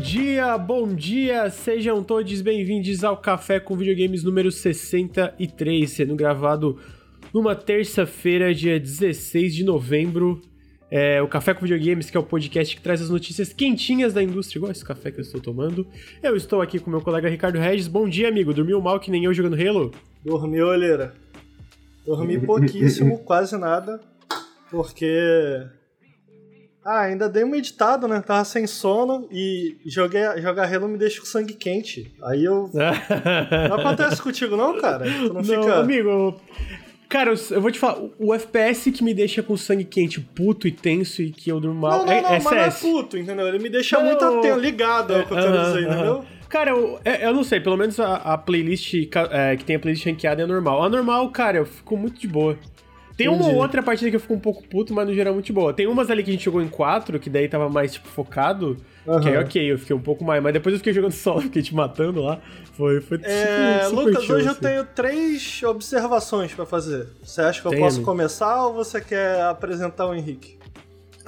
dia, bom dia, sejam todos bem-vindos ao Café com Videogames número 63, sendo gravado numa terça-feira, dia 16 de novembro. É, o Café com Videogames, que é o podcast que traz as notícias quentinhas da indústria, igual esse café que eu estou tomando. Eu estou aqui com meu colega Ricardo Regis. Bom dia, amigo. Dormiu mal que nem eu jogando Halo? Dormi, olheira. Dormi pouquíssimo, quase nada, porque ah, ainda dei uma editada, né? Tava sem sono e joguei, jogar Halo me deixa com sangue quente. Aí eu. não acontece contigo, não, cara? Tu não, Não, fica. amigo. Cara, eu, vou te falar, o- FPS que me deixa com sangue quente, puto e tenso e que eu durmo mal Não, não, é, não, é mas não é puto, entendeu? Ele me deixa Não. muito atento, ligado, é o que eu quero Aham, dizer, aham. entendeu? Cara, eu, é- eu não sei, pelo menos a, a playlist é, que tem a playlist ranqueada é normal. A normal, cara, eu fico muito de boa. Tem uma Entendi. ou outra partida que eu fico um pouco puto, mas no geral é muito boa. Tem umas ali que a gente jogou em quatro, que daí tava mais, tipo, focado. Que aí, ok, eu fiquei um pouco mais. Mas depois eu fiquei jogando solo, fiquei te matando lá. Foi, foi É, super, Lucas, chill, hoje eu assim. tenho três observações pra fazer. Você acha que eu Tem, posso amigo. começar ou você quer apresentar o Henrique?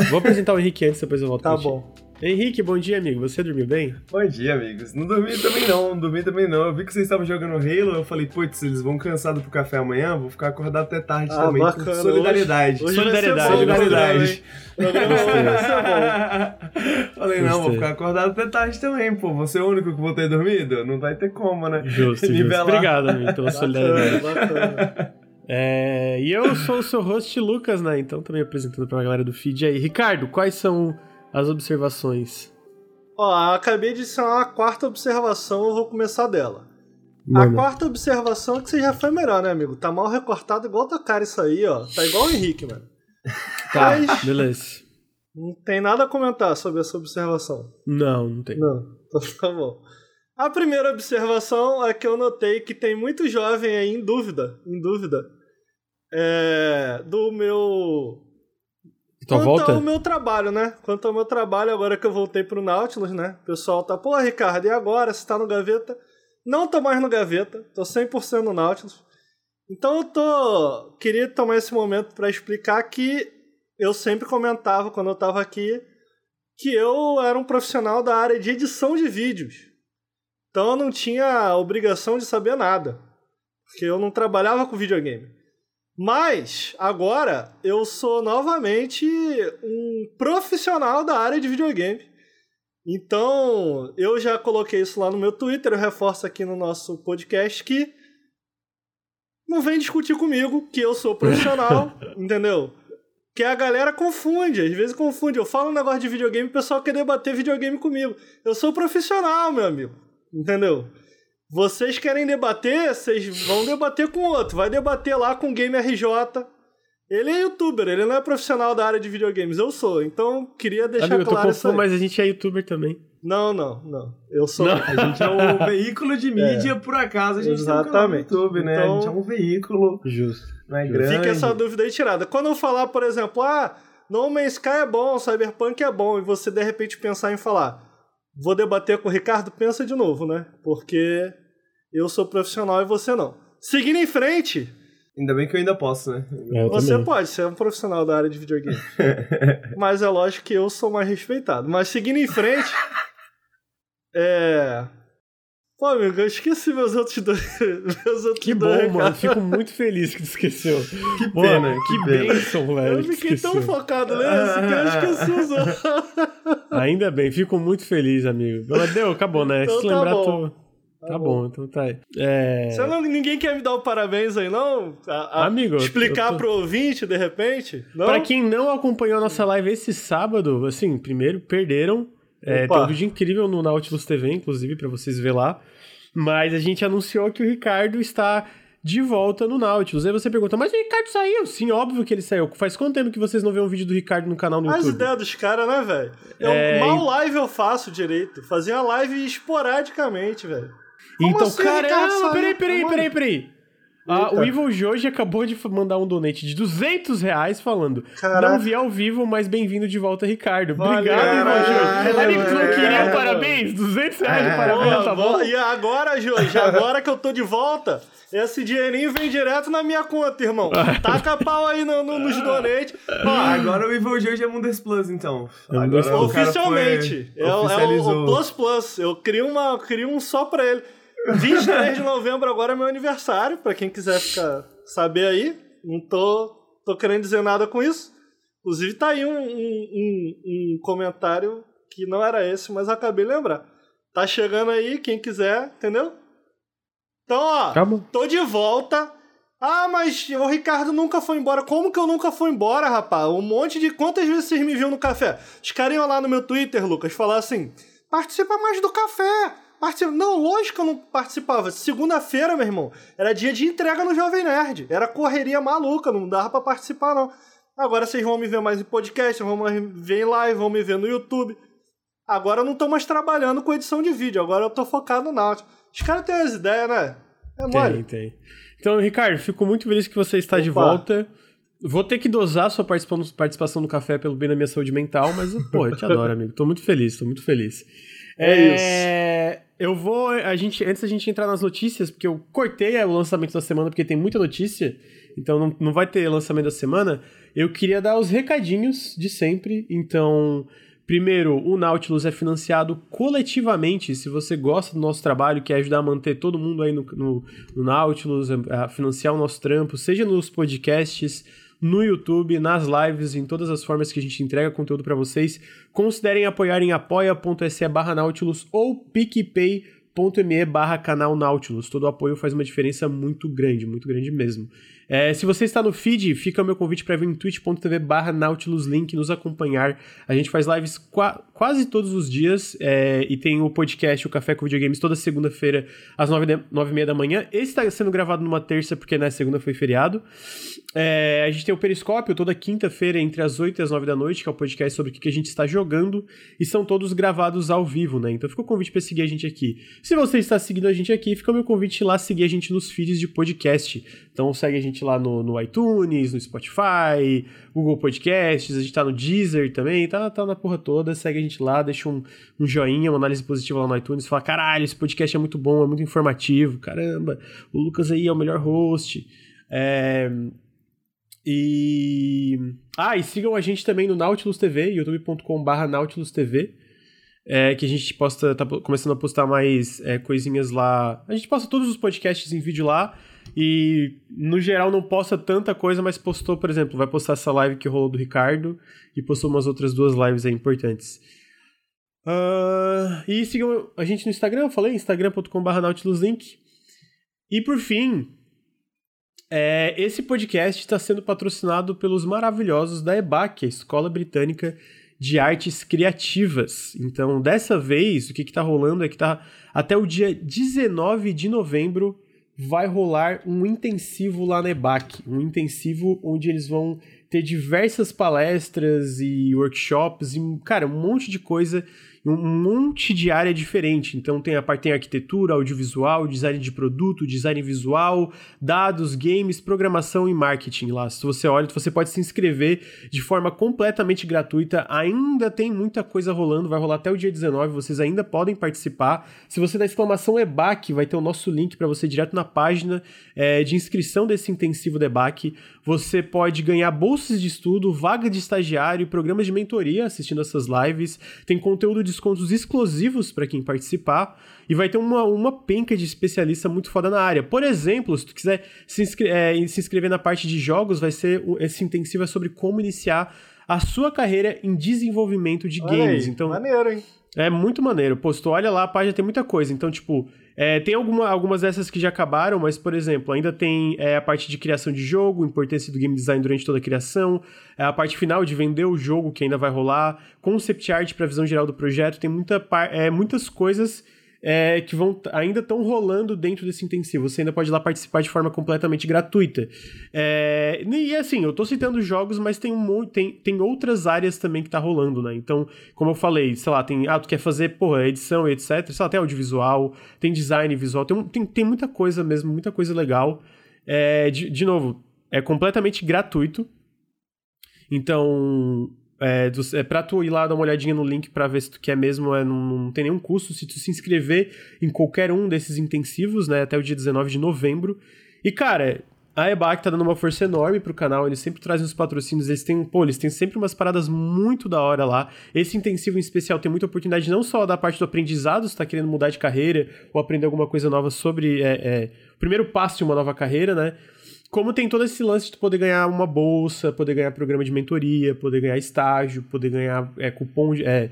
Vou apresentar o Henrique antes, depois eu volto Tá bom. Henrique, bom dia, amigo. Você dormiu bem? Bom dia, amigos. Não dormi também não, não dormi também não. Eu vi que vocês estavam jogando Halo, eu falei, putz, eles vão cansados pro café amanhã, vou ficar acordado até tarde Ah, também. bacana. Por solidariedade. Hoje ser Solidariedade, bom solidariedade. hoje bom. Falei, não, vou ficar acordado até tarde também, pô. Vou ser o único que vou ter dormido? Não vai ter como, né? Justo, justo. Obrigado, amigo, pela solidariedade. Bacana, bacana. É, e eu sou o seu host, Lucas, né? Então também apresentando pra galera do feed aí. Ricardo, quais são as observações? Ó, acabei de adicionar uma quarta observação, eu vou começar dela. A Mano. quarta observação é que você já foi melhor, né, amigo? Tá mal recortado igual tua cara isso aí, ó. Tá igual o Henrique, mano. Tá, Mas- beleza. Não tem nada a comentar sobre essa observação. Não, não tem. Não, então tá bom. A primeira observação é que eu notei que tem muito jovem aí em dúvida, em dúvida, é, do meu Tua Quanto volta? ao meu trabalho, né? Quanto ao meu trabalho, agora que eu voltei pro Nautilus, né? O pessoal tá, pô, Ricardo, e agora? Você tá no gaveta? Não tô mais no gaveta, tô 100% no Nautilus. Então eu tô. Queria tomar esse momento pra explicar que eu sempre comentava quando eu tava aqui que eu era um profissional da área de edição de vídeos. Então eu não tinha obrigação de saber nada. Porque eu não trabalhava com videogame. Mas, agora, eu sou novamente um profissional da área de videogame. Então, eu já coloquei isso lá no meu Twitter, eu reforço aqui no nosso podcast que não vem discutir comigo que eu sou profissional, entendeu? Que a galera confunde, às vezes confunde. Eu falo um negócio de videogame e o pessoal quer debater videogame comigo. Eu sou profissional, meu amigo, entendeu? Vocês querem debater, vocês vão debater com outro. Vai debater lá com o Game RJ. Ele é youtuber, ele não é profissional da área de videogames. Eu sou, então queria deixar Amigo, eu tô claro isso confuso, aí. mas a gente é youtuber também. Não, não, não. Eu sou. Não. A gente é um veículo de mídia, por acaso a gente tem um canal no Exatamente. YouTube, né? Então- A gente é um veículo, Justo. não é Fica grande. Fica essa dúvida aí tirada. Quando eu falar, por exemplo, ah, No Man's Sky é bom, Cyberpunk é bom, e você de repente pensar em falar, vou debater com o Ricardo, pensa de novo, né? Porque eu sou profissional e você não. Seguindo em frente, Ainda bem que eu ainda posso, né? É, eu você também. pode ser um profissional da área de videogame. Mas é lógico que eu sou mais respeitado. Mas seguindo em frente. é. Pô, amigo, eu esqueci meus outros dois. Meus outros Que dois bom, mano. recados. Fico muito feliz que tu esqueceu. Que pena, que que pena. bênção, velho. Eu que fiquei tão focado nesse que eu esqueci os outros. Ainda bem, fico muito feliz, amigo. Mas deu, acabou, né? Então Se tá lembrar, bom. tu. Tá, bom. então tá aí. É. Você não, ninguém quer me dar o parabéns aí, não? A- a- Amigo, Explicar tô- pro ouvinte, de repente? Não? Pra quem não acompanhou a nossa live esse sábado, assim, primeiro, perderam. É, tem um vídeo incrível no Nautilus TV, inclusive, pra vocês ver lá. Mas a gente anunciou que o Ricardo está de volta no Nautilus. Aí você pergunta, mas o Ricardo saiu? Sim, óbvio que ele saiu. Faz quanto tempo que vocês não vêem um vídeo do Ricardo no canal no As YouTube? ideias dos caras, né, velho? Eu- É, Mal live eu faço direito. Fazia live esporadicamente, velho. Como Então, assim, caramba, peraí, peraí, peraí, é? peraí. Ah, o Evil Joji acabou de mandar um donate de 200 reais falando Caraca. Não vi ao vivo, mas bem-vindo de volta, Ricardo. Obrigado, Evil Joji. Ele não queria parabéns? 200 reais de é. parabéns, tá bom? E agora, Joji, agora que eu tô de volta, esse dinheirinho vem direto na minha conta, irmão. Taca pau aí no, no, nos donates. agora o Evil Joji é Mundes Plus, então. Agora Oficialmente. Foi, é, é o, o, Plus Plus. Eu crio, uma, crio um só pra ele. 23 de novembro agora é meu aniversário, para quem quiser ficar saber aí. Não tô, tô querendo dizer nada com isso. Inclusive tá aí um, um, um, um comentário que não era esse, mas acabei de lembrar. Tá chegando aí, quem quiser, entendeu? Então, ó, Calma. tô de volta. Ah, mas o Ricardo nunca foi embora. Como que eu nunca fui embora, rapaz? Um monte de. Quantas vezes vocês me viram no café? Os caras iam lá no meu Twitter, Lucas, falar assim: participa mais do café. Participa. Não, lógico que eu não participava. Segunda-feira, meu irmão, era dia de entrega no Jovem Nerd. Era correria maluca, não dava para participar, não. Agora vocês vão me ver mais em podcast, vão me ver em live, vão me ver no YouTube. Agora eu não tô mais trabalhando com edição de vídeo, agora eu tô focado no Náutico. Os caras têm as ideias, né? É mole. Tem, tem. Então, Ricardo, fico muito feliz que você está Opa. de volta. Vou ter que dosar sua participação no café pelo bem da minha saúde mental, mas, pô, eu te adoro, amigo. Tô muito feliz, tô muito feliz. É, é isso. Eu vou. A gente, antes da gente entrar nas notícias, porque eu cortei o lançamento da semana, porque tem muita notícia, então não, não vai ter lançamento da semana. Eu queria dar os recadinhos de sempre. Então, primeiro, o Nautilus é financiado coletivamente. Se você gosta do nosso trabalho, quer ajudar a manter todo mundo aí no, no, no Nautilus, a financiar o nosso trampo, seja nos podcasts no YouTube, nas lives, em todas as formas que a gente entrega conteúdo para vocês. Considerem apoiar em apoia.se barra Nautilus ou picpay.me barra canal Nautilus. Todo apoio faz uma diferença muito grande, muito grande mesmo. É, se você está no feed, fica o meu convite para vir em twitch.tv barra Nautilus Link nos acompanhar. A gente faz lives qua quase todos os dias é, e tem o podcast, o Café com Videogames, toda segunda-feira às nove, de, nove e meia da manhã. Esse está sendo gravado numa terça porque na segunda foi feriado. É, a gente tem o Periscópio toda quinta-feira entre as 8 e as 9 da noite, que é o podcast sobre o que a gente está jogando, e são todos gravados ao vivo, né? Então fica o convite para seguir a gente aqui. Se você está seguindo a gente aqui, fica o meu convite lá seguir a gente nos feeds de podcast. Então segue a gente lá no, no iTunes, no Spotify, Google Podcasts, a gente tá no Deezer também, tá, tá na porra toda. Segue a gente lá, deixa um, um joinha, uma análise positiva lá no iTunes, fala: caralho, esse podcast é muito bom, é muito informativo, caramba, o Lucas aí é o melhor host. É, e. Ah, e sigam a gente também no Nautilus TV, youtube.com/barra Nautilus TV. É, que a gente posta, tá começando a postar mais é, coisinhas lá. A gente posta todos os podcasts em vídeo lá. E no geral não posta tanta coisa, mas postou, por exemplo, vai postar essa live que rolou do Ricardo e postou umas outras duas lives aí importantes. Uh, e sigam a gente no Instagram, eu falei, instagram.com.br nautiluslink. E por fim, é, esse podcast está sendo patrocinado pelos maravilhosos da EBAC, a Escola Britânica de Artes Criativas. Então, dessa vez, o que está rolando é que tá até o dia 19 de novembro vai rolar um intensivo lá na EBAC, um intensivo onde eles vão ter diversas palestras e workshops e, cara, um monte de coisa, um monte de área diferente. Então tem a parte tem arquitetura, audiovisual, design de produto, design visual, dados, games, programação e marketing lá. Se você olha, você pode se inscrever de forma completamente gratuita. Ainda tem muita coisa rolando, vai rolar até o dia 19, vocês ainda podem participar. Se você dá exclamação EBAC, vai ter o nosso link para você direto na página é, de inscrição desse intensivo EBAC. Você pode ganhar bolsas de estudo, vaga de estagiário, programas de mentoria assistindo essas lives. Tem conteúdo de descontos exclusivos para quem participar. E vai ter uma, uma penca de especialista muito foda na área. Por exemplo, se tu quiser se, inscre é, se inscrever na parte de jogos, vai ser esse intensivo é sobre como iniciar a sua carreira em desenvolvimento de Olha games. Aí, então, maneiro, hein? É muito maneiro. Pô, tu olha lá, a página tem muita coisa. Então, tipo, é, tem alguma, algumas dessas que já acabaram, mas, por exemplo, ainda tem é, a parte de criação de jogo, importância do game design durante toda a criação, é, a parte final de vender o jogo que ainda vai rolar, concept art para visão geral do projeto, tem muita, é, muitas coisas é, que vão ainda estão rolando dentro desse intensivo. Você ainda pode ir lá participar de forma completamente gratuita. É, e assim, eu tô citando jogos, mas tem, um, tem, tem outras áreas também que tá rolando, né? Então, como eu falei, sei lá, tem. Ah, tu quer fazer, porra, edição e etc. Sei lá, tem audiovisual, tem design visual, tem, tem, tem muita coisa mesmo, muita coisa legal. É, de, de novo, é completamente gratuito. Então, é, é pra tu ir lá dar uma olhadinha no link pra ver se tu quer mesmo, é, não, não tem nenhum custo se tu se inscrever em qualquer um desses intensivos, né, até o dia 19 de novembro. E, cara, a EBAC tá dando uma força enorme pro canal, eles sempre trazem os patrocínios, eles têm, pô, eles têm sempre umas paradas muito da hora lá. Esse intensivo em especial tem muita oportunidade não só da parte do aprendizado, se tá querendo mudar de carreira ou aprender alguma coisa nova sobre é, é, o primeiro passo de uma nova carreira, né? Como tem todo esse lance de poder ganhar uma bolsa, poder ganhar programa de mentoria, poder ganhar estágio, poder ganhar é, cupom de, é,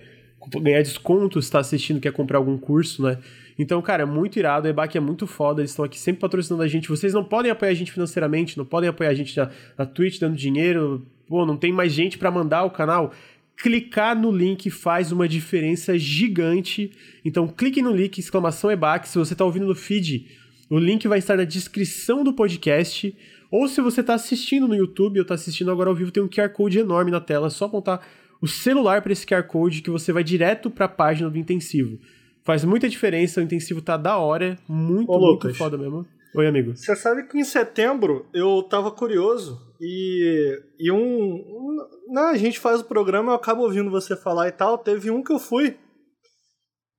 ganhar desconto se tá assistindo, quer comprar algum curso, né? Então, cara, é muito irado, a EBAC é muito foda, eles estão aqui sempre patrocinando a gente. Vocês não podem apoiar a gente financeiramente, não podem apoiar a gente na, na Twitch dando dinheiro, pô, não tem mais gente para mandar o canal. Clicar no link faz uma diferença gigante. Então, clique no link, exclamação EBAC. Se você tá ouvindo no feed, o link vai estar na descrição do podcast. Ou se você tá assistindo no YouTube ou tá assistindo agora ao vivo, tem um QR Code enorme na tela. É só apontar o celular para esse QR Code que você vai direto para a página do intensivo. Faz muita diferença, o intensivo tá da hora, muito, Ô, muito foda mesmo. Oi, amigo. Você sabe que em setembro eu tava curioso e, e um, um. né, a gente faz o programa, eu acabo ouvindo você falar e tal. Teve um que eu fui.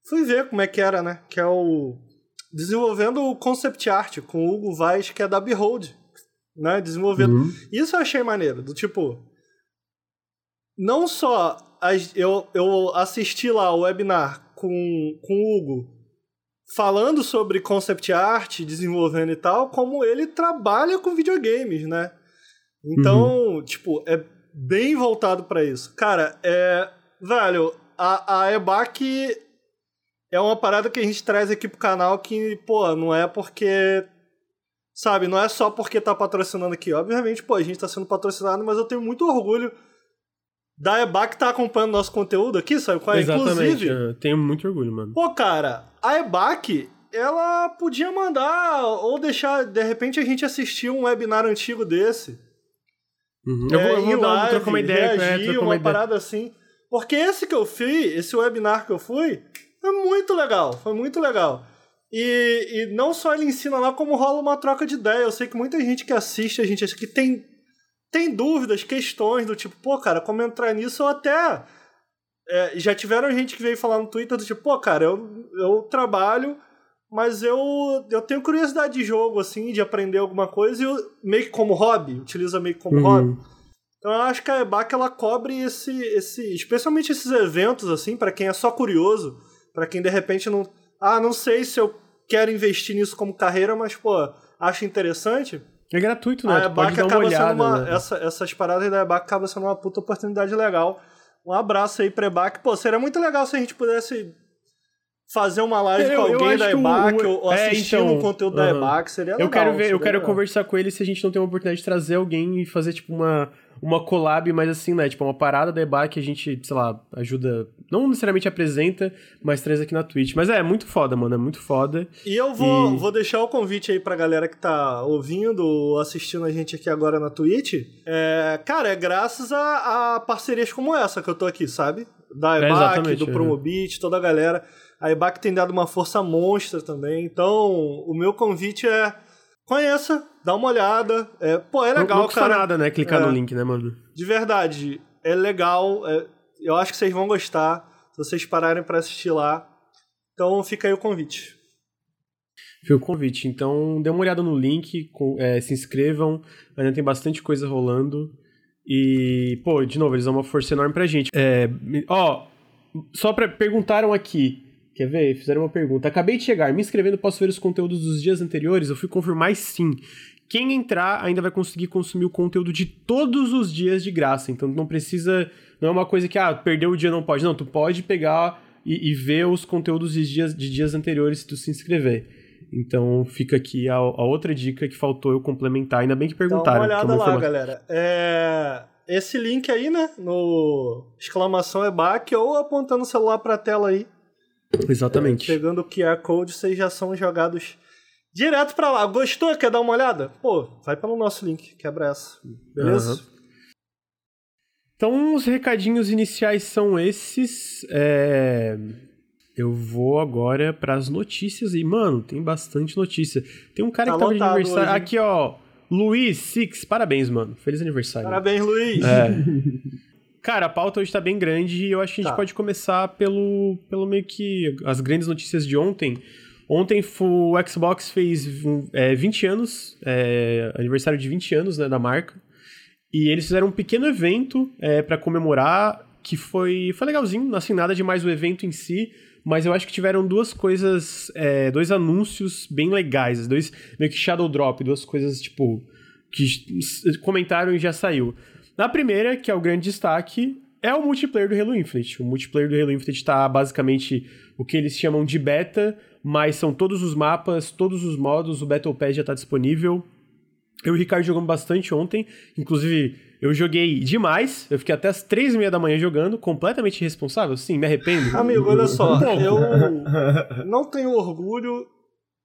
Fui ver como é que era, né? Que é o. Desenvolvendo o concept art com o Hugo Vaz, que é da Behold. Né? Desenvolvendo. Uhum. Isso eu achei maneiro. Do tipo. Não só as- eu, eu assisti lá o webinar com, com o Hugo falando sobre concept art, desenvolvendo e tal, como ele trabalha com videogames, né? Então, tipo, é bem voltado pra isso. Cara, é. Velho, a, a EBAC é uma parada que a gente traz aqui pro canal que, pô, não é porque. Sabe, não é só porque tá patrocinando aqui. Obviamente, pô, a gente tá sendo patrocinado, mas eu tenho muito orgulho da EBAC tá acompanhando nosso conteúdo aqui, sabe? Qual é? Exatamente. Inclusive, eu tenho muito orgulho, mano. Pô, cara, a EBAC, ela podia mandar ou deixar, de repente, a gente assistir um webinar antigo desse. Uhum. Eu vou, eu É, vou dar live, trocar uma ideia, é, reagir, trocar uma, uma parada assim. Porque esse que eu fiz, esse webinar que eu fui, foi muito legal, foi muito legal. E, e não só ele ensina lá, como rola uma troca de ideia. Eu sei que muita gente que assiste, a gente acha que tem, tem dúvidas, questões do tipo, pô, cara, como entrar nisso, ou até. é, já tiveram gente que veio falar no Twitter do tipo, pô, cara, eu, eu trabalho, mas eu, eu tenho curiosidade de jogo, assim, de aprender alguma coisa, e eu, meio que como hobby, utiliza meio que como Uhum. hobby. Então eu acho que a EBAC ela cobre esse, esse especialmente esses eventos assim, para quem é só curioso, para quem de repente não, ah, não sei se eu quero investir nisso como carreira, mas pô, acho interessante. É gratuito, né? a EBAC dar uma acaba olhada. sendo uma né? essa, essas paradas da EBAC acaba sendo uma puta oportunidade legal. Um abraço aí pra EBAC. Pô, seria muito legal se a gente pudesse fazer uma live Eu- com alguém da EBAC o- ou, ou é, assistir então, um conteúdo da. EBAC, seria legal. Eu quero ver, eu quero legal. conversar com ele se a gente não tem uma oportunidade de trazer alguém e fazer, tipo, uma, uma collab, mas assim, né? Tipo, uma parada da EBA que a gente, sei lá, ajuda. Não necessariamente apresenta, mas traz aqui na Twitch. Mas é, é muito foda, mano. É muito foda. E eu vou, E- vou deixar o convite aí pra galera que tá ouvindo ou assistindo a gente aqui agora na Twitch. É, cara, é graças a, a parcerias como essa que eu tô aqui, sabe? Da É, EBAC, exatamente, do é. Promobit, toda a galera. A EBAC tem dado uma força monstra também. Então, o meu convite é conheça, dá uma olhada. É, pô, é Não- legal, não custa cara. nada, né? Clicar É. no link, né, mano? De verdade, é legal. é- eu acho que vocês vão gostar se vocês pararem pra assistir lá. Então, fica aí o convite. Fica o convite. Então, dê uma olhada no link, com- é, se inscrevam. Ainda tem bastante coisa rolando. E, pô, de novo, eles dão uma força enorme pra gente. É, ó, só pra. Perguntaram aqui. Quer ver? Fizeram uma pergunta. Acabei de chegar, me inscrevendo, posso ver os conteúdos dos dias anteriores? Eu fui confirmar sim. Quem entrar ainda vai conseguir consumir o conteúdo de todos os dias de graça. Então não precisa. Não é uma coisa que, ah, perdeu o dia, não pode. Não, tu pode pegar e, e ver os conteúdos de dias, de dias anteriores se tu se inscrever. Então fica aqui a, a outra dica que faltou eu complementar. Ainda bem que Dá perguntaram. uma que é olhada uma lá, informação- galera. É, Esse link aí, né? No exclamação EBAC ou apontando o celular pra tela aí. Exatamente. Pegando o QR Code, vocês já são jogados direto pra lá. Gostou? Quer dar uma olhada? Pô, vai pelo nosso link. Quebra essa. Beleza? Aham. Então, os recadinhos iniciais são esses. É, Eu vou agora pras notícias. E, mano, tem bastante notícia. Tem um cara Tá que tava de aniversário. hoje? Aqui, ó. Luiz Six, parabéns, mano. Feliz aniversário. Parabéns, Luiz. É. Cara, a pauta hoje tá bem grande e eu acho que a gente Tá. pode começar pelo, pelo meio que as grandes notícias de ontem. Ontem o Xbox fez é, 20 anos, é, aniversário de 20 anos né, da marca. E eles fizeram um pequeno evento é, para comemorar, que foi, foi legalzinho, assim, nada demais o evento em si, mas eu acho que tiveram duas coisas, é, dois anúncios bem legais, dois meio que shadow drop, duas coisas tipo que comentaram e já saiu. Na primeira, que é o grande destaque, é o multiplayer do Halo Infinite. O multiplayer do Halo Infinite tá basicamente o que eles chamam de beta, mas são todos os mapas, todos os modos, o Battle Pass já tá disponível. Eu e o Ricardo jogamos bastante ontem, inclusive eu joguei demais, eu fiquei até as três e meia da manhã jogando, completamente irresponsável, sim, me arrependo. Amigo, olha só, eu não tenho orgulho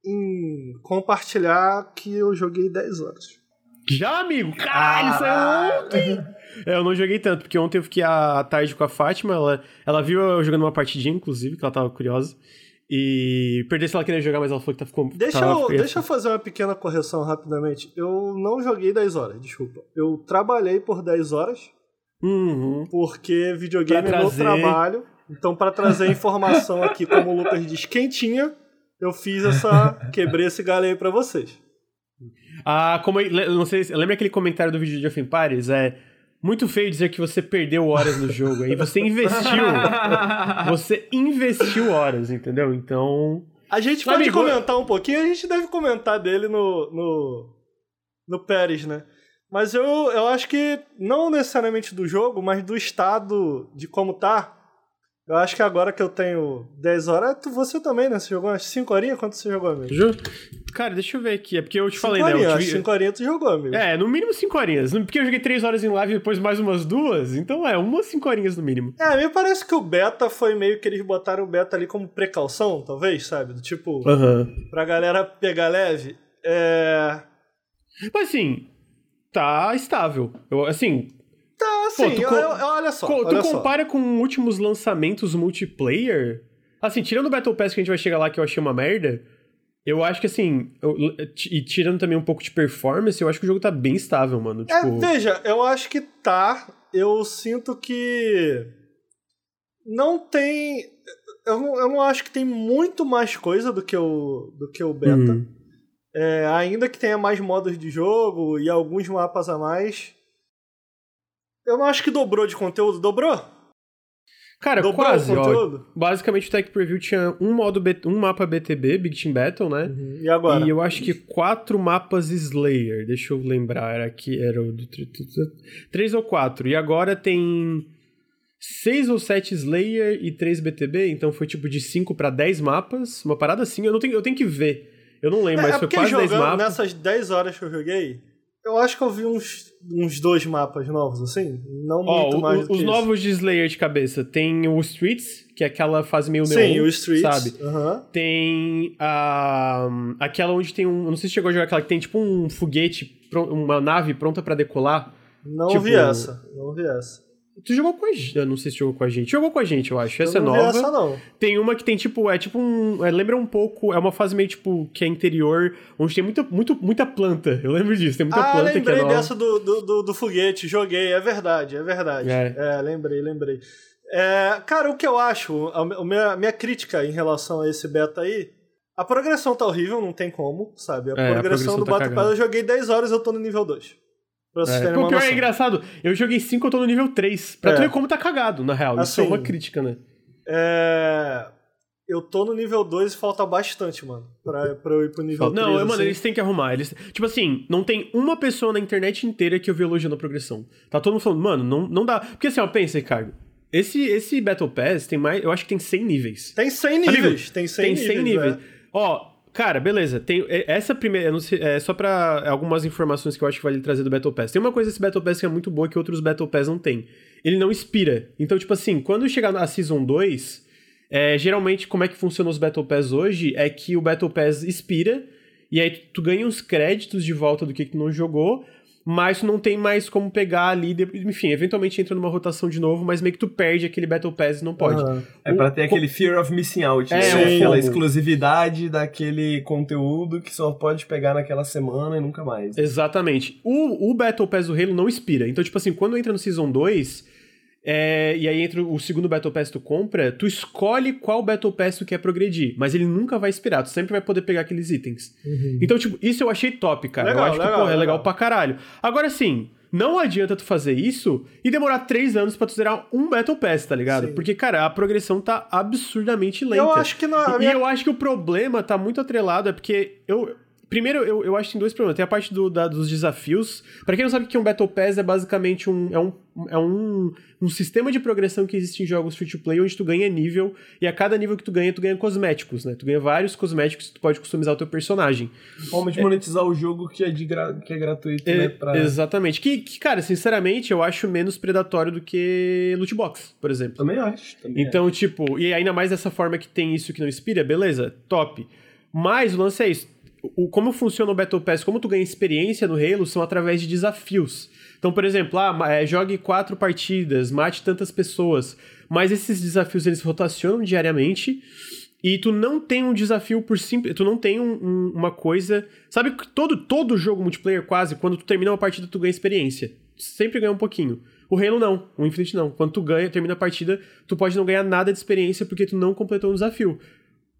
em compartilhar que eu joguei 10 horas. Já, amigo? Caralho, isso é ontem! É, eu não joguei tanto, porque ontem eu fiquei à tarde com a Fátima, ela, ela viu eu jogando uma partidinha, inclusive, que ela tava curiosa. E perder se ela queria jogar, mas ela falou que tá ficou. Deixa tava, eu, deixa eu fazer uma pequena correção rapidamente. Eu não joguei 10 horas, desculpa. Eu trabalhei por 10 horas, Uhum. porque videogame é meu trabalho. Então, para trazer informação aqui, como o Lucas diz, quentinha, eu fiz essa. quebrei esse galho aí pra vocês. Ah, como não sei, se- lembra aquele comentário do vídeo de of Empires? É muito feio dizer que você perdeu horas no jogo, aí você investiu. você investiu horas, entendeu? Então. A gente pode Amigo, comentar um pouquinho, a gente deve comentar dele no, no, no Pérez, né? Mas eu, eu acho que, não necessariamente do jogo, mas do estado de como tá. Eu acho que agora que eu tenho 10 horas, tu, você também, né? Você jogou umas 5 horinhas? Quanto você jogou, amigo? Ju- Cara, deixa eu ver aqui. É porque eu te 5 falei, né? horinhas, que 5 horinhas tu jogou, amigo. É, no mínimo 5 horinhas. Porque eu joguei 3 horas em live e depois mais umas duas. Então é, umas 5 horinhas no mínimo. É, me parece que o beta foi meio que eles botaram o beta ali como precaução, talvez, sabe? Do tipo, Aham. pra galera pegar leve. É. Mas assim, tá estável. Eu, assim, Tá, assim, tu eu- olha só. co- tu olha só. compara com últimos lançamentos multiplayer. Assim, tirando o Battle Pass que a gente vai chegar lá que eu achei uma merda. Eu acho que assim, eu- e tirando também um pouco de performance, eu acho que o jogo tá bem estável, mano. É, Tipo, veja, eu acho que tá. Eu sinto que. Não tem. Eu não, eu não acho que tem muito mais coisa do que o, do que o beta. Uhum. É, ainda que tenha mais modos de jogo e alguns mapas a mais. Eu não acho que dobrou de conteúdo. Dobrou? Cara, dobrou quase, ó. Basicamente o Tech Preview tinha um modo B- um mapa BTB, Big Team Battle, né? E agora? E eu acho que quatro mapas Slayer. Deixa eu lembrar, era aqui, era o do três ou quatro. E agora tem seis ou sete Slayer e três BTB, então foi tipo de cinco pra 10 mapas, uma parada assim. Eu não tenho, eu tenho que ver. Eu não lembro, É, mas é foi quase 10 jogando mapas. nessas 10 horas que eu joguei, eu acho que eu vi uns, uns dois mapas novos, assim. Não Ó, muito o- mais o- do os que isso. novos de Slayer de cabeça tem o Streets, que é aquela fase meio Sim, neon, o Streets. sabe? aham. Tem a aquela onde tem um, não sei se chegou a jogar aquela que tem tipo um foguete, uma nave pronta pra decolar. Não Tipo- vi essa. Não vi essa. Tu jogou com a gente, eu não sei se jogou com a gente. Jogou com a gente, eu acho. Essa eu é nova. essa, não. Tem uma que tem tipo, é tipo um, é, lembra um pouco, é uma fase meio tipo que é interior, onde tem muita, muito, muita planta. Eu lembro disso, tem muita ah, planta que é lembrei nova. dessa do, do, do, do foguete. Joguei, é verdade, é verdade. É. É, lembrei, lembrei. É, cara, o que eu acho, a, a minha, a minha crítica em relação a esse beta aí, a progressão tá horrível, não tem como, sabe? A É, a progressão progressão do tá Battle. Pass, eu joguei 10 horas eu tô no nível 2. Pra vocês É. uma pior é engraçado. Eu joguei 5, eu tô no nível 3. Pra É. tu ver como tá cagado, na real. Isso é Assim, uma crítica, né? É, Eu tô no nível 2 e falta bastante, mano, pra, pra eu ir pro nível 3. Não, mano, assim. eles têm que arrumar. Eles... Tipo assim, não tem uma pessoa na internet inteira que eu vi elogiando a progressão. Tá todo mundo falando, mano, não, não dá. Porque assim, ó, pensa, Ricardo. Esse, esse Battle Pass tem mais. Eu acho que tem 100 níveis. Tem 100 Amigo, níveis, tem 100 tem níveis. 100 níveis. é. Ó, cara, beleza. Tem essa primeira, sei, é só pra algumas informações que eu acho que vale trazer do Battle Pass. Tem uma coisa desse Battle Pass que é muito boa que outros Battle Pass não tem. Ele não expira. Então, tipo assim, quando chegar na Season 2, é, geralmente como é que funciona os Battle Pass hoje é que o Battle Pass expira e aí tu ganha uns créditos de volta do que que tu não jogou. Mas tu não tem mais como pegar ali, enfim, eventualmente entra numa rotação de novo, mas meio que tu perde aquele Battle Pass e não pode. Aham. É pra ter aquele fear of missing out, É, né? sim. aquela exclusividade daquele conteúdo que só pode pegar naquela semana e nunca mais. Exatamente. O, o Battle Pass do Halo não expira. Então, tipo assim, quando entra no Season 2, é, e aí entra o segundo Battle Pass que tu compra, tu escolhe qual Battle Pass tu quer progredir, mas ele nunca vai expirar, tu sempre vai poder pegar aqueles itens. Então, tipo, isso eu achei top, cara. Legal, eu acho que, legal, porra, é legal legal. pra caralho. Agora, sim, não adianta tu fazer isso e demorar três anos pra tu zerar um Battle Pass, tá ligado? Sim. Porque, cara, a progressão tá absurdamente lenta. Eu acho que não. E- minha- E eu acho que o problema tá muito atrelado, é porque eu. Primeiro, eu, eu acho que tem dois problemas. Tem a parte do- da- dos desafios. Pra quem não sabe o que é um Battle Pass, é basicamente um. É um, é um, um sistema de progressão que existe em jogos free to play, onde tu ganha nível, e a cada nível que tu ganha, tu ganha cosméticos, né? Tu ganha vários cosméticos que tu pode customizar o teu personagem. Forma de monetizar o jogo que é, de gra- que é gratuito, É, né? Pra... Exatamente. Que, que, cara, sinceramente, eu acho menos predatório do que loot box, por exemplo. Também acho. Também Então, tipo, e ainda mais dessa forma que tem isso que não inspira, beleza, top. Mas o lance é isso. O, como funciona o Battle Pass, como tu ganha experiência no Halo, são através de desafios. Então, por exemplo, ah, é, jogue quatro partidas, mate tantas pessoas. Mas esses desafios, eles rotacionam diariamente. E tu não tem um desafio por simples. Tu não tem um- um- uma coisa. Sabe que todo, todo jogo multiplayer, quase, quando tu termina uma partida, tu ganha experiência. Tu sempre ganha um pouquinho. O Halo não, o Infinite não. Quando tu ganha, termina a partida, tu pode não ganhar nada de experiência porque tu não completou um desafio.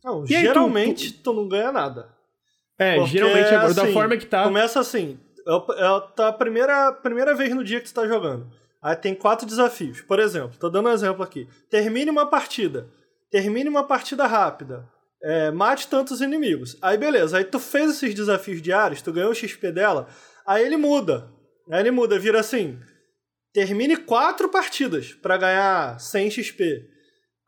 Não, E aí, tu- geralmente tu, não ganha nada. É, Porque, geralmente da assim, forma que tá. Começa assim, é, é a tua primeira, primeira vez no dia que tu tá jogando. Aí tem quatro desafios. Por exemplo, tô dando um exemplo aqui. Termine uma partida. Termine uma partida rápida. É, mate tantos inimigos. Aí beleza, aí tu fez esses desafios diários, tu ganhou o XP dela, aí ele muda. Aí ele muda, vira assim: termine quatro partidas pra ganhar 100 XP.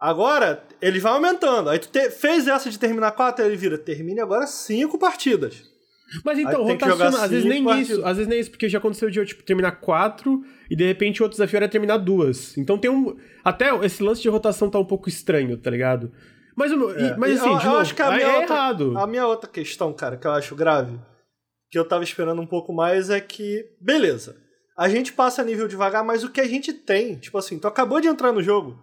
Agora, ele vai aumentando. Aí tu te- fez essa de terminar quatro, ele vira, termine agora cinco partidas. Mas então, rotaciona, às vezes nem partidas. isso, às vezes nem isso, porque já aconteceu de eu, tipo, terminar quatro e de repente o outro desafio era terminar duas. Então tem um. Até esse lance de rotação tá um pouco estranho, tá ligado? Mas, o e- mas assim, eu- novo, acho que a aí minha é outra- errado. A minha outra questão, cara, que eu acho grave, que eu tava esperando um pouco mais, é que, beleza, a gente passa nível devagar, mas o que a gente tem, tipo assim, tu acabou de entrar no jogo,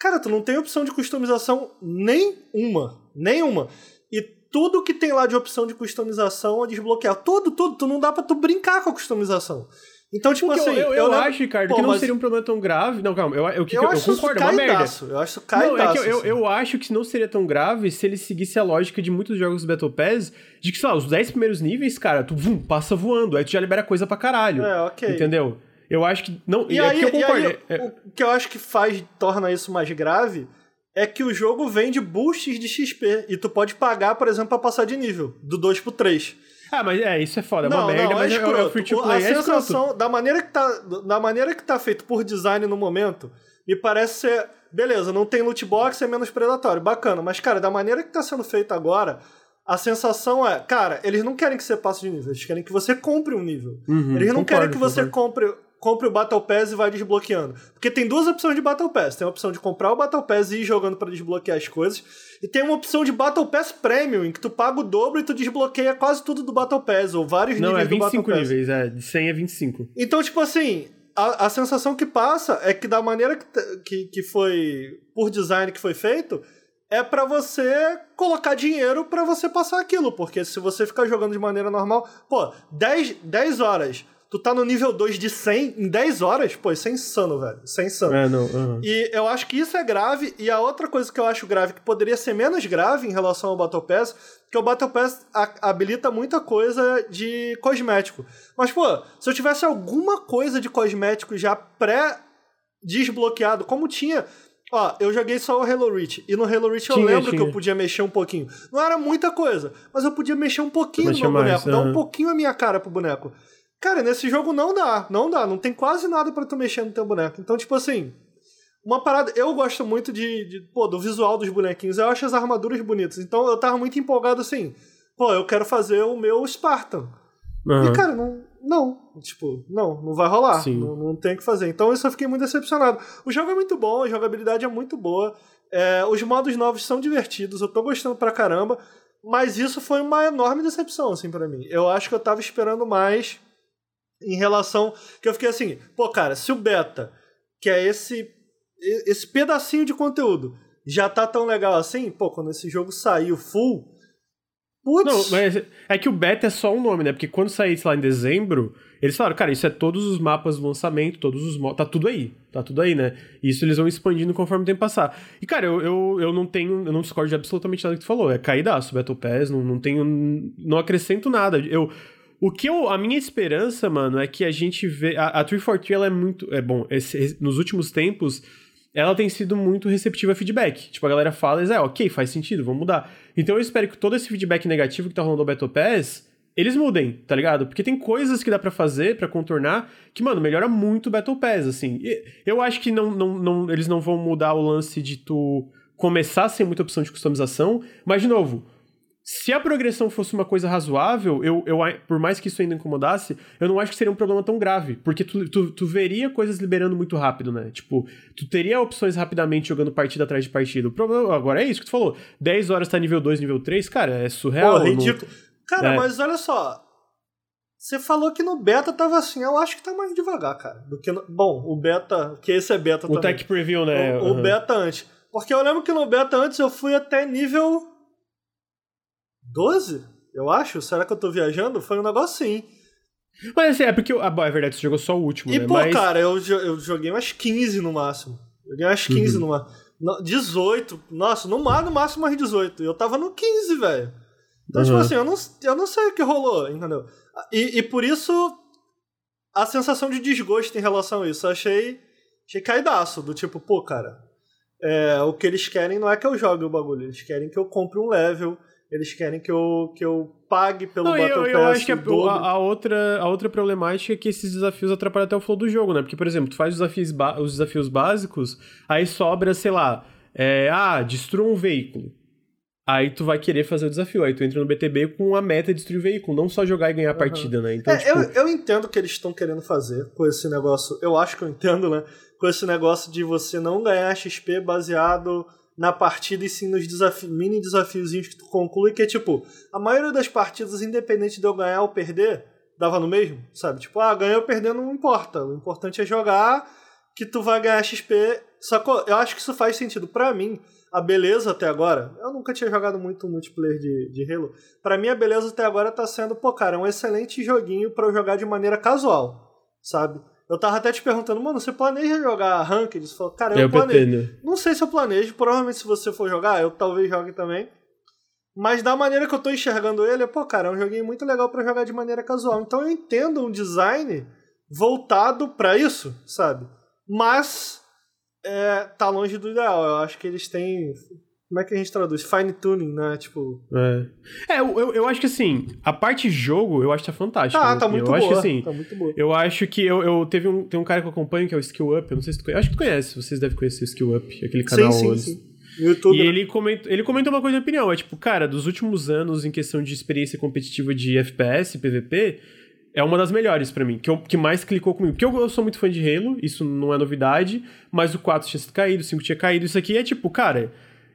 cara, tu não tem opção de customização nenhuma, nenhuma. E tudo que tem lá de opção de customização é desbloquear. Tudo, tudo, tu não dá pra tu brincar com a customização. Então, tipo Porque assim, eu, eu, eu lembro- acho, Ricardo, Pô, que não mas seria um problema tão grave. Não, calma, eu, eu, eu, eu, acho concordo, é isso uma merda. caidaço. Eu acho isso Não, é caidaço. que eu, eu, assim. eu acho que não seria tão grave se ele seguisse a lógica de muitos jogos do Battle Pass, de que, sei lá, os 10 primeiros níveis, cara, tu vum, passa voando, aí tu já libera coisa pra caralho. É, ok. Entendeu? Eu acho que. Não, E é aí, eu e aí, é- é- o que eu acho que faz, torna isso mais grave é que o jogo vende boosts de XP. E tu pode pagar, por exemplo, pra passar de nível, do 2 pro 3. Ah, mas é, isso é foda, é uma não, merda, não, mas é é, é, escroto. o free to play. a é escroto. sensação, da maneira, que tá, da maneira que tá feito por design no momento, me parece ser. Beleza, não tem loot box, é menos predatório, bacana. Mas, cara, da maneira que tá sendo feito agora, a sensação é, cara, eles não querem que você passe de nível, eles querem que você compre um nível. Uhum, Eles não concordo, querem que você concordo. compre, compre o Battle Pass e vai desbloqueando. Porque tem duas opções de Battle Pass. Tem a opção de comprar o Battle Pass e ir jogando pra desbloquear as coisas. E tem uma opção de Battle Pass Premium, em que tu paga o dobro e tu desbloqueia quase tudo do Battle Pass, ou vários Não, é níveis do Battle 25 Pass. níveis, é. De 100 é 25. Então, tipo assim, a, a sensação que passa é que da maneira que, que, que foi, por design que foi feito, é pra você colocar dinheiro pra você passar aquilo. Porque se você ficar jogando de maneira normal, pô, 10, 10 horas, tu tá no nível 2 de 100 em 10 horas, pô, isso é insano, velho. Isso é insano. É, não. E eu acho que isso é grave, e a outra coisa que eu acho grave, que poderia ser menos grave em relação ao Battle Pass, que o Battle Pass habilita muita coisa de cosmético. Mas, pô, se eu tivesse alguma coisa de cosmético já pré-desbloqueado, como tinha. Ó, eu joguei só o Halo Reach, e no Halo Reach eu Tinha, lembro que tinha. eu podia mexer um pouquinho. Não era muita coisa, mas eu podia mexer um pouquinho no meu mais, boneco, dar um pouquinho a minha cara pro boneco. Cara, nesse jogo não dá, não dá, não tem quase nada pra tu mexer no teu boneco. Então, tipo assim, uma parada. Eu gosto muito de, de, pô, do visual dos bonequinhos. Eu acho as armaduras bonitas. Então eu tava muito empolgado assim. Pô, eu quero fazer o meu Spartan. Aham. E, cara, não. Não. Tipo, não, não vai rolar. Não, não tem o que fazer. Então isso eu fiquei muito decepcionado. O jogo é muito bom, a jogabilidade é muito boa. é, os modos novos são divertidos, eu tô gostando pra caramba. Mas isso foi uma enorme decepção, assim, pra mim. Eu acho que eu tava esperando mais em relação. Que eu fiquei assim, pô, cara, se o beta, que é esse, esse pedacinho de conteúdo, já tá tão legal assim, pô, quando esse jogo saiu full. Putz. Não, mas é que o beta é só um nome, né? Porque quando sair, lá, em dezembro, eles falaram, cara, isso é todos os mapas do lançamento, todos os Tá tudo aí. Tá tudo aí, né? E isso eles vão expandindo conforme o tempo passar. E, cara, eu, eu, eu não tenho. Eu não discordo de absolutamente nada que tu falou. É caidaço Battle Pass, não, não tenho. Não acrescento nada. Eu. O que eu. A minha esperança, mano, é que a gente vê. A, a 343 ela é muito. É bom, esse, nos últimos tempos ela tem sido muito receptiva a feedback. Tipo, a galera fala, é, ok, faz sentido, vamos mudar. Então eu espero que todo esse feedback negativo que tá rolando no Battle Pass, eles mudem, tá ligado? Porque tem coisas que dá para fazer, para contornar, que, mano, melhora muito o Battle Pass, assim. Eu acho que não, não, não, eles não vão mudar o lance de tu começar sem muita opção de customização, mas, de novo, se a progressão fosse uma coisa razoável, eu, eu, por mais que isso ainda incomodasse, eu não acho que seria um problema tão grave. Porque tu, tu, tu veria coisas liberando muito rápido, né? Tipo, tu teria opções rapidamente jogando partida atrás de partida. O problema agora é isso que tu falou. 10 horas tá nível 2, nível 3, cara, é surreal. Pô, ridículo. Cara, é. mas olha só. Você falou que no beta tava assim, eu acho que tá mais devagar, cara. Do que no... Bom, o beta, que esse é beta o também. O tech preview, né? O, uhum. o beta antes. Porque eu lembro que no beta antes eu fui até nível 12, eu acho. Será que eu tô viajando? Foi um negócio assim. Mas assim, é porque. Ah, bom, é verdade, você jogou só o último, e, né? pô, Mas... cara, eu, eu joguei umas 15 no máximo. Joguei umas 15 uhum. no máximo. 18. Nossa, no, no máximo umas 18. Eu tava no 15, velho. Então, tipo uhum. tipo assim, eu não, eu não sei o que rolou, entendeu? E, e por isso, a sensação de desgosto em relação a isso. Eu achei, achei caidaço. Do tipo, pô, cara, é, o que eles querem não é que eu jogue o bagulho. Eles querem que eu compre um level eles querem que eu, que eu pague pelo não, Battle eu, eu Pass. acho que a, a, outra, a outra problemática é que esses desafios atrapalham até o flow do jogo, né? Porque, por exemplo, tu faz os desafios, os desafios básicos, aí sobra, sei lá, é, ah, destrua um veículo. Aí tu vai querer fazer o desafio. Aí tu entra no BTB com a meta de destruir o veículo, não só jogar e ganhar a partida, né? Então, é, tipo... eu, eu entendo o que eles estão querendo fazer com esse negócio. Eu acho que eu entendo, né? Com esse negócio de você não ganhar XP baseado na partida e sim nos mini desafiozinhos que tu conclui, que é tipo, a maioria das partidas, independente de eu ganhar ou perder, dava no mesmo, sabe? Tipo, ah, ganhar ou perder não importa. O importante é jogar, que tu vai ganhar XP. Sacou? Eu acho que isso faz sentido. para mim, a beleza até agora, eu nunca tinha jogado muito multiplayer de, de Halo. para mim, a beleza até agora tá sendo, pô, cara, um excelente joguinho para eu jogar de maneira casual, sabe? Eu tava até te perguntando, mano, você planeja jogar Ranked? Você falou, cara, eu, eu planejo. Não sei se eu planejo, provavelmente se você for jogar, eu talvez jogue também. Mas da maneira que eu tô enxergando ele, pô, cara, é um joguinho muito legal para jogar de maneira casual. Então eu entendo um design voltado para isso, sabe? Mas é, tá longe do ideal. Eu acho que eles têm como é que a gente traduz? Fine tuning, né? Tipo. É, é eu, eu acho que assim, a parte jogo eu acho que tá fantástica. Ah, tá muito eu boa. Acho que, assim, tá muito boa. Eu acho que eu, eu teve um, tem um cara que eu acompanho que é o Skill Up. Eu não sei se tu conhece. Acho que tu conhece, vocês devem conhecer o Skill Up, aquele canal. Sim, sim, sim. YouTube. E ele comentou, ele comentou uma coisa de opinião. É tipo, cara, dos últimos anos em questão de experiência competitiva de FPS, PVP, é uma das melhores para mim, que, eu, que mais clicou comigo. Porque eu, eu, sou muito fã de Halo, isso não é novidade, mas o 4 tinha sido caído, o 5 tinha caído. Isso aqui é tipo, cara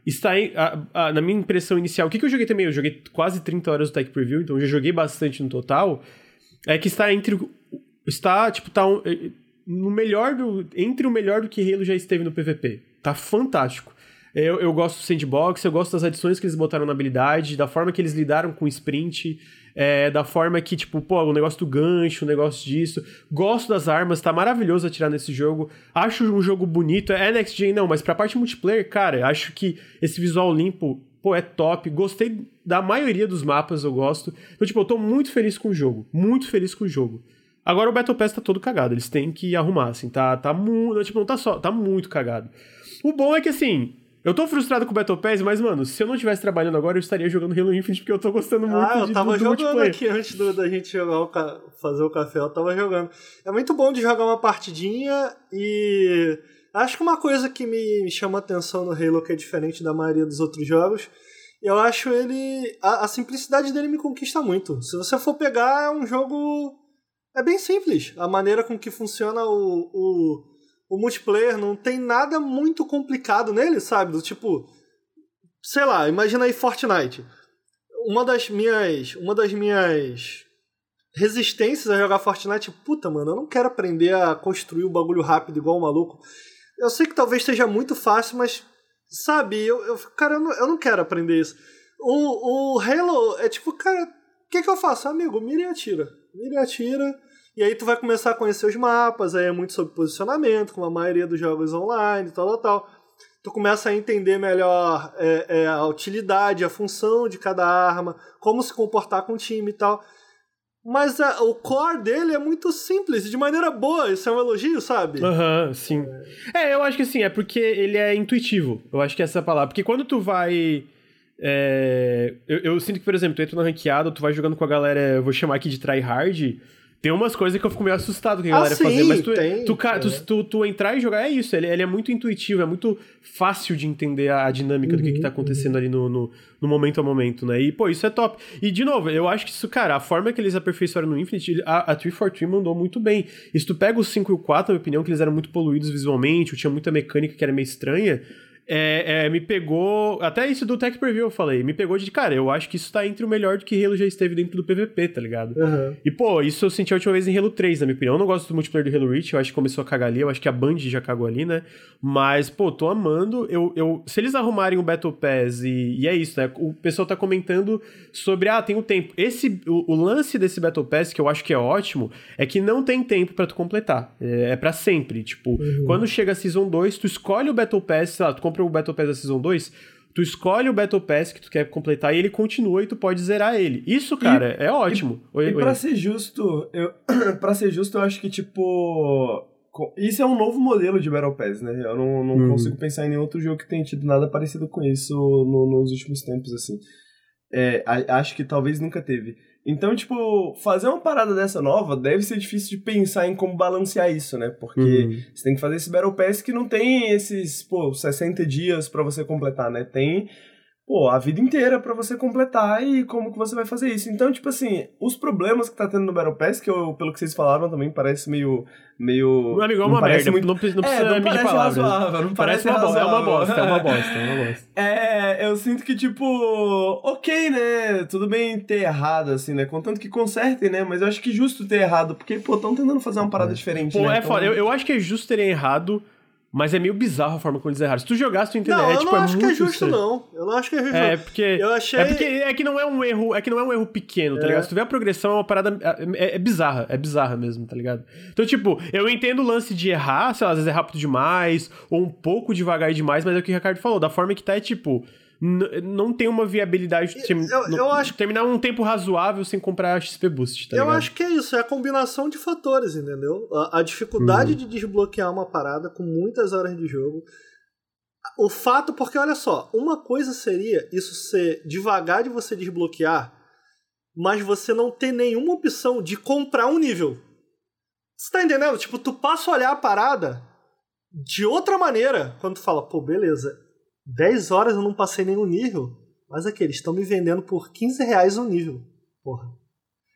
está em, a, a, na minha impressão inicial, o que, que eu joguei também? Eu joguei quase 30 horas do Tech Preview, então eu já joguei bastante no total. É que está entre. Está, tipo, tá um, é, no melhor do. Entre o melhor do que Halo já esteve no PVP. Tá fantástico. Eu, eu gosto do sandbox, eu gosto das adições que eles botaram na habilidade, da forma que eles lidaram com o sprint é, da forma que, tipo, pô, o negócio do gancho, o negócio disso. Gosto das armas, tá maravilhoso atirar nesse jogo. Acho um jogo bonito. É Next Gen, não, mas pra parte multiplayer, cara, acho que esse visual limpo, pô, é top. Gostei da maioria dos mapas, eu gosto. Então, tipo, eu tô muito feliz com o jogo. Muito feliz com o jogo. Agora o Battle Pass tá todo cagado, eles têm que arrumar, assim, tá, tá muito, tipo, não tá só, tá muito cagado. O bom é que, assim, eu tô frustrado com o Battle Pass, mas, mano, se eu não estivesse trabalhando agora, eu estaria jogando Halo Infinite, porque eu tô gostando muito ah, eu de, tava do, do jogando aqui antes do, da gente jogar o ca... fazer o café, eu tava jogando. É muito bom de jogar uma partidinha e... Acho que uma coisa que me chama atenção no Halo, que é diferente da maioria dos outros jogos, eu acho ele... A, a simplicidade dele me conquista muito. Se você for pegar, é um jogo... É bem simples. A maneira com que funciona o, o o multiplayer não tem nada muito complicado nele, sabe? Do tipo, sei lá, imagina aí Fortnite. Uma das minhas, uma das minhas resistências a jogar Fortnite. Puta, mano, eu não quero aprender a construir um bagulho rápido igual um maluco. Eu sei que talvez seja muito fácil, mas, sabe, eu, eu cara, eu não, eu não quero aprender isso. O, o Halo é tipo, cara, o que, que eu faço? Amigo, mira e atira. Mira e atira. E aí tu vai começar a conhecer os mapas, aí é muito sobre posicionamento, como a maioria dos jogos online, tal, tal, tal. Tu começa a entender melhor é, é, a utilidade, a função de cada arma, como se comportar com o time e tal. Mas a, o core dele é muito simples, de maneira boa. Isso é um elogio, sabe? Aham, uhum, sim. É, eu acho que assim, é porque ele é intuitivo. Eu acho que essa é a palavra. Porque quando tu vai. É, eu, eu, sinto que, por exemplo, tu entra na ranqueada, tu vai jogando com a galera, eu vou chamar aqui de tryhard. Tem umas coisas que eu fico meio assustado que a ah, galera sim, fazer, mas tu, tem, tu, tu, tu, tu, entrar e jogar é isso, ele, ele, é muito intuitivo, é muito fácil de entender a, a dinâmica uhum, do que, que tá uhum, acontecendo uhum. ali no, no, no, momento a momento, né? E, pô, isso é top. E, de novo, eu acho que isso, cara, a forma que eles aperfeiçoaram no Infinite, a, a 343 mandou muito bem. E se tu pega os 5 e o 4, na minha opinião, que eles eram muito poluídos visualmente, tinha muita mecânica que era meio estranha, é, é, me pegou. Até isso do Tech Preview eu falei. Me pegou de, cara, eu acho que isso tá entre o melhor do que Halo já esteve dentro do PVP, tá ligado? Uhum. E, pô, isso eu senti a última vez em Halo 3, na minha opinião. Eu não gosto do multiplayer do Halo Reach, eu acho que começou a cagar ali. Eu acho que a Band já cagou ali, né? Mas, pô, tô amando. Eu, eu, se eles arrumarem o Battle Pass e, e é isso, né? O pessoal tá comentando sobre, ah, tem o tempo. Esse, o, o lance desse Battle Pass, que eu acho que é ótimo, é que não tem tempo para tu completar. É, é para sempre. Tipo, uhum. quando chega a Season 2, tu escolhe o Battle Pass, sei lá, tu compra o Battle Pass da Season Season 2, tu escolhe o Battle Pass que tu quer completar e ele continua e tu pode zerar ele. Isso, cara, e, é ótimo. E, oi, e pra ser justo, eu, pra ser justo, eu acho que, tipo... Isso é um novo modelo de Battle Pass, né? Eu não, não uhum. consigo pensar em nenhum outro jogo que tenha tido nada parecido com isso no, nos últimos tempos, assim. É, acho que talvez nunca teve. Então, tipo, fazer uma parada dessa nova deve ser difícil de pensar em como balancear isso, né? Porque uhum. você tem que fazer esse Battle Pass que não tem esses, pô, 60 dias para você completar, né? Tem pô, a vida inteira para você completar e como que você vai fazer isso. Então, tipo assim, os problemas que tá tendo no Battle Pass, que eu, pelo que vocês falaram também, parece meio. meio Meu amigo, é uma merda. Muito... Não, não precisa é, não medir palavras. Razoável, não parece, parece uma, é uma bosta, é uma bosta, é uma bosta. é, eu sinto que, tipo, ok, né? Tudo bem ter errado, assim, né? Contanto que consertem, né? Mas eu acho que justo ter errado, porque, pô, estão tentando fazer uma parada diferente. Pô, né? é então... foda. Eu, eu acho que é justo terem errado mas é meio bizarro a forma como eles erraram. Se tu jogasse, tu entender. Não, é, eu tipo, não é acho que é justo, não. Eu não acho que é justo. É, porque. Eu achei. É porque é que não é um erro. É que não é um erro pequeno, tá é. ligado? Se tu vê a progressão, é uma parada. É, é, bizarra. É bizarra mesmo, tá ligado? Então, tipo, eu entendo o lance de errar, sei lá, às vezes é rápido demais, ou um pouco devagar demais, mas é o que o Ricardo falou. Da forma que tá, é tipo não tem uma viabilidade de eu, eu acho... terminar um tempo razoável sem comprar XP Boost, tá Eu ligado? acho que é isso, é a combinação de fatores, entendeu? A, a dificuldade uhum. de desbloquear uma parada com muitas horas de jogo. O fato, porque olha só, uma coisa seria isso ser devagar de você desbloquear, mas você não ter nenhuma opção de comprar um nível. Você tá entendendo? Tipo, tu passa a olhar a parada de outra maneira quando tu fala, pô, beleza, 10 horas eu não passei nenhum nível. Mas aqui, eles estão me vendendo por 15 reais um nível. Porra.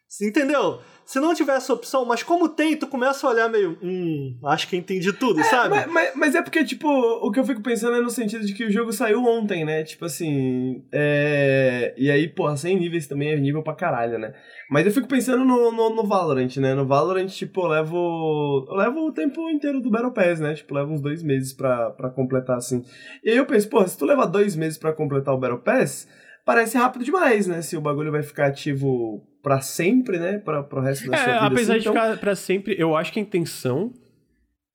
Você entendeu? Se não tivesse opção, mas como tem, tu começa a olhar meio. Hum, acho que entendi tudo, é, sabe? Mas, mas, mas, é porque, tipo, o que eu fico pensando é no sentido de que o jogo saiu ontem, né? Tipo assim. É... E aí, porra, 100 níveis também é nível pra caralho, né? Mas eu fico pensando no, no, no Valorant, né? No Valorant, tipo, eu levo. Eu levo o tempo inteiro do Battle Pass, né? Tipo, levo uns dois meses pra, pra completar, assim. E aí eu penso, porra, se tu levar dois meses pra completar o Battle Pass parece rápido demais, né? Se o bagulho vai ficar ativo para sempre, né? Para o resto da é, sua vida. Apesar assim, de então... ficar para sempre, eu acho que a intenção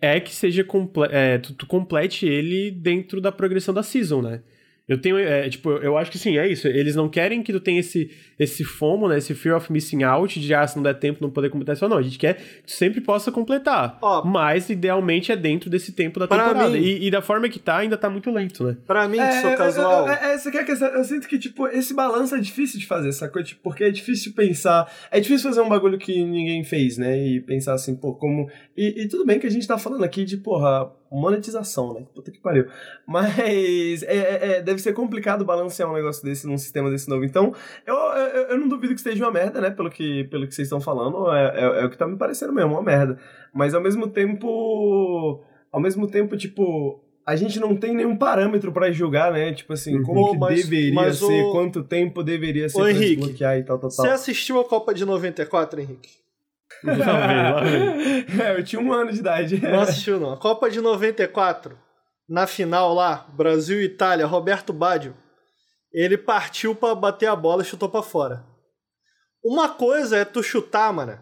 é que seja comple é, tu, tu, complete ele dentro da progressão da season, né? Eu tenho, é, tipo, eu acho que sim, é isso. Eles não querem que tu tenha esse, esse FOMO, né? Esse fear of missing out, de ah, se não der tempo não poder completar isso. Não, a gente quer que tu sempre possa completar. Ó, mas, idealmente, é dentro desse tempo da temporada. Mim, e, e, da forma que tá, ainda tá muito lento, né? Pra mim, é, sou casual. É, é, quer que eu sinto que, tipo, esse balanço é difícil de fazer, sacou? Tipo, porque é difícil pensar. É difícil fazer um bagulho que ninguém fez, né? E pensar assim, pô, como. E, e tudo bem que a gente tá falando aqui de, porra monetização, né? Puta que pariu. Mas é, é, é, deve ser complicado balancear um negócio desse num sistema desse novo. Então, eu, eu, eu não duvido que esteja uma merda, né? Pelo que, pelo que vocês estão falando. É, é, é, o que tá me parecendo mesmo, uma merda. Mas ao mesmo tempo. Ao mesmo tempo, tipo. a gente não tem nenhum parâmetro pra julgar, né? Tipo assim, como Pô, que mas- deveria mas ser, o- quanto tempo deveria ser Ô, pra Henrique, desbloquear e tal, tal, Você tal. assistiu a Copa de 94, Henrique? Lá vem, lá vem. é, eu tinha um ano de idade. Não assistiu, não. A Copa de 94, na final lá, Brasil e Itália, Roberto Baggio, ele partiu pra bater a bola e chutou pra fora. Uma coisa é tu chutar, mano,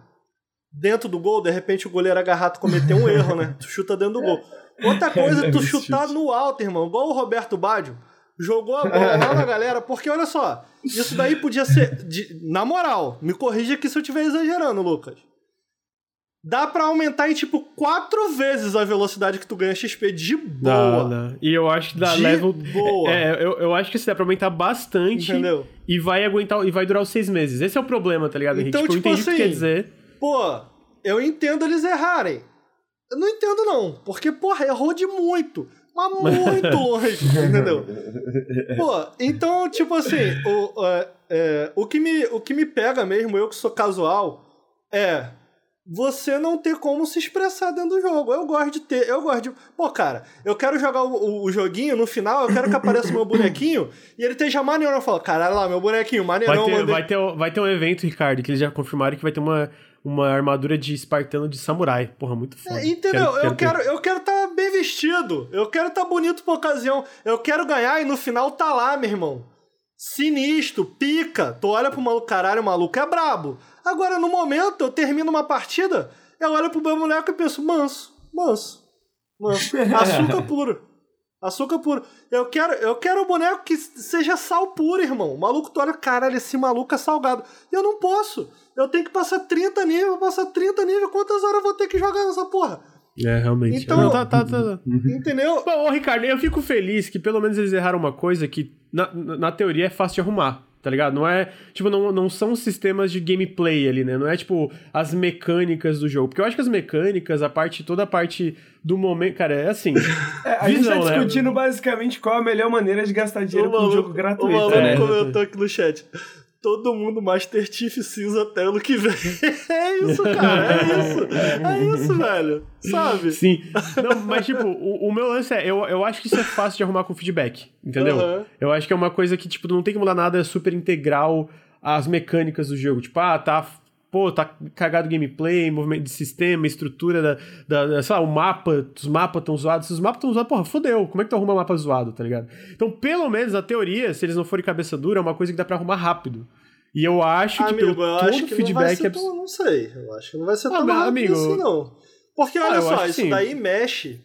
dentro do gol, de repente o goleiro agarrado cometeu um erro, né? Tu chuta dentro do gol. Outra coisa é tu Esse chutar no alto, irmão, igual o Roberto Baggio. Jogou a bola lá na galera, porque olha só, isso daí podia ser. de- na moral, me corrija aqui se eu estiver exagerando, Lucas. Dá pra aumentar em tipo quatro vezes a velocidade que tu ganha XP de boa. Dá, dá. E eu acho que dá De level. boa. É, eu, eu acho que isso dá pra aumentar bastante. Entendeu? E vai aguentar e vai durar os seis meses. Esse é o problema, tá ligado, Henrique? Então, tipo, eu tipo entendi o que assim, quer dizer. Pô, eu entendo eles errarem. Eu não entendo, não. Porque, porra, errou de muito. Mas muito longe, entendeu? Pô, então, tipo assim, o, é, é, o, que me, o que me pega mesmo, eu que sou casual, é você não ter como se expressar dentro do jogo. Eu gosto de ter, eu gosto de. Pô, cara, eu quero jogar o, o- o joguinho no final, eu quero que apareça o meu bonequinho e ele esteja maneirão. Eu falo, caralho lá, meu bonequinho, Vai maneirão, ter, mandei- vai, ter, vai ter um evento, Ricardo, que eles já confirmaram que vai ter uma, uma armadura de espartano de samurai. Porra, muito foda. É, Entendeu? eu ter. quero eu quero estar bem vestido. Eu quero estar bonito pra ocasião. Eu quero ganhar e no final tá lá, meu irmão. Sinistro, pica. Tu olha pro maluco, caralho, o maluco é brabo. Agora, no momento, eu termino uma partida, eu olho pro meu boneco e penso, manso, manso, manso. Açúcar puro. Açúcar puro. Eu quero, eu quero um boneco que seja sal puro, irmão. O maluco, tu olha, caralho, esse maluco é salgado. E eu não posso. Eu tenho que passar 30 níveis, passar 30 níveis. Quantas horas eu vou ter que jogar nessa porra? É, realmente. Então- Não, tá, tá, tá. Entendeu? Bom, ô, Ricardo, eu fico feliz que pelo menos eles erraram uma coisa que, na, na teoria, é fácil de arrumar, tá ligado? Não é, tipo, não, não são sistemas de gameplay ali, né? Não é, tipo, as mecânicas do jogo. Porque eu acho que as mecânicas, a parte, toda a parte do momento, cara, é assim... É, a gente visão, tá né? discutindo basicamente qual a melhor maneira de gastar dinheiro com um jogo o gratuito. maluco né? comentou aqui no chat. Todo mundo Master Chief cinza até ano que vem. É isso, cara. É isso. É isso, velho. Sabe? Sim. Não, mas, tipo, o, o meu lance é, eu, eu acho que isso é fácil de arrumar com feedback, entendeu? Aham. Eu acho que é uma coisa que, tipo, não tem que mudar nada, é super integral às mecânicas do jogo. Tipo, ah, tá. Pô, tá cagado gameplay, movimento de sistema, estrutura da, da, da- Sei lá, o mapa, os mapas estão zoados. Se os mapas estão zoados, porra, fodeu. Como é que tu arruma mapa zoado, tá ligado? Então, pelo menos, a teoria, se eles não forem cabeça dura, é uma coisa que dá pra arrumar rápido. E eu acho que Amigo, pelo eu todo acho que não vai feedback ser é tão, não sei. Eu acho que não vai ser Ah, tão rápido amigo, assim, não. Porque Ah, olha eu só, que isso sim. daí mexe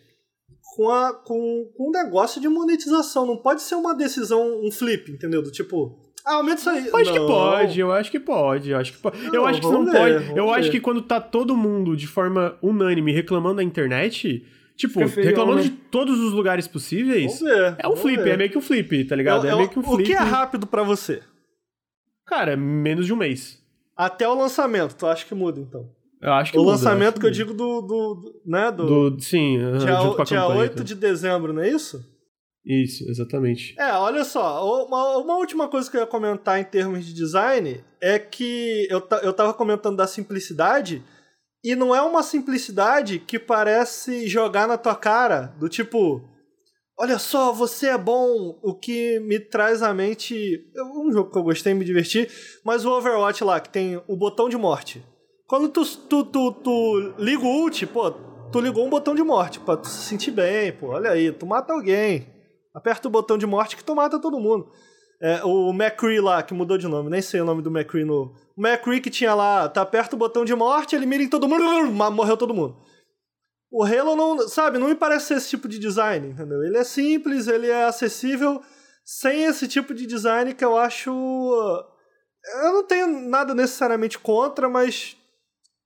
com, a, com, com um negócio de monetização. Não pode ser uma decisão, um flip, entendeu? Do tipo, ah, aumenta isso aí. Eu acho que Não. pode, eu acho que pode, eu acho que eu Não, acho que não ver, pode. Eu acho ver. que quando tá todo mundo de forma unânime reclamando da internet, tipo, reclamando né? de todos os lugares possíveis, ver. é um flip, ver. é meio que um flip, tá ligado? É- É, meio que um o flip. que é rápido pra você? Cara, menos de um mês. Até o lançamento, tu acha que muda, então? Eu acho que o muda, lançamento acho que eu digo do, do, do- né, do, Do, sim, aham, dia, junto com a dia campanha, 8 tá? de dezembro, não é isso? Isso, exatamente. É, olha só, uma, uma última coisa que eu ia comentar em termos de design é que eu, eu tava comentando da simplicidade e não é uma simplicidade que parece jogar na tua cara, do tipo, olha só, você é bom, o que me traz à mente, é um jogo que eu gostei, me diverti, mas o Overwatch lá, que tem o botão de morte. Quando tu, tu, tu, tu liga o ult, pô, tu ligou um botão de morte pra tu se sentir bem, pô, olha aí, tu mata alguém. Aperta o botão de morte que tu mata todo mundo. É, o McCree lá, que mudou de nome, nem sei o nome do McCree no. O McCree que tinha lá, tá aperta o botão de morte, ele mira em todo mundo, morreu todo mundo. O Halo não, sabe, não me parece ser esse tipo de design, entendeu? Ele é simples, ele é acessível, sem esse tipo de design que eu acho. Eu não tenho nada necessariamente contra, mas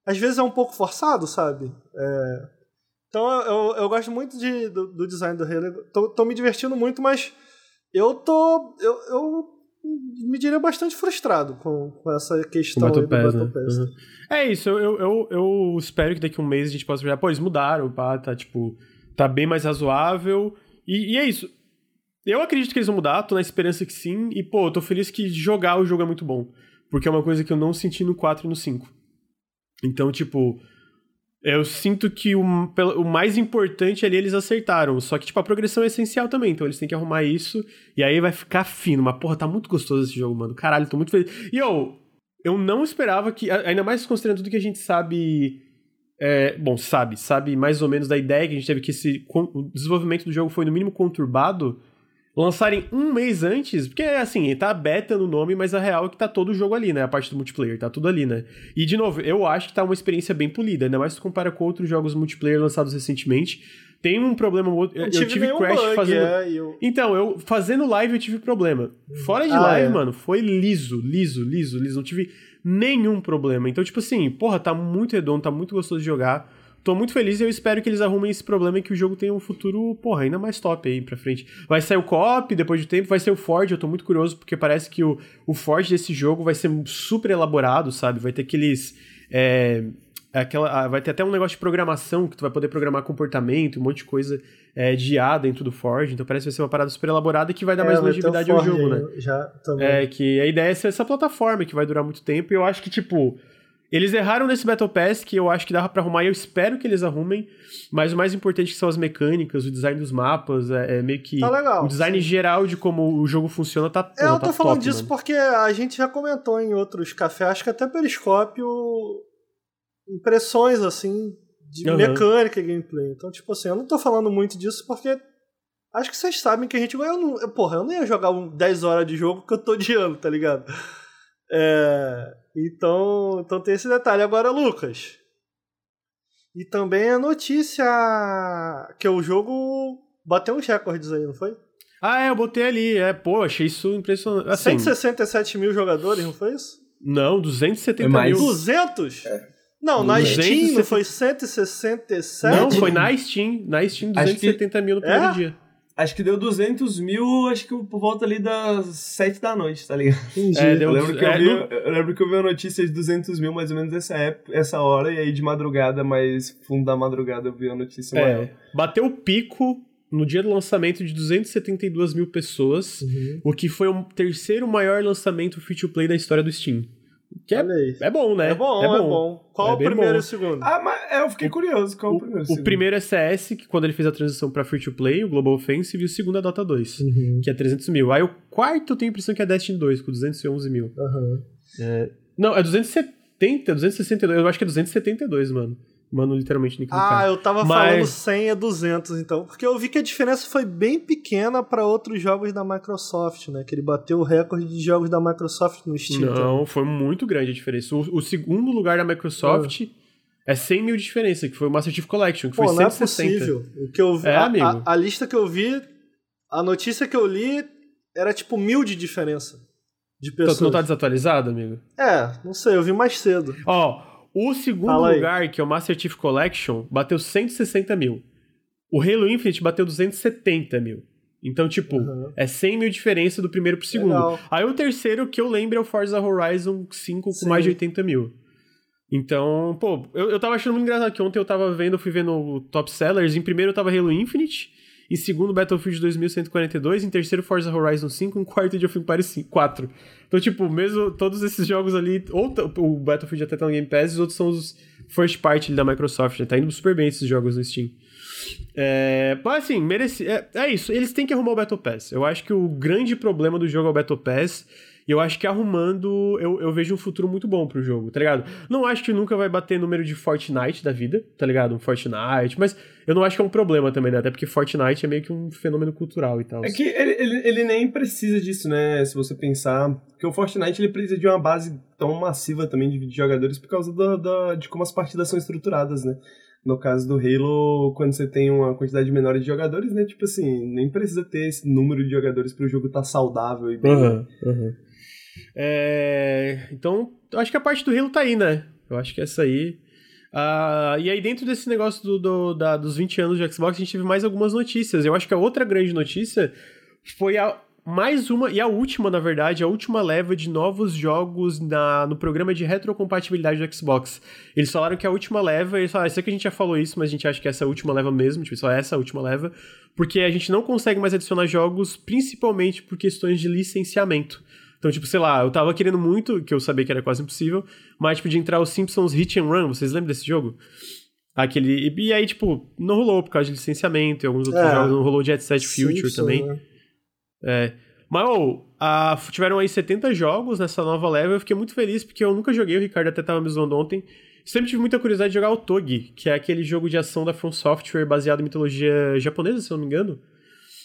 às vezes é um pouco forçado, sabe? É, então eu, eu gosto muito de, do, do design do Halo. Tô, tô me divertindo muito, mas eu tô. Eu, eu me diria bastante frustrado com, com essa questão Battle do Pass, Battle né? Pass. Uhum. É isso, eu, eu, eu, eu espero que daqui a um mês a gente possa ver, pô, eles mudaram, pá, tá, tipo, tá bem mais razoável. E, e é isso. Eu acredito que eles vão mudar, tô na esperança que sim. E, pô, eu tô feliz que jogar o jogo é muito bom. Porque é uma coisa que eu não senti no 4 e no 5. Então, tipo, Eu sinto que o, o mais importante ali eles acertaram. Só que, tipo, a progressão é essencial também. Então eles têm que arrumar isso. E aí vai ficar fino. Mas, porra, tá muito gostoso esse jogo, mano. Caralho, tô muito feliz. E, eu, eu não esperava que. Ainda mais considerando tudo que a gente sabe. É, bom, sabe, sabe mais ou menos da ideia que a gente teve que esse o desenvolvimento do jogo foi no mínimo conturbado lançarem um mês antes, porque assim, tá beta no nome, mas a real é que tá todo o jogo ali, né? A parte do multiplayer, tá tudo ali, né? E de novo, eu acho que tá uma experiência bem polida, ainda mais se compara com outros jogos multiplayer lançados recentemente. Tem um problema. Eu, eu tive crash bug, fazendo. É, eu... Então, eu fazendo live eu tive problema. Fora de Ah, live, é. mano, foi liso, liso, liso, liso. Não tive nenhum problema. Então, tipo assim, porra, tá muito redondo, tá muito gostoso de jogar. Tô muito feliz e eu espero que eles arrumem esse problema e que o jogo tenha um futuro, porra, ainda mais top aí pra frente. Vai sair o co-op depois de tempo, vai ser o Ford, eu tô muito curioso porque parece que o, o Ford desse jogo vai ser super elaborado, sabe? Vai ter aqueles. É, aquela, ah, vai ter até um negócio de programação que tu vai poder programar comportamento, um monte de coisa é, de IA dentro do Forge, então parece que vai ser uma parada super elaborada que vai dar É, mais longevidade ao jogo, né? Já também. É, que a ideia é ser essa plataforma que vai durar muito tempo, e eu acho que, tipo, eles erraram nesse Battle Pass, que eu acho que dava pra arrumar, e eu espero que eles arrumem, mas o mais importante que são as mecânicas, o design dos mapas, é, é meio que... Tá legal, o design sim. geral de como o jogo funciona tá É, eu tá tô falando top, disso mano. porque a gente já comentou em outros cafés, acho que até Periscópio, impressões assim de Aham. mecânica e gameplay. Então, tipo assim, eu não tô falando muito disso porque acho que vocês sabem que a gente. Eu não, eu- porra, eu não ia jogar um 10 horas de jogo que eu tô odiando, tá ligado? É, então, então tem esse detalhe. Agora, Lucas. E também a notícia que o jogo bateu uns recordes aí, não foi? Ah, é, eu botei ali, é, pô, achei isso impressionante. Assim, 167 mil jogadores, não foi isso? não, 270 É mais. mil. 200? Não, na 260. Steam não foi 167? Não, foi na Steam, na Steam, Acho que- 270 mil no primeiro É? dia. Acho que deu 200 mil, acho que por volta ali das 7 da noite, tá ligado? Entendi. É, Eu deu- lembro, que é, eu, vi, não- eu lembro que eu vi a notícia de 200 mil mais ou menos essa, época, essa hora, e aí de madrugada, mais fundo da madrugada, eu vi a notícia maior. É, bateu o pico no dia do lançamento de 272 mil pessoas, Uhum. o que foi o terceiro maior lançamento free-to-play da história do Steam. Que é, Olha aí. é bom, né? É bom, é bom. Qual É o primeiro bom. e o segundo? Ah, mas é, eu fiquei curioso, qual o, primeiro? O segundo? primeiro é CS, que quando ele fez a transição pra free-to-play, o Global Offensive, e o segundo é Dota 2, Uhum. que é 300 mil. Aí o quarto eu tenho a impressão que é Destiny 2, com 211 mil. Aham. Não, é 270, 262, eu acho que é 272, mano. Mano, literalmente, Nick Ah, eu tava Mas- falando 100 a 200, então. Porque eu vi que a diferença foi bem pequena pra outros jogos da Microsoft, né? Que ele bateu o recorde de jogos da Microsoft no Steam. tá? Não, foi muito grande a diferença. O, o segundo lugar da Microsoft é 100 mil de diferença, que foi o Master Chief Collection, que foi Pô, não é 160. possível. O que eu vi, É, a, amigo. a- a lista que eu vi, a notícia que eu li era tipo mil de diferença de Então, pessoas. tu não tá desatualizado, amigo? É, não sei, eu vi mais cedo. Ó, o segundo Fala aí. lugar, que é o Master Chief Collection, bateu 160 mil. O Halo Infinite bateu 270 mil. Então, tipo, Uhum. é 100 mil diferença do primeiro pro segundo. Legal. Aí o terceiro que eu lembro é o Forza Horizon 5 com Sim. mais de 80 mil. Então, pô, eu, eu tava achando muito engraçado que ontem eu tava vendo, eu fui vendo o Top Sellers. Em primeiro tava Halo Infinite, em segundo Battlefield 2142, em terceiro Forza Horizon 5, em quarto Age of Empires 4. Então, tipo, mesmo todos esses jogos ali, ou o Battlefield até tá no Game Pass, os outros são os first party da Microsoft, né? Tá indo super bem esses jogos no Steam. É, mas assim, mereci, é, é isso, eles têm que arrumar o Battle Pass. Eu acho que o grande problema do jogo é o Battle Pass. E eu acho que arrumando, eu, eu vejo um futuro muito bom pro jogo, tá ligado? Não acho que nunca vai bater número de Fortnite da vida, tá ligado? Um Fortnite, mas eu não acho que é um problema também, né? Até porque Fortnite é meio que um fenômeno cultural e tal. É que ele, ele, ele nem precisa disso, né? Se você pensar. Porque o Fortnite ele precisa de uma base tão massiva também de jogadores por causa da, da- de como as partidas são estruturadas, né? No caso do Halo, quando você tem uma quantidade menor de jogadores, né? Tipo assim, nem precisa ter esse número de jogadores para o jogo estar saudável e bem. Aham, aham. É, então, acho que a parte do Halo tá aí, né? Eu acho que essa aí. Ah, e aí, dentro desse negócio do, do- da- dos 20 anos de Xbox, a gente teve mais algumas notícias. Eu acho que a outra grande notícia foi a mais uma, e a última, na verdade, a última leva de novos jogos na, no programa de retrocompatibilidade do Xbox. Eles falaram que a última leva, eles falaram, eu sei que a gente já falou isso, mas a gente acha que essa é a última leva mesmo, tipo, só essa é a última leva, porque a gente não consegue mais adicionar jogos, principalmente por questões de licenciamento. Então, tipo, sei lá, eu tava querendo muito, que eu sabia que era quase impossível, mas, tipo, de entrar os Simpsons Hit and Run, vocês lembram desse jogo? Aquele. E aí, tipo, não rolou por causa de licenciamento e alguns outros É. jogos. Não rolou Jet Set Future Simpsons, também. né? É. Mas, ô, a- tiveram aí 70 jogos nessa nova leva. Eu fiquei muito feliz porque eu nunca joguei. O Ricardo até tava me zoando ontem. Sempre tive muita curiosidade de jogar o Togi, que é aquele jogo de ação da From Software baseado em mitologia japonesa, se eu não me engano.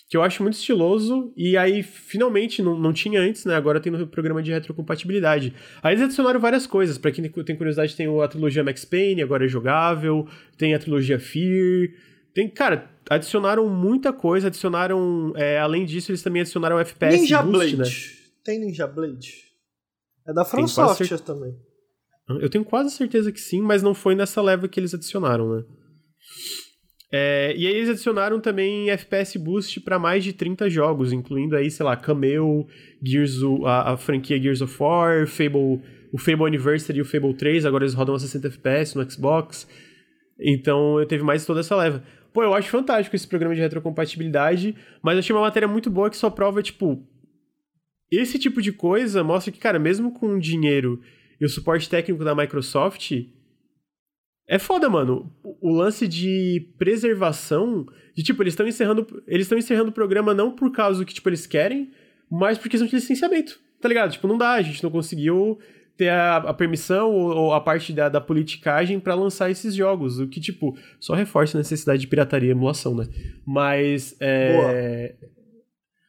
Que eu acho muito estiloso. E aí, finalmente, não, não tinha antes, né? Agora tem no programa de retrocompatibilidade. Aí eles adicionaram várias coisas. Pra quem tem curiosidade, tem a trilogia Max Payne, agora é jogável. Tem a trilogia Fear. Tem, cara, adicionaram muita coisa. Adicionaram. é, além disso, eles também adicionaram o FPS Ninja Boost, Blade. né? Tem Ninja Blade? É da From Software também. Eu tenho quase certeza que sim, mas não foi nessa leva que eles adicionaram, né? É, e aí eles adicionaram também FPS Boost para mais de 30 jogos, incluindo aí, sei lá, Cameo, Gears, a, a franquia Gears of War, Fable, o Fable Anniversary e o Fable 3, agora eles rodam a 60 FPS no Xbox. Então eu teve mais toda essa leva. Pô, eu acho fantástico esse programa de retrocompatibilidade, mas achei uma matéria muito boa que só prova, tipo, esse tipo de coisa mostra que, cara, mesmo com dinheiro e o suporte técnico da Microsoft, é foda, mano. O lance de preservação, de tipo, eles estão encerrando, eles estão encerrando o programa não por causa do que tipo eles querem, mas por questão de licenciamento. Tá ligado? Tipo, não dá, a gente não conseguiu ter a, a permissão ou, ou a parte da, da politicagem pra lançar esses jogos, o que tipo só reforça a necessidade de pirataria e emulação, né? Mas é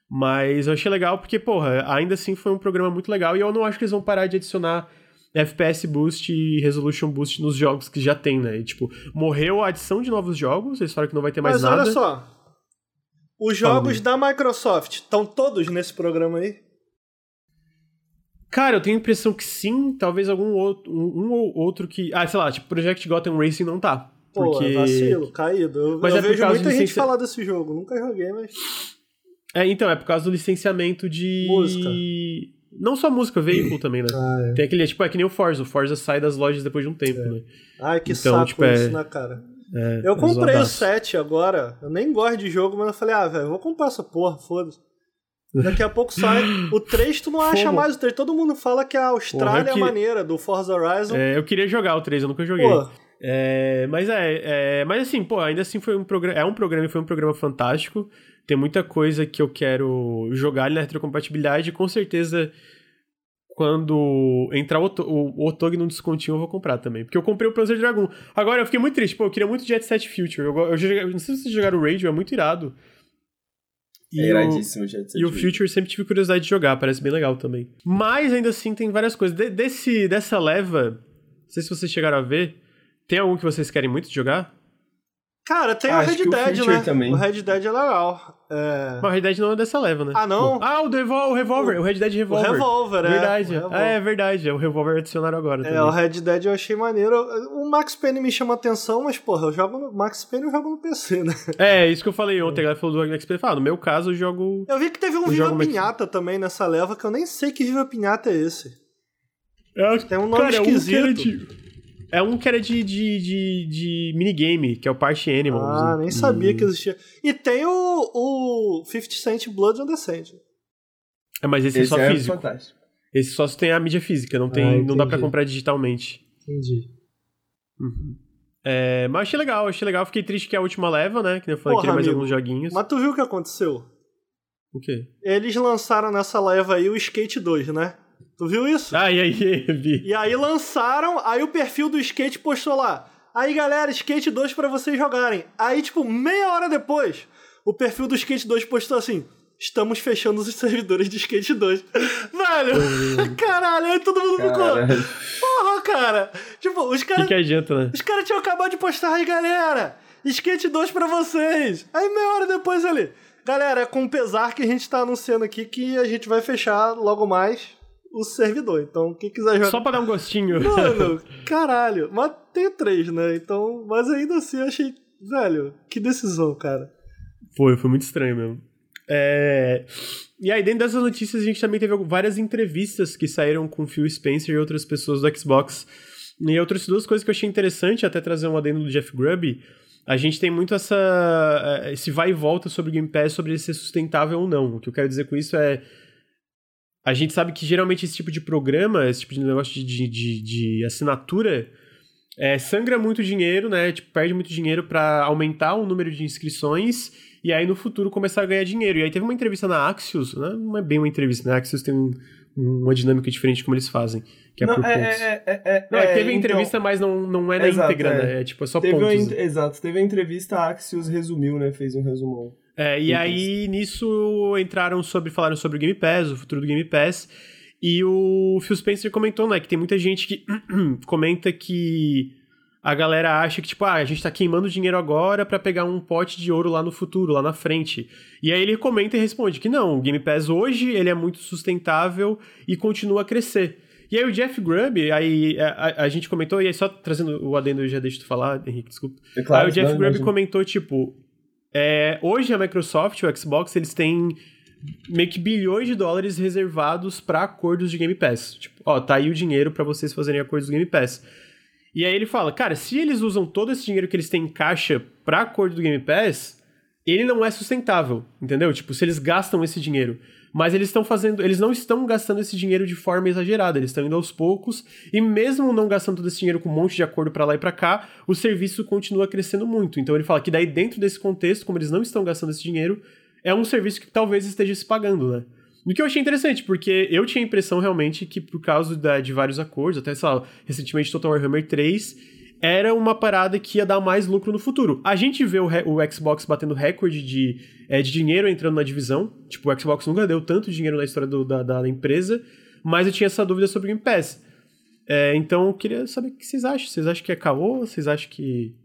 mas eu achei legal porque, porra, ainda assim foi um programa muito legal e eu não acho que eles vão parar de adicionar FPS Boost e Resolution Boost nos jogos que já tem, né? E, tipo, morreu a adição de novos jogos, eles falaram que não vai ter mais Mas nada. olha só. Os jogos Luiz. da Microsoft estão todos nesse programa aí? Cara, eu tenho a impressão que sim, talvez algum outro, um, um ou outro que... Ah, sei lá, tipo, Project Gotham Racing não tá. Pô, Porque... vacilo, caído. Eu, Mas eu é vejo muita de gente falar desse jogo. Nunca joguei, mas. É, então, é por causa do licenciamento de... Música. Não só música, veículo também, né? Ah, é. Tem aquele, tipo, é que nem o Forza. O Forza sai das lojas depois de um tempo, né? Ai, que Então, saco tipo, é- isso, né, cara? É, Eu é comprei o zoadaço. 7 agora. Eu nem gosto de jogo, mas eu falei, ah, velho, vou comprar essa porra, foda-se. Daqui a pouco sai. O 3 tu não acha mais o 3. Todo mundo fala que a Austrália é que- maneira, do Forza Horizon. É, eu queria jogar o 3, eu nunca joguei. Pô, É, mas é, é, mas assim, pô, ainda assim foi um programa, é um programa foi um programa fantástico. Tem muita coisa que eu quero jogar ali na retrocompatibilidade e com certeza quando entrar o, Oto- o, o Otog no descontinho eu vou comprar também, porque eu comprei o Panzer Dragon. Agora eu fiquei muito triste, pô, eu queria muito Jet Set Future. Eu, eu, eu não sei se vocês jogaram o Radio, é muito irado. É o- iradíssimo, Jet Set e o Future. Sempre tive curiosidade de jogar, parece bem legal também. Mas ainda assim tem várias coisas. De- desse, dessa leva, não sei se vocês chegaram a ver, tem algum que vocês querem muito jogar? cara, tem Ah, o Red o Dead, Future né? também. O Red Dead é legal. É... Mas o Red Dead não é dessa leva, né? Ah, não? Ah, o, Devol, o Revolver, o, Red Dead O Revolver. Revolver, é. Verdade. O Revolver. Ah, é verdade, é o Revolver adicionaram agora É, também. o Red Dead eu achei maneiro. O Max Payne me chama atenção, mas, porra, eu jogo no. Max Payne eu jogo no PC, né? É, isso que eu falei ontem, a galera falou do XP. Ah, no meu caso, eu jogo... Eu vi que teve um Eu Viva jogo Max- Pinhata também nessa leva, que eu nem sei que Viva Pinhata é esse. É, Tem um nome cara, é um que era. É um que era de, de, de, de minigame, que é o Party Animals. Ah, E- nem sabia e- que existia. E tem o, o 50 Cent Blood on the Sand. É, mas esse, é Esse só é físico. fantástico. Esse só tem a mídia física, não, tem, Ah, não dá pra entendi. comprar digitalmente. Entendi. É, mas achei legal, achei legal. Fiquei triste que é a última leva, né? Que nem eu falei, Porra, queria mais amigo, alguns joguinhos. Mas tu viu o que aconteceu? O quê? Eles lançaram nessa leva aí o Skate 2, né? Tu viu isso? Ah, e aí, vi. E aí lançaram, aí o perfil do Skate postou lá. Aí galera, Skate 2 pra vocês jogarem. Aí, tipo, meia hora depois, o perfil do Skate 2 postou assim: Estamos fechando os servidores de Skate 2. Velho, caralho, aí todo mundo ficou. Porra, cara. Tipo, os O que, caras que adianta, né? os caras tinham acabado de postar aí, galera. Skate 2 pra vocês. Aí meia hora depois ali. Galera, é com pesar que a gente tá anunciando aqui que a gente vai fechar logo mais o servidor. Então, quem quiser jogar. Só pra dar um gostinho. Mano, caralho. Mas tem três, né? Então, mas ainda assim eu achei. Velho, que decisão, cara. Foi, foi muito estranho mesmo. É... E aí, dentro dessas notícias, a gente também teve várias entrevistas que saíram com Phil Spencer e outras pessoas do Xbox. E eu trouxe duas coisas que eu achei interessante, até trazer um adendo do Jeff Grubb. A gente tem muito essa eh, esse vai e volta sobre o Game Pass, sobre ele ser sustentável ou não. O que eu quero dizer com isso é. A gente sabe que geralmente esse tipo de programa, esse tipo de negócio de, de, de- assinatura, é, sangra muito dinheiro, né? Tipo, perde muito dinheiro para aumentar o número de inscrições e aí no futuro começar a ganhar dinheiro. E aí teve uma entrevista na Axios, né? não é bem uma entrevista, né? A Axios tem um, uma dinâmica diferente como eles fazem, que é não, por é, pontos. É, é, é, não, é, teve então, entrevista, mas não, não é na exato, íntegra, é. né? É tipo, é só pontos. Uma, exato, teve a entrevista, a Axios resumiu, né? Fez um resumão. É, e aí nisso entraram sobre, falaram sobre o Game Pass, o futuro do Game Pass, e o Phil Spencer comentou, né, que tem muita gente que comenta que a galera acha que, tipo, ah, a gente tá queimando dinheiro agora para pegar um pote de ouro lá no futuro, lá na frente. E aí ele comenta e responde que não, o Game Pass hoje ele é muito sustentável e continua a crescer. E aí o Jeff Grubb, aí a, a gente comentou, e aí só trazendo o adendo, eu já deixo tu falar, Henrique, desculpa. É claro, aí o Jeff não, Grubb imagino. comentou, tipo, é, hoje a Microsoft, o Xbox, eles têm meio que bilhões de dólares reservados para acordos de Game Pass. Tipo, ó, tá aí o dinheiro para vocês fazerem acordos do Game Pass. E aí ele fala, cara, se eles usam todo esse dinheiro que eles têm em caixa pra acordo do Game Pass, ele não é sustentável, entendeu? Tipo, se eles gastam esse dinheiro. Mas eles estão fazendo, eles não estão gastando esse dinheiro de forma exagerada, eles estão indo aos poucos, e mesmo não gastando todo esse dinheiro com um monte de acordo para lá e para cá, o serviço continua crescendo muito. Então ele fala que daí dentro desse contexto, como eles não estão gastando esse dinheiro, é um serviço que talvez esteja se pagando, né? O que eu achei interessante, porque eu tinha a impressão realmente que por causa da, de vários acordos, até, sei lá, recentemente Total Warhammer 3, era uma parada que ia dar mais lucro no futuro. A gente vê o, o Xbox batendo recorde de, é, de dinheiro entrando na divisão, tipo, o Xbox nunca deu tanto dinheiro na história do, da, da, empresa, mas eu tinha essa dúvida sobre o Game Pass. É, então eu queria saber o que vocês acham. Vocês acham que é? Vocês acham que...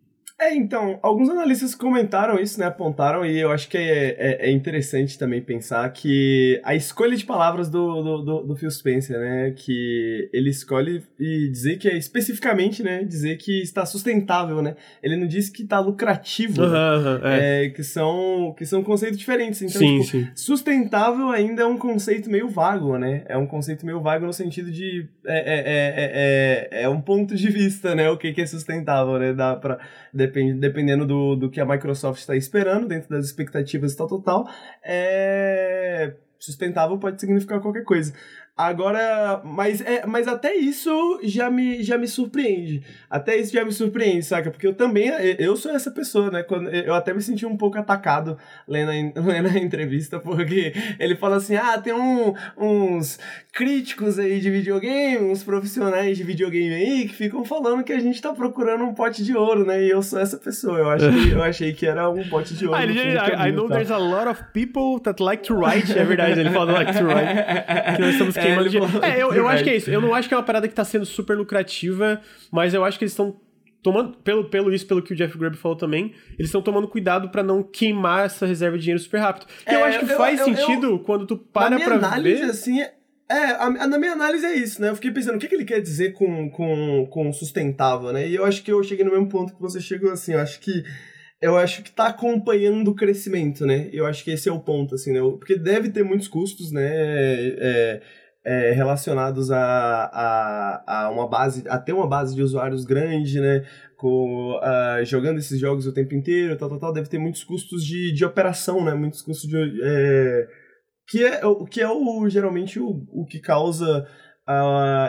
É, então, alguns analistas comentaram isso, né, apontaram, e eu acho que é, é, é interessante também pensar que a escolha de palavras do, do, do, do, Phil Spencer, né, que ele escolhe e dizer que é especificamente, né, dizer que está sustentável, né, ele não diz que está lucrativo, uhum, né? uhum, é. É, que, são, que são conceitos diferentes, então, sim, tipo, sim. sustentável ainda é um conceito meio vago, né, é um conceito meio vago no sentido de, é, é, é, é, um ponto de vista, né, o que, que é sustentável, né, dá pra depende, dependendo do, do que a Microsoft está esperando, dentro das expectativas e tal, tal, tal, é... sustentável pode significar qualquer coisa. Agora, mas, é, mas até isso já me, já me surpreende. Até isso já me surpreende, saca? Porque eu também, eu sou essa pessoa, né? Quando, eu até me senti um pouco atacado lendo a, lendo a entrevista, porque ele fala assim, ah, tem um, uns críticos aí de videogame, uns profissionais de videogame aí, que ficam falando que a gente tá procurando um pote de ouro, né? E eu sou essa pessoa, eu achei, eu achei que era um pote de ouro. I, caminho, I know tá? there's a lot of people that like to write, é verdade, ele fala like to write, que nós estamos é, é, eu, eu acho que é isso. Eu não acho que é uma parada que tá sendo super lucrativa, mas eu acho que eles estão tomando, pelo, pelo isso, pelo que o Jeff Grubb falou também, eles estão tomando cuidado para não queimar essa reserva de dinheiro super rápido. É, eu acho que eu, faz eu, sentido eu, quando tu para na pra análise, ver... assim, é, a, a, na minha análise é isso, né? Eu fiquei pensando, o que, que ele quer dizer com, com, com sustentável, né? E eu acho que eu cheguei no mesmo ponto que você chegou, assim, eu acho que eu acho que tá acompanhando o crescimento, né? Eu acho que esse é o ponto, assim, né? Porque deve ter muitos custos, né? É, é, relacionados a, a, a uma base, a ter uma base de usuários grande, né? Com, uh, jogando esses jogos o tempo inteiro, tal, tal, tal, deve ter muitos custos de, de operação, né? Muitos custos de. É, que é, que é o, geralmente o, o que causa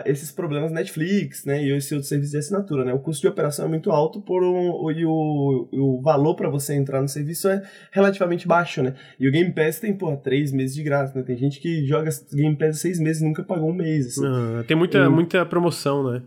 Esses problemas Netflix, né, e esse outro serviço de assinatura, né, o custo de operação é muito alto por um, e o, o valor para você entrar no serviço é relativamente baixo, né, e o Game Pass tem, porra, três meses de graça, né, tem gente que joga Game Pass seis meses e nunca pagou um mês, assim. Ah, tem muita, muita promoção, né.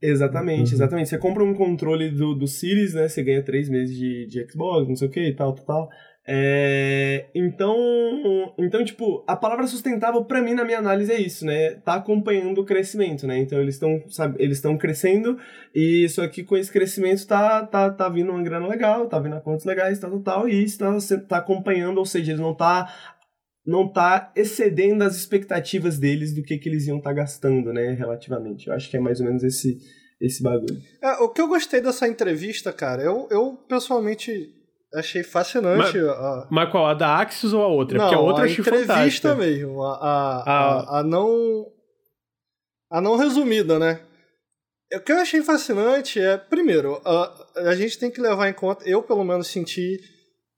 Exatamente, uhum. exatamente. Você compra um controle do, do Series, né, você ganha três meses de, de Xbox, não sei o que, tal, tal, tal. É, então, então, tipo, a palavra sustentável para mim na minha análise é isso, né? Tá acompanhando o crescimento, né? Então eles estão, eles estão crescendo e isso aqui com esse crescimento tá tá, tá vindo uma grana legal, tá vindo contas legais, tal, tal, tal, e isso tá, tá acompanhando, ou seja, ele não tá não tá excedendo as expectativas deles do que que eles iam estar tá gastando, né, relativamente. Eu acho que é mais ou menos esse esse bagulho. É, o que eu gostei dessa entrevista, cara, eu, eu pessoalmente achei fascinante. Mas, a... mas qual? A da Axis ou a outra? Não, Porque a outra a achei entrevista fantástica. mesmo. A, a, a, a, não. A não resumida, né? O que eu achei fascinante é, primeiro, a, a gente tem que levar em conta, eu pelo menos senti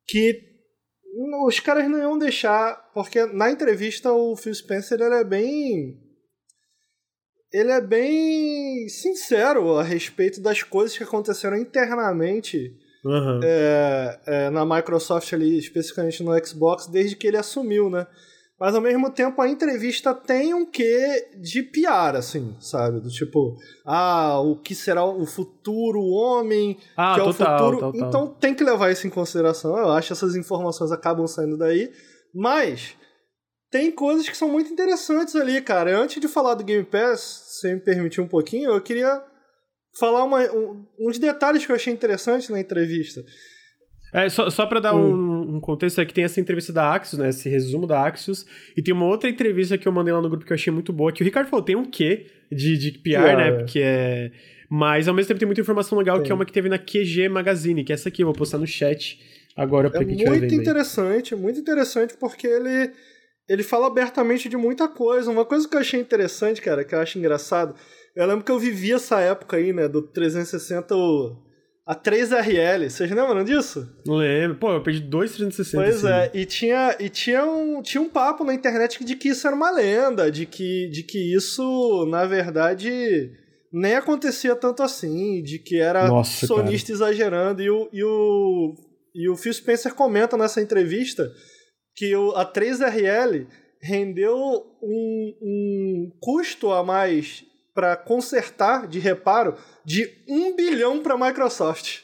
que os caras não iam deixar, porque na entrevista o Phil Spencer ele é bem ele é bem sincero a respeito das coisas que aconteceram internamente Aham. é, é, na Microsoft ali, especificamente no Xbox, desde que ele assumiu, né? Mas ao mesmo tempo a entrevista tem um quê de piar, assim, sabe? Do tipo, ah, o que será o futuro homem, Ah, que é o total, futuro. total. Então tem que levar isso em consideração. Eu acho que essas informações acabam saindo daí. Mas tem coisas que são muito interessantes ali, cara. Antes de falar do Game Pass, se me permitir um pouquinho, eu queria falar uma- um- uns detalhes que eu achei interessantes na entrevista. É, só, só pra dar Hum. um, um contexto, é que tem essa entrevista da Axios, né? Esse resumo da Axios. E tem uma outra entrevista que eu mandei lá no grupo que eu achei muito boa, que o Ricardo falou, tem um quê de, de PR, PR, né? é. Porque é... Mas ao mesmo tempo tem muita informação legal, que é uma que teve na QG Magazine, que é essa aqui, eu vou postar no chat agora pra É quem muito vendo aí. interessante, muito interessante porque ele, ele fala abertamente de muita coisa. Uma coisa que eu achei interessante, cara, que eu acho engraçado, eu lembro que eu vivi essa época aí, né, do 360, o- a 3RL. Vocês lembram disso? Não lembro. Pô, eu perdi dois 360. Pois assim. é, e tinha, e tinha, um, tinha um papo na internet de que isso era uma lenda, de que, de que isso, na verdade, nem acontecia tanto assim, de que era Nossa, sonista exagerando. E o, e, o, e o Phil Spencer comenta nessa entrevista que o, a 3RL rendeu um, um custo a mais para consertar de reparo de um bilhão para a Microsoft.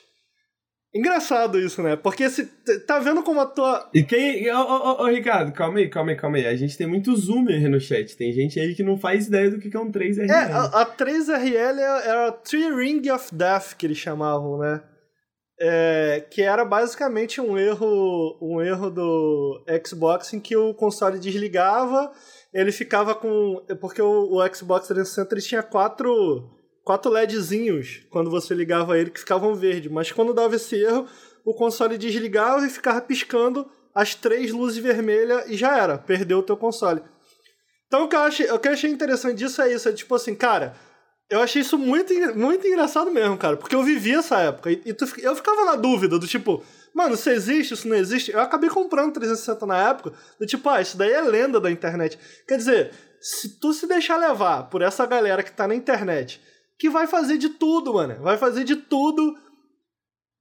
Engraçado isso, né? Porque se tá vendo como a tua E quem. Ô, ô, ô, Ricardo, calma aí, calma aí, calma aí. A gente tem muito zoomer no chat. Tem gente aí que não faz ideia do que que é um 3RL. É, a, a 3RL era a Three Ring of Death que eles chamavam, né? É, que era basicamente um erro, um erro do Xbox em que o console desligava, ele ficava com. Porque o, o Xbox 360 ele tinha quatro, quatro LEDzinhos quando você ligava ele que ficavam verde, mas quando dava esse erro, o console desligava e ficava piscando as três luzes vermelhas e já era, perdeu o teu console. Então o que eu achei, o que eu achei interessante disso é isso, é tipo assim, cara, eu achei isso muito, muito engraçado mesmo, cara, porque eu vivi essa época e, e tu eu ficava na dúvida do tipo, mano, isso existe, isso não existe? Eu acabei comprando 360 na época, do tipo, ah, isso daí é lenda da internet. Quer dizer, se tu se deixar levar por essa galera que tá na internet, que vai fazer de tudo, mano, vai fazer de tudo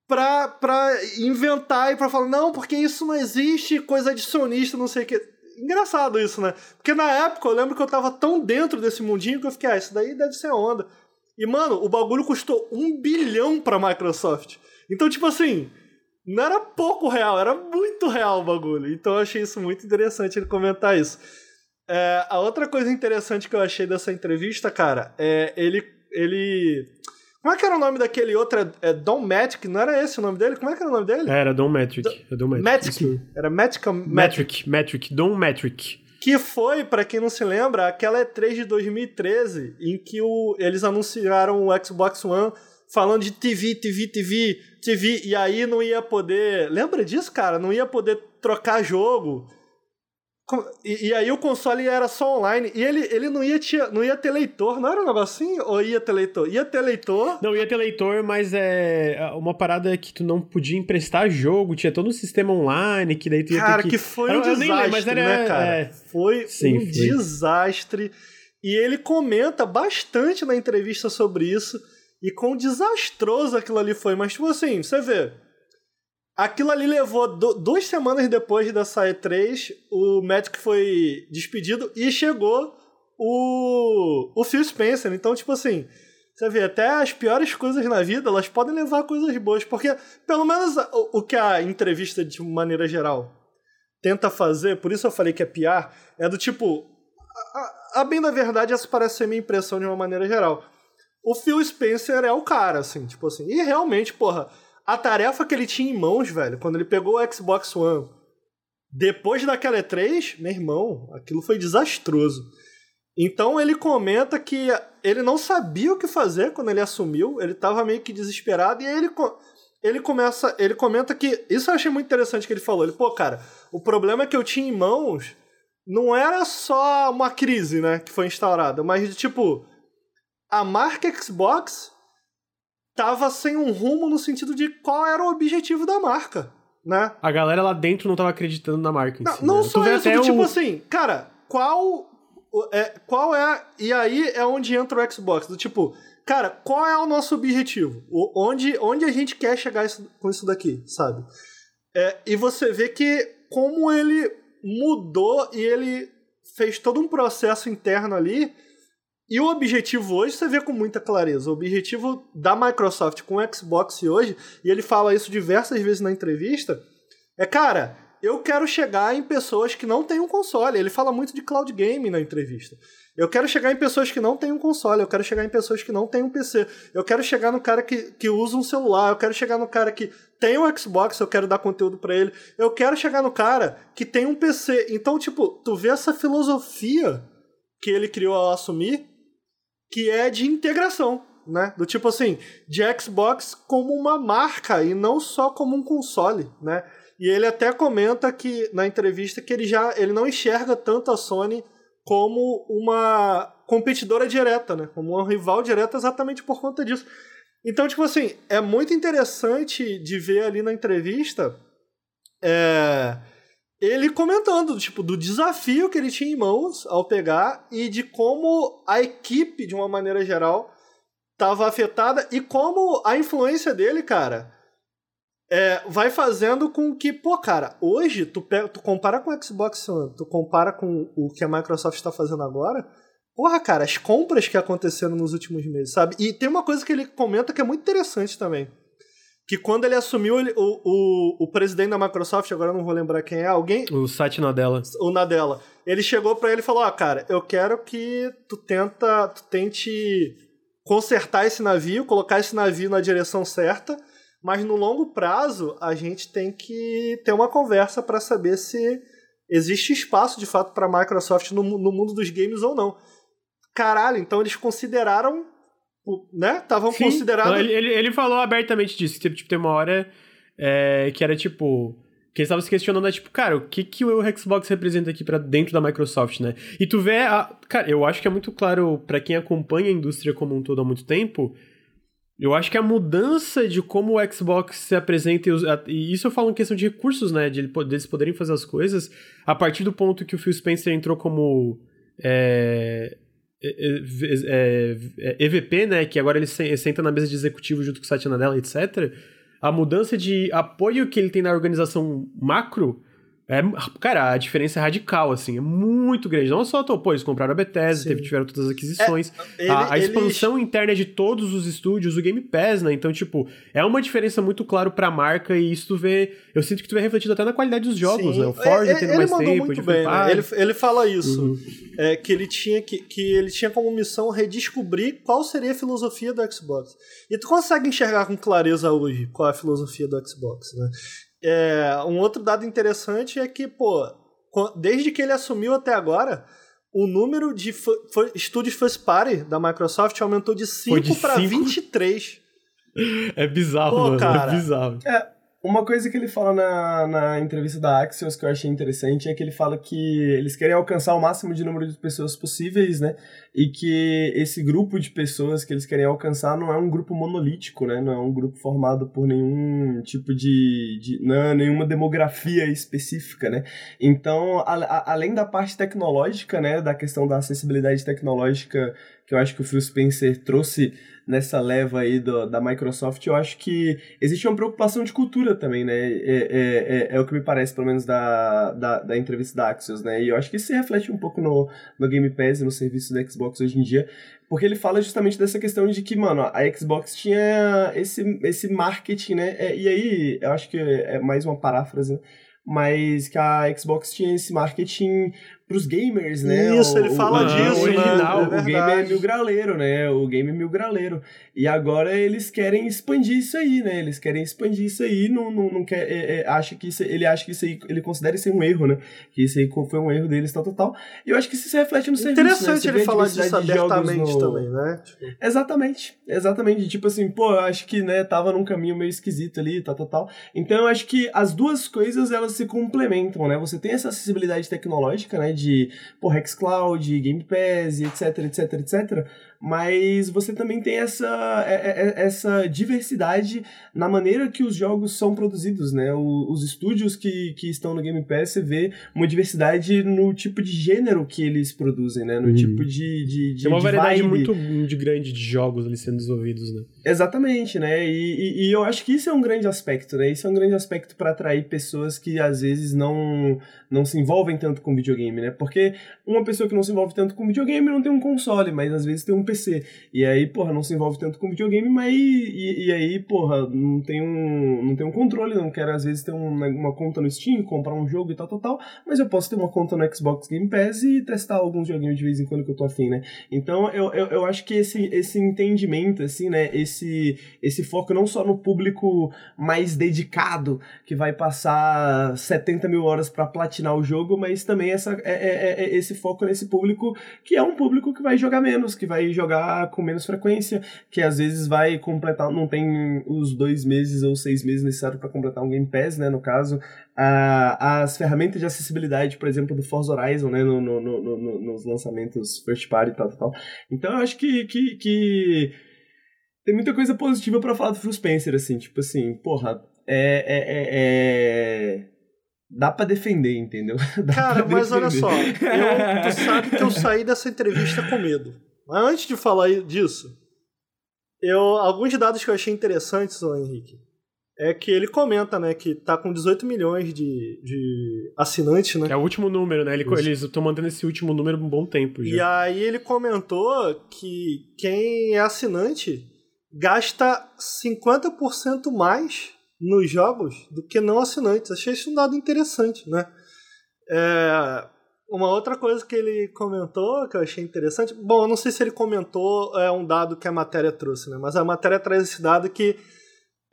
pra, pra inventar e pra falar, não, porque isso não existe, coisa adicionista, não sei o que. Engraçado isso, né? Porque na época eu lembro que eu tava tão dentro desse mundinho que eu fiquei, ah, isso daí deve ser onda. E, mano, o bagulho custou um bilhão pra Microsoft. Então, tipo assim, não era pouco real, era muito real o bagulho. Então eu achei isso muito interessante ele comentar isso. É, a outra coisa interessante que eu achei dessa entrevista, cara, é ele. ele como é que era o nome daquele outro? É, é Don Matic? Não era esse o nome dele? Como é que era o nome dele? É, era Dom Metric. É Dom Metric. Matic. Era Matic. Matic. Metric, Dom Metric. Que foi, pra quem não se lembra, aquela E3 de 2013, em que o, eles anunciaram o Xbox One falando de TV, TV, TV, TV, e aí não ia poder. Lembra disso, cara? Não ia poder trocar jogo. E, e aí o console era só online. E ele, ele não, ia tinha, não ia ter leitor, não era um negocinho? Ou ia ter leitor? Ia ter leitor. Não, ia ter leitor, mas é uma parada que tu não podia emprestar jogo, tinha todo um sistema online, que daí tu ia Cara, ter que, que... foi Eu- um eu nem lembro, desastre, mas era- né, cara? é. Foi Sim, um foi. desastre. E ele comenta bastante na entrevista sobre isso e quão desastroso aquilo ali foi. Mas, tipo assim, você vê. Aquilo ali levou du- duas semanas depois dessa E3, o Magic foi despedido e chegou o, o Phil Spencer. Então, tipo assim, você vê, até as piores coisas na vida, elas podem levar a coisas boas. Porque, pelo menos, o, o que a entrevista, de maneira geral, tenta fazer, por isso eu falei que é PR, é do tipo. A, a bem da verdade, essa parece ser minha impressão de uma maneira geral. O Phil Spencer é o cara, assim, tipo assim. E realmente, porra, a tarefa que ele tinha em mãos, velho, quando ele pegou o Xbox One, depois daquela E3, meu irmão, aquilo foi desastroso. Então ele comenta que ele não sabia o que fazer quando ele assumiu, ele tava meio que desesperado, e aí ele, ele começa. Ele comenta que. Isso eu achei muito interessante que ele falou. Ele, pô, cara, o problema que eu tinha em mãos não era só uma crise, né, que foi instaurada, mas de tipo. A marca Xbox tava sem um rumo no sentido de qual era o objetivo da marca, né? A galera lá dentro não tava acreditando na marca Não, si, não né? Só isso, até do o- tipo assim, cara, qual é, qual é. E aí é onde entra o Xbox. Do tipo, cara, qual é o nosso objetivo? O, onde, onde a gente quer chegar isso, com isso daqui, sabe? É, e você vê que como ele mudou e ele fez todo um processo interno ali. E o objetivo hoje você vê com muita clareza. O objetivo da Microsoft com o Xbox hoje, e ele fala isso diversas vezes na entrevista, é, cara, eu quero chegar em pessoas que não têm um console. Ele fala muito de cloud game na entrevista. Eu quero chegar em pessoas que não têm um console, eu quero chegar em pessoas que não têm um PC. Eu quero chegar no cara que, que usa um celular, eu quero chegar no cara que tem um Xbox, eu quero dar conteúdo para ele. Eu quero chegar no cara que tem um PC. Então, tipo, tu vê essa filosofia que ele criou ao assumir, que é de integração, né? Do tipo assim, de Xbox como uma marca e não só como um console, né? E ele até comenta que na entrevista que ele já ele não enxerga tanto a Sony como uma competidora direta, né? Como uma rival direta exatamente por conta disso. Então, tipo assim, é muito interessante de ver ali na entrevista é, ele comentando, tipo, do desafio que ele tinha em mãos ao pegar e de como a equipe, de uma maneira geral, estava afetada e como a influência dele, cara, é, vai fazendo com que, pô, cara, hoje tu, pega, tu compara com o Xbox One, tu compara com o que a Microsoft está fazendo agora, porra, cara, as compras que aconteceram nos últimos meses, sabe? E tem uma coisa que ele comenta que é muito interessante também. Que quando ele assumiu ele, o, o, o presidente da Microsoft, agora eu não vou lembrar quem é, alguém. O Satya Nadella. O Nadella. Ele chegou para ele e falou: Ó, oh, cara, eu quero que tu tenta, tu tente consertar esse navio, colocar esse navio na direção certa mas no longo prazo a gente tem que ter uma conversa para saber se existe espaço de fato para a Microsoft no, no mundo dos games ou não. Caralho, então eles consideraram né? Estavam considerados. Ele, ele, ele, falou abertamente disso. Tipo, tipo tem uma hora é, que era tipo. Que eles estavam se questionando, é tipo, cara, o que, que o Xbox representa aqui para dentro da Microsoft, né? E tu vê. A, cara, eu acho que é muito claro para quem acompanha a indústria como um todo há muito tempo eu acho que a mudança de como o Xbox se apresenta, e isso eu falo em questão de recursos, né? De eles poderem fazer as coisas, a partir do ponto que o Phil Spencer entrou como é, EVP, né? Que agora ele senta na mesa de executivo junto com o Satya Nadella, etc. A mudança de apoio que ele tem na organização macro é, cara, a diferença é radical, assim, é muito grande. Não só, pô, eles compraram a Bethesda, teve, tiveram todas as aquisições. É, ele, a, a, expansão ele... interna de todos os estúdios, o Game Pass, né? Então, tipo, é uma diferença muito claro pra marca e isso tu vê. Eu sinto que tu vê refletido até na qualidade dos jogos, Sim. né? O Forza é, tendo mais tempo, muito bem, né? ele, ele fala isso. Uhum. É, que ele tinha que, que ele tinha como missão redescobrir qual seria a filosofia do Xbox. E tu consegue enxergar com clareza hoje qual é a filosofia do Xbox, né? É, um outro dado interessante é que, pô, desde que ele assumiu até agora, o número de estúdios first party da Microsoft aumentou de 5 para 23. É bizarro, Pô, mano. É cara, é bizarro. É, uma coisa que ele fala na, na entrevista da Axios que eu achei interessante é que ele fala que eles querem alcançar o máximo de número de pessoas possíveis, né? E que esse grupo de pessoas que eles querem alcançar não é um grupo monolítico, né? Não é um grupo formado por nenhum tipo de. de não é nenhuma demografia específica, né? Então, a, a, além da parte tecnológica, né? Da questão da acessibilidade tecnológica que eu acho que o Phil Spencer trouxe nessa leva aí do, da Microsoft, eu acho que existe uma preocupação de cultura também, né? É, é, é, é, o que me parece, pelo menos, da, da, da, entrevista da Axios, né? E eu acho que se reflete um pouco no, no Game Pass e no serviço do Xbox hoje em dia, porque ele fala justamente dessa questão de que, mano, a Xbox tinha esse, esse marketing, né? É, e aí, eu acho que é mais uma paráfrase, né? mas que a Xbox tinha esse marketing pros gamers, né? Isso, o, ele fala o, disso, o original, né? é o game é mil graleiro, né? O game é mil graleiro. E agora eles querem expandir isso aí, né? Eles querem expandir isso aí, não, não, não quer, é, é, acha que isso, ele acha que isso aí, ele considera isso aí um erro, né? Que isso aí foi um erro deles, tal, tal, tal. E eu acho que isso se reflete no serviço, Interessante né? ele falar disso abertamente no... também, né? Tipo... Exatamente, exatamente. Tipo assim, pô, eu acho que, né, tava num caminho meio esquisito ali, tal, tal, tal. Então eu acho que as duas coisas, elas se complementam, né? Você tem essa acessibilidade tecnológica, né, de, pô, xCloud, Game Pass, etc, etc, etc. mas você também tem essa, é, é, é, essa diversidade na maneira que os jogos são produzidos, né? Os estúdios que, que estão no Game Pass, você vê uma diversidade no tipo de gênero que eles produzem, né? No uhum. tipo de, de, de Tem uma de variedade vibe. muito de grande de jogos ali sendo desenvolvidos, né? Exatamente, né? E, e, e, eu acho que isso é um grande aspecto, né? Isso é um grande aspecto para atrair pessoas que às vezes não, não se envolvem tanto com videogame, né? Porque uma pessoa que não se envolve tanto com videogame não tem um console, mas às vezes tem um PC. E aí, porra, não se envolve tanto com videogame, mas e, e aí, porra, não tem um não tem um controle, não quero às vezes ter uma, uma conta no Steam, comprar um jogo e tal, tal, tal, mas eu posso ter uma conta no Xbox Game Pass e testar alguns joguinhos de vez em quando que eu tô afim, né? Então, eu, eu, eu acho que esse, esse entendimento, assim, né, esse, esse foco não só no público mais dedicado, que vai passar 70 mil horas para platinar o jogo, mas também essa, é, é, é, esse foco nesse público que é um público que vai jogar menos, que vai jogar com menos frequência, que às vezes vai completar, não tem os dois meses ou seis meses necessários para completar um Game Pass, né, no caso, as ferramentas de acessibilidade, por exemplo, do Forza Horizon, né, no, no, no, nos lançamentos first party e tal, tal. Então eu acho que, que, que tem muita coisa positiva para falar do Phil Spencer, assim, tipo assim, porra, é, é, é, é... Dá pra defender, entendeu? Dá Cara, mas olha só, eu, tu sabe que eu saí dessa entrevista com medo. Mas antes de falar disso, eu, alguns dados que eu achei interessantes, ô Henrique, é que ele comenta, né, que tá com 18 milhões de, de assinantes, né? É o último número, né? Ele, eles estão mantendo esse último número um bom tempo já. E aí ele comentou que quem é assinante gasta 50% mais nos jogos do que não assinantes. Achei isso um dado interessante, né? É, uma outra coisa que ele comentou, que eu achei interessante, bom, eu não sei se ele comentou é um dado que a matéria trouxe, né? Mas a matéria traz esse dado que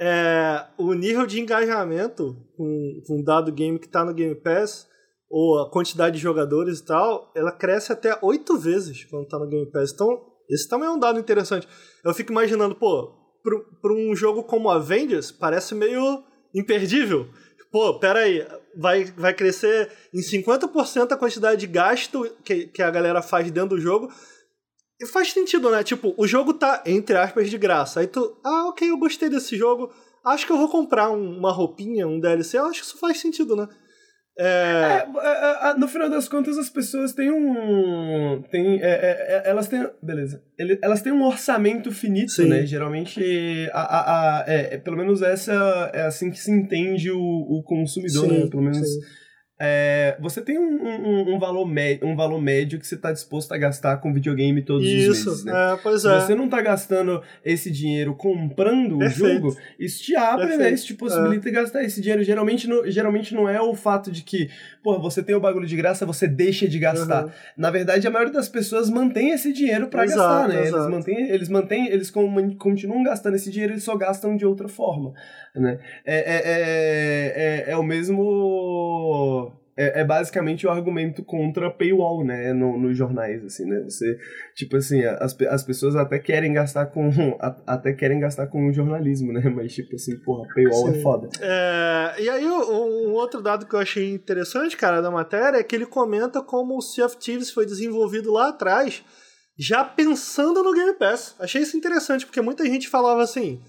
é, o nível de engajamento com, um dado game que está no Game Pass, ou a quantidade de jogadores e tal, ela cresce até oito vezes quando está no Game Pass. Então, esse também é um dado interessante. Eu fico imaginando, pô, para um jogo como Avengers, parece meio imperdível. Pô, pera aí, vai, vai crescer em 50% a quantidade de gasto que, que a galera faz dentro do jogo. E faz sentido, né? Tipo, o jogo tá, entre aspas, de graça. Aí tu, ah, ok, eu gostei desse jogo. Acho que eu vou comprar um, uma roupinha, um DLC. Eu acho que isso faz sentido, né? É... É, é, é no final das contas, as pessoas têm um. Tem, é, elas têm. Beleza. Elas têm um orçamento finito, Sim. né? Geralmente, a, a, a pelo menos essa é assim que se entende o, o consumidor, Sim, né? Pelo menos. Sim é, você tem um, um, um, valor médio, um valor médio que você está disposto a gastar com videogame todos isso, os meses, né? É, pois é. Se você não está gastando esse dinheiro comprando Perfeito. o jogo, isso te abre, né? Perfeito. né? Isso te possibilita é. gastar esse dinheiro. Geralmente, no, geralmente não é o fato de que, pô, você tem o bagulho de graça, você deixa de gastar. Uhum. Na verdade, a maioria das pessoas mantém esse dinheiro para gastar, né? Exato. Eles mantêm, eles mantêm, eles continuam gastando esse dinheiro, eles só gastam de outra forma, né? É, é, é, é, é o mesmo é, é, basicamente o argumento contra paywall, né, no, nos jornais, assim, né, você, tipo assim, as, as pessoas até querem gastar com, até querem gastar com jornalismo, né, mas tipo assim, porra, paywall é Sim. é foda. É, e aí, um outro dado que eu achei interessante, cara, da matéria, é que ele comenta como o Sea of Thieves foi desenvolvido lá atrás, já pensando no Game Pass. Achei isso interessante, porque muita gente falava assim,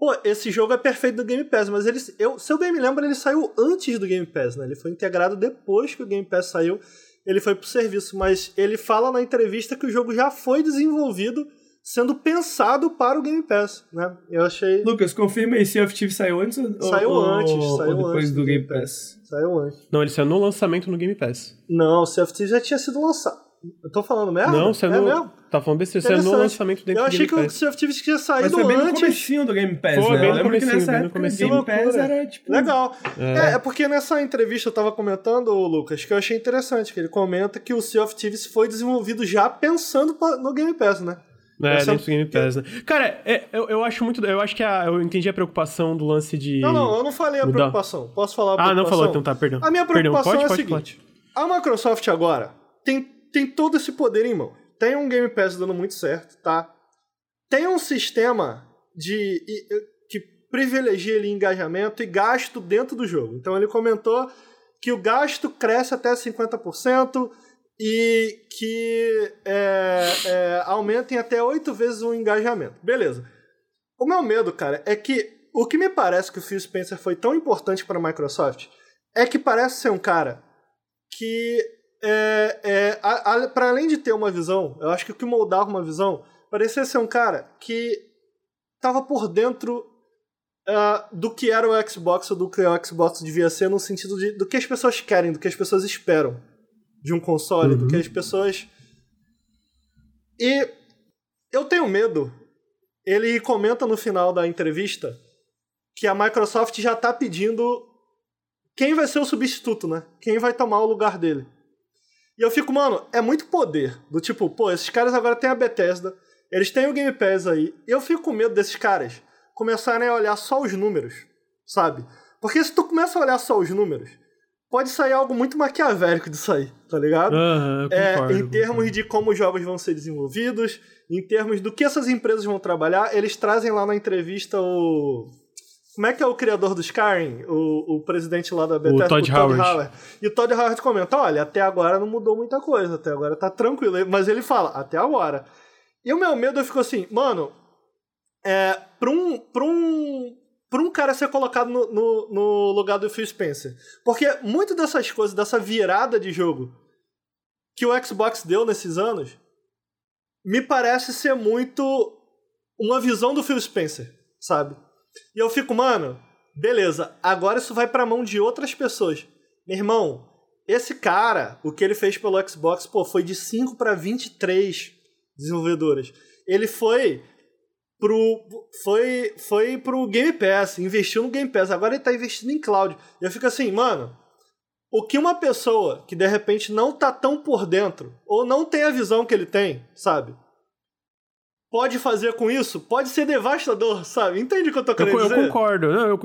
Pô, esse jogo é perfeito do Game Pass, mas ele, eu, se eu bem me lembro, ele saiu antes do Game Pass, né? Ele foi integrado depois que o Game Pass saiu, ele foi pro serviço, mas ele fala na entrevista que o jogo já foi desenvolvido sendo pensado para o Game Pass, né? Eu achei... Lucas, confirma aí, Sea of Thieves saiu antes ou, saiu ou, antes, saiu ou depois antes do Game Pass? Saiu antes. Não, ele saiu no lançamento no Game Pass. Não, o Sea já tinha sido lançado. Eu tô falando merda? Não, você é não. Mesmo? Tá falando besteira, você é no lançamento dentro Eu achei que o Sea of Thieves tinha saído Mas foi bem antes. no comecinho do Game Pass, foi, né? Bem que nessa bem no comecinho. Game Pass era tipo... Legal. É. é. porque nessa entrevista eu tava comentando, Lucas, que eu achei interessante, que ele comenta que o Sea of Thieves foi desenvolvido já pensando no Game Pass, né? É, Essa... dentro do Game Pass, né? Cara, é, eu, eu acho muito. Eu acho que a, eu entendi a preocupação do lance de. Não, não, eu não falei a mudar. preocupação. Posso falar a preocupação? Ah, não falou, então tá, perdão. A minha preocupação perdão, pode, é a seguinte: pode. a Microsoft agora tem, tem todo esse poder em mão. Tem um Game Pass dando muito certo, tá? Tem um sistema de que privilegia ali engajamento e gasto dentro do jogo. Então ele comentou que o gasto cresce até 50% e que é, é, aumentem até oito vezes o engajamento. Beleza. O meu medo, cara, é que o que me parece que o Phil Spencer foi tão importante para a Microsoft é que parece ser um cara que, é, é para além de ter uma visão, eu acho que o que moldava uma visão, parecia ser um cara que estava por dentro uh, do que era o Xbox ou do que o Xbox devia ser, no sentido de, do que as pessoas querem, do que as pessoas esperam de um console, uhum. do que as pessoas. E eu tenho medo. Ele comenta no final da entrevista que a Microsoft já está pedindo quem vai ser o substituto, né? Quem vai tomar o lugar dele. E eu fico, mano, é muito poder. Do tipo, pô, esses caras agora têm a Bethesda, eles têm o Game Pass aí. Eu fico com medo desses caras começarem a olhar só os números, sabe? Porque se tu começa a olhar só os números, pode sair algo muito maquiavélico disso aí, tá ligado? Uhum, é, em termos de como os jogos vão ser desenvolvidos, em termos do que essas empresas vão trabalhar, eles trazem lá na entrevista o. Como é que é o criador do Skyrim? O, o presidente lá da Bethesda, o Todd, o Todd Howard. Howard. E o Todd Howard comenta: olha, até agora não mudou muita coisa, até agora tá tranquilo. Mas ele fala: até agora. E o meu medo, eu fico assim, mano, é, pra um, pra um, para um cara ser colocado no, no, no, lugar do Phil Spencer. Porque muito dessas coisas, dessa virada de jogo que o Xbox deu nesses anos, me parece ser muito uma visão do Phil Spencer, sabe? E eu fico, mano, beleza, agora isso vai pra mão de outras pessoas. Meu irmão, esse cara, o que ele fez pelo Xbox, pô, foi de 5 para 23 desenvolvedoras. Ele foi pro foi foi pro Game Pass, investiu no Game Pass, agora ele tá investindo em cloud. Eu fico assim, mano, o que uma pessoa que de repente não tá tão por dentro ou não tem a visão que ele tem, sabe? Pode fazer com isso, pode ser devastador, sabe? Entende o que eu tô querendo eu, dizer? Eu concordo. Não, eu,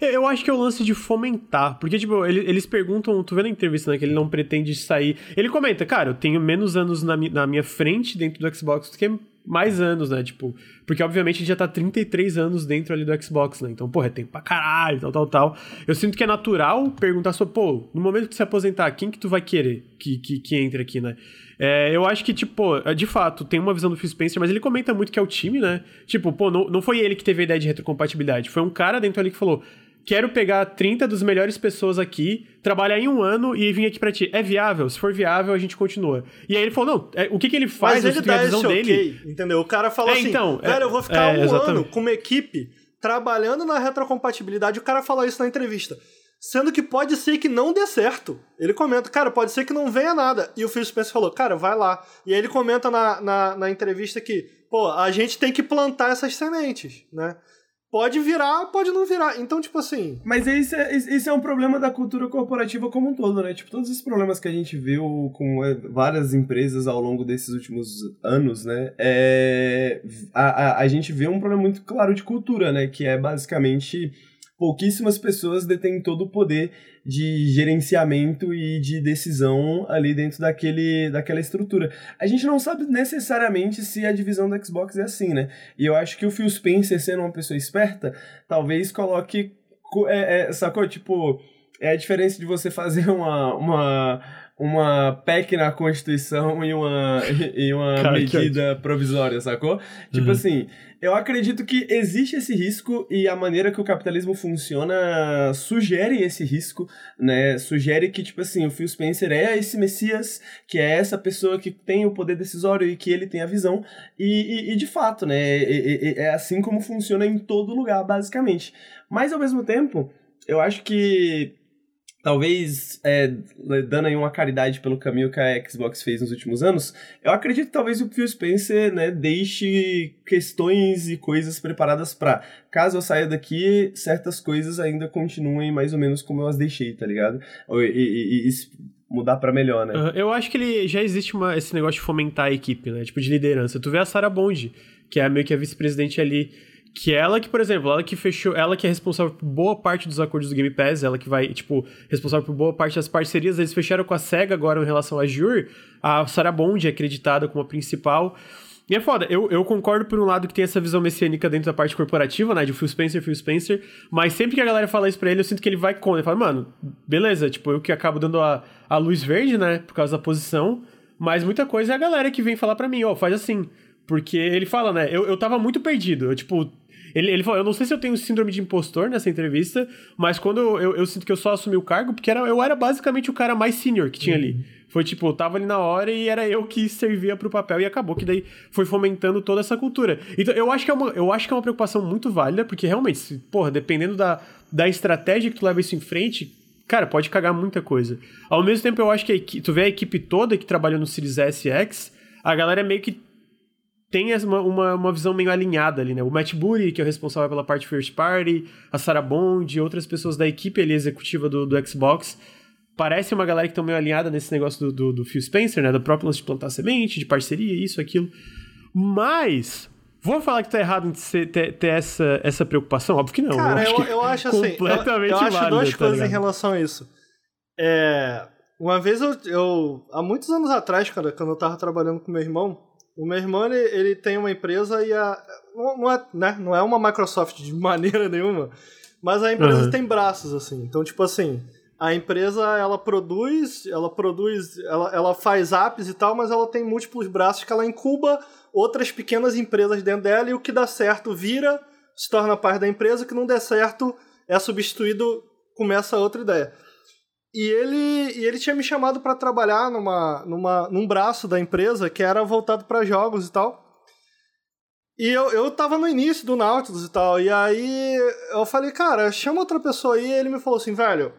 eu, eu, acho que é o lance de fomentar. Porque, tipo, eles, eles perguntam, tu vê na entrevista, né, que ele não pretende sair. Ele comenta, cara, eu tenho menos anos na, na minha frente dentro do Xbox do que mais anos, né? Tipo, porque obviamente a gente já tá 33 anos dentro ali do Xbox, né? Então, porra, é tempo pra caralho, tal, tal, tal. Eu sinto que é natural perguntar sobre, pô, no momento que se aposentar, quem que tu vai querer que, que, que entre aqui, né? É, eu acho que, tipo, é, de fato, tem uma visão do Phil Spencer, mas ele comenta muito que é o time, né? Tipo, pô, não, não foi ele que teve a ideia de retrocompatibilidade, foi um cara dentro ali que falou: quero pegar 30 das melhores pessoas aqui, trabalhar em um ano e vir aqui para ti. É viável? Se for viável, a gente continua. E aí ele falou, não, é, o que que ele faz? Mas ele dá a visão dele. Okay, entendeu? O cara falou é, assim, então, cara, eu vou ficar é, um exatamente. ano com uma equipe trabalhando na retrocompatibilidade. O cara falou isso na entrevista. Sendo que pode ser que não dê certo. Ele comenta, cara, pode ser que não venha nada. E o Phil Spencer falou, cara, vai lá. E aí ele comenta na, na, na entrevista que, pô, a gente tem que plantar essas sementes, né? Pode virar, pode não virar. Então, tipo assim. Mas isso é, isso é um problema da cultura corporativa como um todo, né? Tipo, todos esses problemas que a gente viu com é, várias empresas ao longo desses últimos anos, né? É, a, a, a gente vê um problema muito claro de cultura, né? Que é basicamente pouquíssimas pessoas detêm todo o poder de gerenciamento e de decisão ali dentro daquele, daquela estrutura. A gente não sabe necessariamente se a divisão do Xbox é assim, né? E eu acho que o Phil Spencer, sendo uma pessoa esperta, talvez coloque. É, é, sacou? Tipo, é a diferença de você fazer uma. uma uma PEC na Constituição e uma, e uma Cara, medida que... provisória, sacou? Tipo uhum. assim, eu acredito que existe esse risco e a maneira que o capitalismo funciona sugere esse risco, né? Sugere que, tipo assim, o Phil Spencer é esse messias, que é essa pessoa que tem o poder decisório e que ele tem a visão. E, e, e de fato, né? É, é, é assim como funciona em todo lugar, basicamente. Mas, ao mesmo tempo, eu acho que talvez é, dando aí uma caridade pelo caminho que a Xbox fez nos últimos anos, eu acredito que talvez o Phil Spencer né, deixe questões e coisas preparadas para caso eu saia daqui, certas coisas ainda continuem mais ou menos como eu as deixei, tá ligado? E, e, e mudar para melhor, né? Uhum. Eu acho que ele já existe uma, esse negócio de fomentar a equipe, né? Tipo de liderança. Tu vê a Sarah Bond, que é meio que a vice-presidente ali que ela que, por exemplo, ela que fechou, ela que é responsável por boa parte dos acordos do Game Pass, ela que vai, tipo, responsável por boa parte das parcerias, eles fecharam com a SEGA agora em relação a Jure, a Sarah Bond é acreditada como a principal. E é foda, eu, eu concordo por um lado que tem essa visão messiânica dentro da parte corporativa, né? De Phil Spencer, Phil Spencer, mas sempre que a galera fala isso pra ele, eu sinto que ele vai com. Ele fala, mano, beleza, tipo, eu que acabo dando a, a luz verde, né? Por causa da posição, mas muita coisa é a galera que vem falar pra mim, ó, oh, faz assim. Porque ele fala, né? Eu, eu tava muito perdido. Eu, tipo, ele, ele falou, eu não sei se eu tenho síndrome de impostor nessa entrevista, mas quando eu, eu, eu, sinto que eu só assumi o cargo, porque era, eu era basicamente o cara mais senior que tinha ali. Uhum. Foi tipo, eu tava ali na hora e era eu que servia pro papel e acabou que daí foi fomentando toda essa cultura. Então eu acho que é uma, eu acho que é uma preocupação muito válida, porque realmente, se, porra, dependendo da, da estratégia que tu leva isso em frente, cara, pode cagar muita coisa. Ao mesmo tempo, eu acho que a, tu vê a equipe toda que trabalhou no Series S e X, a galera meio que tem uma, uma, uma, visão meio alinhada ali, né? O Matt Booty, que é o responsável pela parte first party, a Sarah Bond e outras pessoas da equipe ali executiva do, do Xbox. Parece uma galera que estão meio alinhada nesse negócio do, do, do Phil Spencer, né? Do próprio lance de plantar semente, de parceria, isso, aquilo. Mas, Vou falar que tá errado em ter, ter, essa, essa preocupação? Óbvio que não. Cara, eu acho, eu, eu acho assim. Completamente eu, eu acho válida, duas tá coisas ligado? em relação a isso. É, uma vez eu, eu. Há muitos anos atrás, cara, quando eu tava trabalhando com meu irmão, o meu irmão, ele, ele tem uma empresa e a. Não é, né, não é uma Microsoft de maneira nenhuma, mas a empresa uhum. tem braços, assim. Então, tipo assim, a empresa, ela produz, ela produz, ela, ela faz apps e tal, mas ela tem múltiplos braços que ela incuba outras pequenas empresas dentro dela e o que dá certo vira, se torna parte da empresa, o que não der certo é substituído, começa outra ideia. E ele, e ele tinha me chamado para trabalhar numa, numa, num braço da empresa que era voltado para jogos e tal. E eu, eu tava no início do Nautilus e tal. E aí eu falei, cara, chama outra pessoa aí. E ele me falou assim, velho,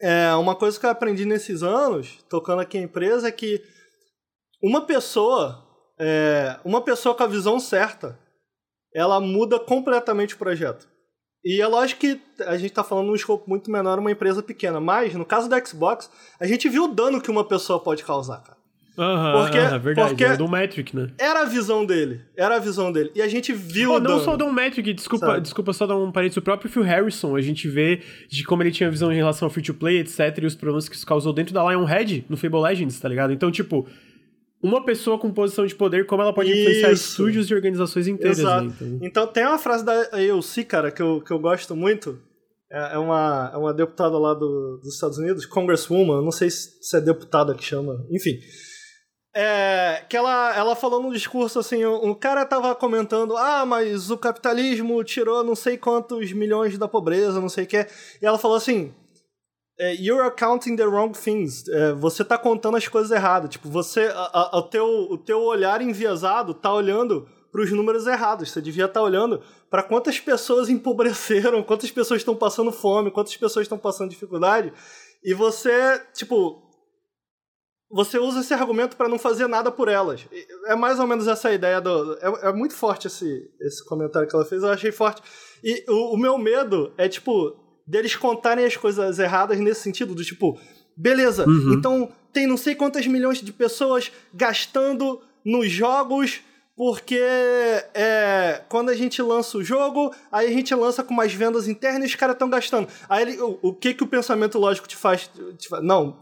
é, uma coisa que eu aprendi nesses anos, tocando aqui a empresa, é que uma pessoa, é, uma pessoa com a visão certa, ela muda completamente o projeto. E é lógico que a gente está falando num escopo muito menor, uma empresa pequena. Mas, no caso da Xbox, a gente viu o dano que uma pessoa pode causar, cara. Aham, porque, é verdade, porque era do Metric, né? Era a visão dele, era a visão dele. E a gente viu Pô, o não só do Metric, desculpa, desculpa só dar um parênteses, o próprio Phil Harrison, a gente vê de como ele tinha visão em relação ao free-to-play, etc, e os problemas que isso causou dentro da Lionhead, no Fable Legends, tá ligado? Então, tipo, uma pessoa com posição de poder, como ela pode Isso. influenciar estúdios e organizações inteiras. Né? Exato. Né? Então... então... tem uma frase da AOC, cara, que eu, que eu gosto muito. É, é uma, é uma deputada lá do, dos Estados Unidos, Congresswoman, não sei se é deputada que chama, enfim. É, que ela, ela falou num discurso assim, um, um cara tava comentando, ah, mas o capitalismo tirou não sei quantos milhões da pobreza, não sei o que. E ela falou assim, you're counting the wrong things. É, você tá contando as coisas erradas. Tipo, você. A, a, o, teu, o teu olhar enviesado tá olhando para os números errados. Você devia estar tá olhando para quantas pessoas empobreceram, quantas pessoas estão passando fome, quantas pessoas estão passando dificuldade. E você, tipo. Você usa esse argumento para não fazer nada por elas. É mais ou menos essa ideia do. É, é, muito forte esse, esse comentário que ela fez, eu achei forte. E o, o meu medo é, tipo, deles contarem as coisas erradas nesse sentido, do tipo, beleza, uhum. então tem não sei quantas milhões de pessoas gastando nos jogos porque é, quando a gente lança o jogo, aí a gente lança com mais vendas internas e os caras estão gastando. Aí ele, o, o, que que o pensamento lógico te faz, te faz? Não.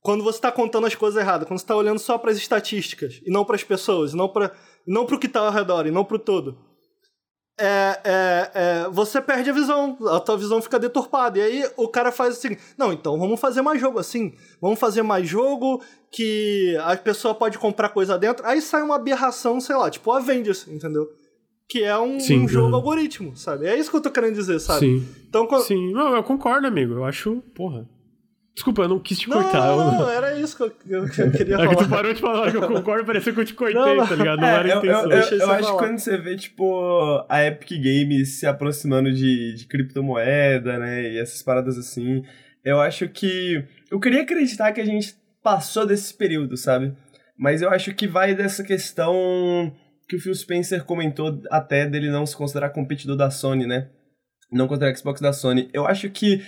Quando você está contando as coisas erradas, quando você está olhando só para as estatísticas e não para as pessoas, e não para não para o que está ao redor e não para o todo é, é, é, você perde a visão, a tua visão fica deturpada. E aí o cara faz assim: não, então vamos fazer mais jogo assim. Vamos fazer mais jogo que a pessoa pode comprar coisa dentro. Aí sai uma aberração, sei lá, tipo Avengers, entendeu? Que é um, Sim, um jogo algoritmo, sabe? É isso que eu tô querendo dizer, sabe? Sim. Então, quando... Sim, não, eu concordo, amigo. Eu acho, porra. Desculpa, eu não quis te não, cortar. Não, não, era isso que eu, eu, eu queria falar. É que tu parou de falar que eu concordo, pareceu que eu te cortei, não, tá ligado? Não é, era eu, intenção. Eu, eu, eu acho que quando você vê, tipo, a Epic Games se aproximando de, de criptomoeda, né, e essas paradas assim, eu acho que... Eu queria acreditar que a gente passou desse período, sabe? Mas eu acho que vai dessa questão que o Phil Spencer comentou até dele não se considerar competidor da Sony, né? Não contra a Xbox da Sony. Eu acho que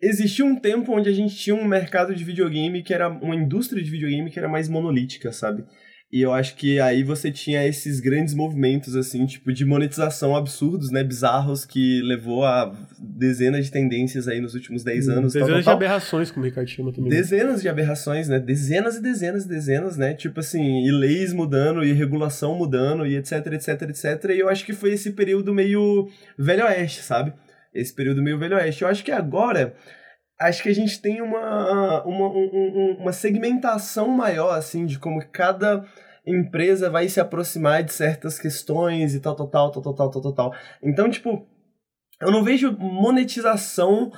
existia um tempo onde a gente tinha um mercado de videogame que era uma indústria de videogame que era mais monolítica, sabe? E eu acho que aí você tinha esses grandes movimentos, assim, tipo, de monetização absurdos, né? Bizarros, que levou a dezenas de tendências aí nos últimos 10 hum, anos. Dezenas tal, tal, de aberrações, como o Ricardo chama também. Dezenas de aberrações, né? Dezenas e dezenas e dezenas, né? Tipo assim, e leis mudando, e regulação mudando, e etc, etc, etc. E eu acho que foi esse período meio velho oeste, sabe? Esse período meio velho oeste. Eu acho que agora acho que a gente tem uma, uma, um, uma segmentação maior, assim, de como cada empresa vai se aproximar de certas questões e tal, tal, tal, tal, tal, tal, tal, tal. Então, tipo, eu não vejo monetização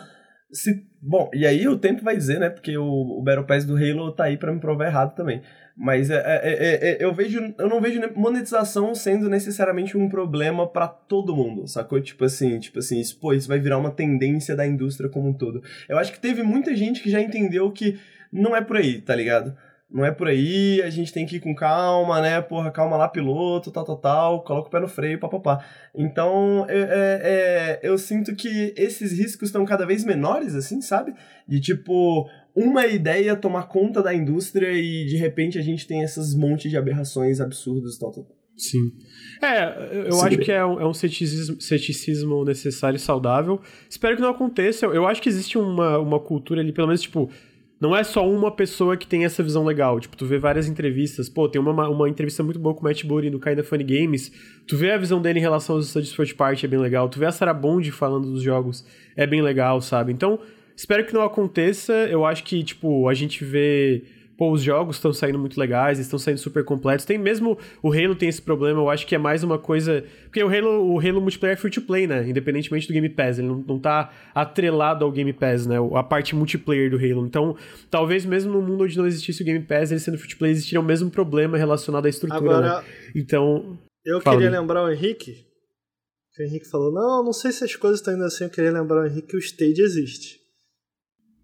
se... Bom, e aí o tempo vai dizer, né? Porque o, o Battle Pass do Halo tá aí para me provar errado também. Mas é, é, é, é, eu vejo, eu não vejo monetização sendo necessariamente um problema para todo mundo, sacou? Tipo assim, tipo assim, isso, pô, isso vai virar uma tendência da indústria como um todo. Eu acho que teve muita gente que já entendeu que não é por aí, tá ligado? Não é por aí, a gente tem que ir com calma, né? Porra, calma lá, piloto, tal, tal, tal, coloca o pé no freio, papapá. Então, é, é, é, eu sinto que esses riscos estão cada vez menores, assim, sabe? De tipo, uma ideia tomar conta da indústria e de repente a gente tem esses montes de aberrações absurdas e tal, tal. Sim. É, eu Sim. acho que é um, é um ceticismo, ceticismo, necessário e saudável. Espero que não aconteça. Eu, eu acho que existe uma, uma cultura ali, pelo menos, tipo, não é só uma pessoa que tem essa visão legal. Tipo, tu vê várias entrevistas. Pô, tem uma, uma entrevista muito boa com o Matt Booty no Kinda Funny Games. Tu vê a visão dele em relação aos estúdios first party, é bem legal. Tu vê a Sarah Bond falando dos jogos, é bem legal, sabe? Então, Espero que não aconteça. Eu acho que, tipo, a gente vê. Pô, os jogos estão saindo muito legais, estão saindo super completos. Tem mesmo. O Halo tem esse problema, eu acho que é mais uma coisa. Porque o Halo, o Halo multiplayer é free to play, né? Independentemente do Game Pass. Ele não, não tá atrelado ao Game Pass, né? A parte multiplayer do Halo. Então, talvez mesmo no mundo onde não existisse o Game Pass, ele sendo free to play, existiria o mesmo problema relacionado à estrutura. Agora, né? Então. Eu queria lembrar o Henrique. Que o Henrique falou: Não, não sei se as coisas estão indo assim. Eu queria lembrar o Henrique que o Stage existe.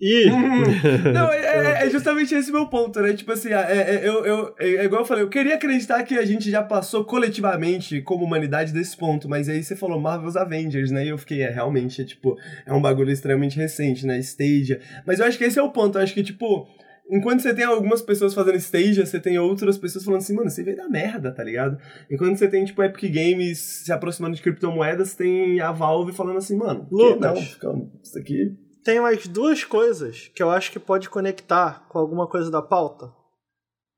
E. não, é, é, é, justamente esse meu ponto, né? Tipo assim, é, é, eu, eu, é, é igual eu falei, eu queria acreditar que a gente já passou coletivamente como humanidade desse ponto, mas aí você falou Marvel's Avengers, né? E eu fiquei, é, realmente, é tipo, é um bagulho extremamente recente, né? Stadia. Mas eu acho que esse é o ponto, eu acho que, tipo. Enquanto você tem algumas pessoas fazendo Stadia, você tem outras pessoas falando assim, mano, você veio da merda, tá ligado? Enquanto você tem, tipo, Epic Games se aproximando de criptomoedas, tem a Valve falando assim, mano, Lucas, não, isso aqui tem mais duas coisas que eu acho que pode conectar com alguma coisa da pauta.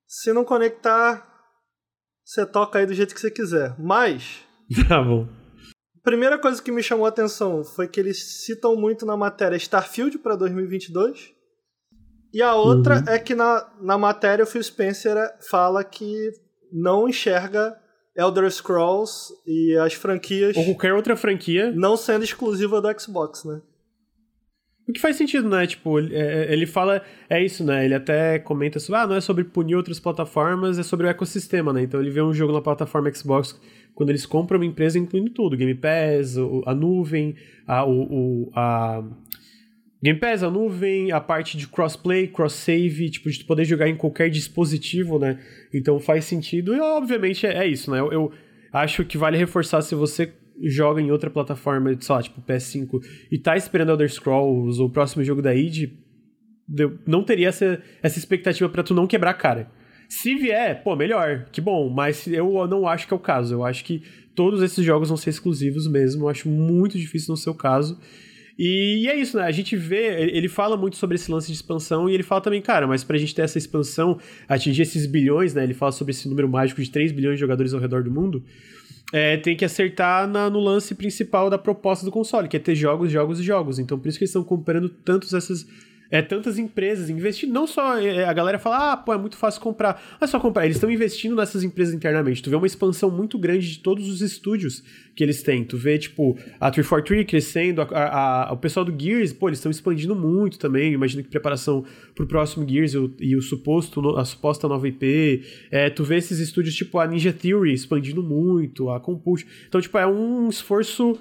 Se não conectar, você toca aí do jeito que você quiser. Mas. Tá bom. A primeira coisa que me chamou a atenção foi que eles citam muito na matéria Starfield para 2022. E a outra uhum. é que na, na matéria o Phil Spencer fala que não enxerga Elder Scrolls e as franquias. Ou qualquer outra franquia. Não sendo exclusiva do Xbox, né? O que faz sentido, né? Tipo, é, é, ele fala. É isso, né? Ele até comenta sobre. Ah, não é sobre punir outras plataformas, é sobre o ecossistema, né? Então ele vê um jogo na plataforma Xbox quando eles compram uma empresa incluindo tudo: Game Pass, a nuvem, a, o, a Game Pass, a nuvem, a parte de crossplay, cross-save, tipo, de poder jogar em qualquer dispositivo, né? Então faz sentido. E obviamente é, é isso, né? Eu, eu acho que vale reforçar se você joga em outra plataforma, sei lá, tipo PS5, e tá esperando Elder Scrolls ou o próximo jogo da id, não teria essa, essa expectativa para tu não quebrar a cara. Se vier, pô, melhor, que bom, mas eu não acho que é o caso. Eu acho que todos esses jogos vão ser exclusivos mesmo, eu acho muito difícil no seu caso. E é isso, né? A gente vê, ele fala muito sobre esse lance de expansão e ele fala também, cara, mas pra gente ter essa expansão, atingir esses bilhões, né? Ele fala sobre esse número mágico de 3 bilhões de jogadores ao redor do mundo é, tem que acertar na, no lance principal da proposta do console, que é ter jogos, jogos e jogos. Então, por isso que eles estão comprando tantos essas é, tantas empresas investindo. Não só é, a galera fala, ah, pô, é muito fácil comprar. É só comprar, eles estão investindo nessas empresas internamente. Tu vê uma expansão muito grande de todos os estúdios que eles têm. Tu vê, tipo, a 343 crescendo, a, a, a, o pessoal do Gears, pô, eles estão expandindo muito também. Imagino que preparação pro próximo Gears e o, e o suposto, a suposta nova IP. É, tu vê esses estúdios, tipo, a Ninja Theory expandindo muito, a Compulsion. Então, tipo, é um esforço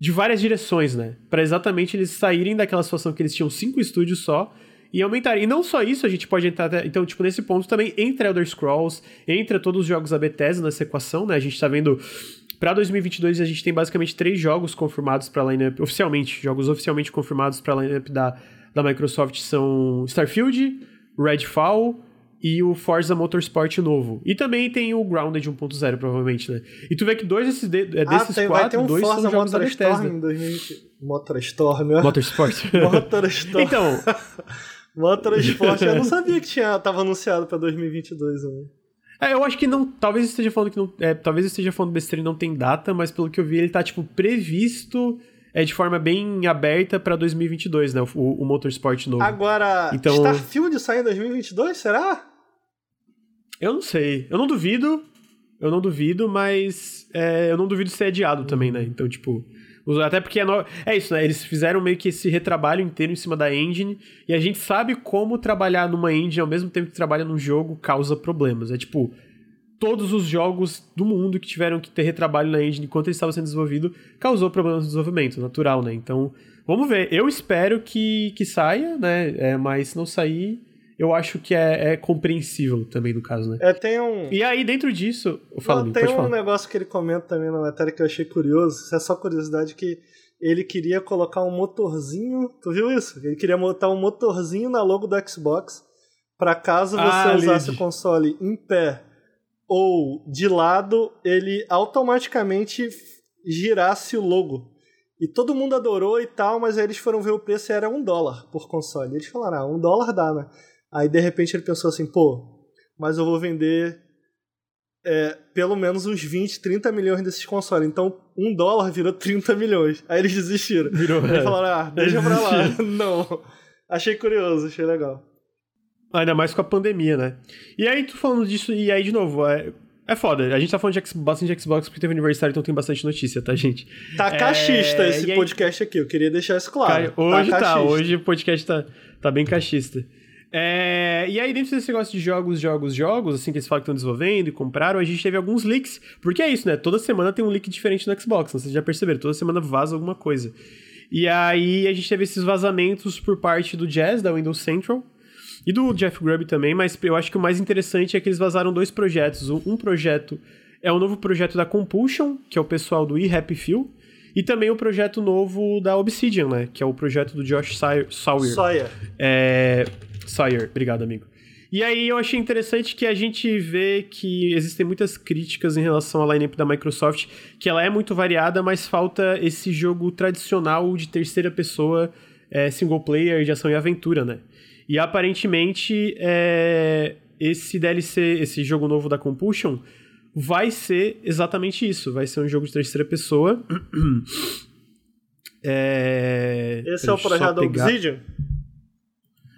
de várias direções, né? Para exatamente eles saírem daquela situação que eles tinham cinco estúdios só e aumentarem. E não só isso, a gente pode entrar. Até, então, tipo, nesse ponto também entra Elder Scrolls, entra todos os jogos da Bethesda nessa equação, né? A gente tá vendo. Para 2022 a gente tem basicamente três jogos confirmados para lineup oficialmente, jogos oficialmente confirmados para lineup da da Microsoft são Starfield, Redfall e o Forza Motorsport novo. E também tem o Grounded 1.0, provavelmente, né? E tu vê que dois desses, de, é, desses ah, tem, quatro, um dois Forza são jogos da Motorstorm Bethesda. em 2020. Motorstorm, ó. Motorsport. Motorstorm. então, Motorsport, eu não sabia que tinha, tava anunciado pra 2022, né? é, eu acho que não. Talvez esteja falando que não. É, talvez esteja falando besteira e não tem data, mas pelo que eu vi, ele tá, tipo, previsto é, de forma bem aberta pra 2022, né? O, o Motorsport novo. Agora, Então- Starfield sai em 2022, será? Eu não sei. Eu não duvido. Eu não duvido, mas é, eu não duvido ser adiado também, né? Então, tipo. Até porque é, no... é isso, né? Eles fizeram meio que esse retrabalho inteiro em cima da engine. E a gente sabe como trabalhar numa engine ao mesmo tempo que trabalha num jogo causa problemas. É tipo. Todos os jogos do mundo que tiveram que ter retrabalho na engine enquanto ele estava sendo desenvolvido causou problemas no desenvolvimento, natural, né? Então, vamos ver. Eu espero que, que saia, né? É, mas se não sair, eu acho que é, é compreensível também no caso, né? É, tem um. E aí, dentro disso. Fala, Não, tem um falar. negócio que ele comenta também na matéria que eu achei curioso. Isso é só curiosidade que ele queria colocar um motorzinho. Tu viu isso? Ele queria botar um motorzinho na logo do Xbox para caso você Ah, usasse o console em pé ou de lado, ele automaticamente girasse o logo. E todo mundo adorou e tal, mas aí eles foram ver o preço e era um dólar por console. Eles falaram, ah, um dólar dá, né? Aí de repente ele pensou assim, pô, mas eu vou vender é, pelo menos uns 20, 30 milhões desses consoles. Então, um dólar virou 30 milhões. Aí eles desistiram. Virou. Aí é. falaram, ah, deixa pra lá. Não. Achei curioso, achei legal. Ainda mais com a pandemia, né? E aí, tu falando disso, e aí, de novo, é, é foda. A gente tá falando de bastante de Xbox porque teve aniversário, então tem bastante notícia, tá, gente? Tá É, cachista esse aí- podcast aqui, eu queria deixar isso claro. Cara, hoje tá, cachista. hoje o podcast tá, tá bem cachista. É, e aí, dentro desse negócio de jogos, jogos, jogos, assim, que eles falam que estão desenvolvendo e compraram, a gente teve alguns leaks. Porque é isso, né? Toda semana tem um leak diferente no Xbox, né? vocês já perceberam, toda semana vaza alguma coisa. E aí a gente teve esses vazamentos por parte do Jazz, da Windows Central, e do Jeff Grubb também, mas eu acho que o mais interessante é que eles vazaram dois projetos. Um, projeto é o novo projeto da Compulsion, que é o pessoal do eHappy Few, e também o projeto novo da Obsidian, né? Que é o projeto do Josh Sawyer. Sawyer. Sawyer. É... Sawyer, obrigado, amigo. E aí eu achei interessante que a gente vê que existem muitas críticas em relação à lineup da Microsoft, que ela é muito variada, mas falta esse jogo tradicional de terceira pessoa, é, single player, de ação e aventura, né? E aparentemente é, esse DLC, esse jogo novo da Compulsion, vai ser exatamente isso. Vai ser um jogo de terceira pessoa. É... Esse é o projeto da. Obsidian?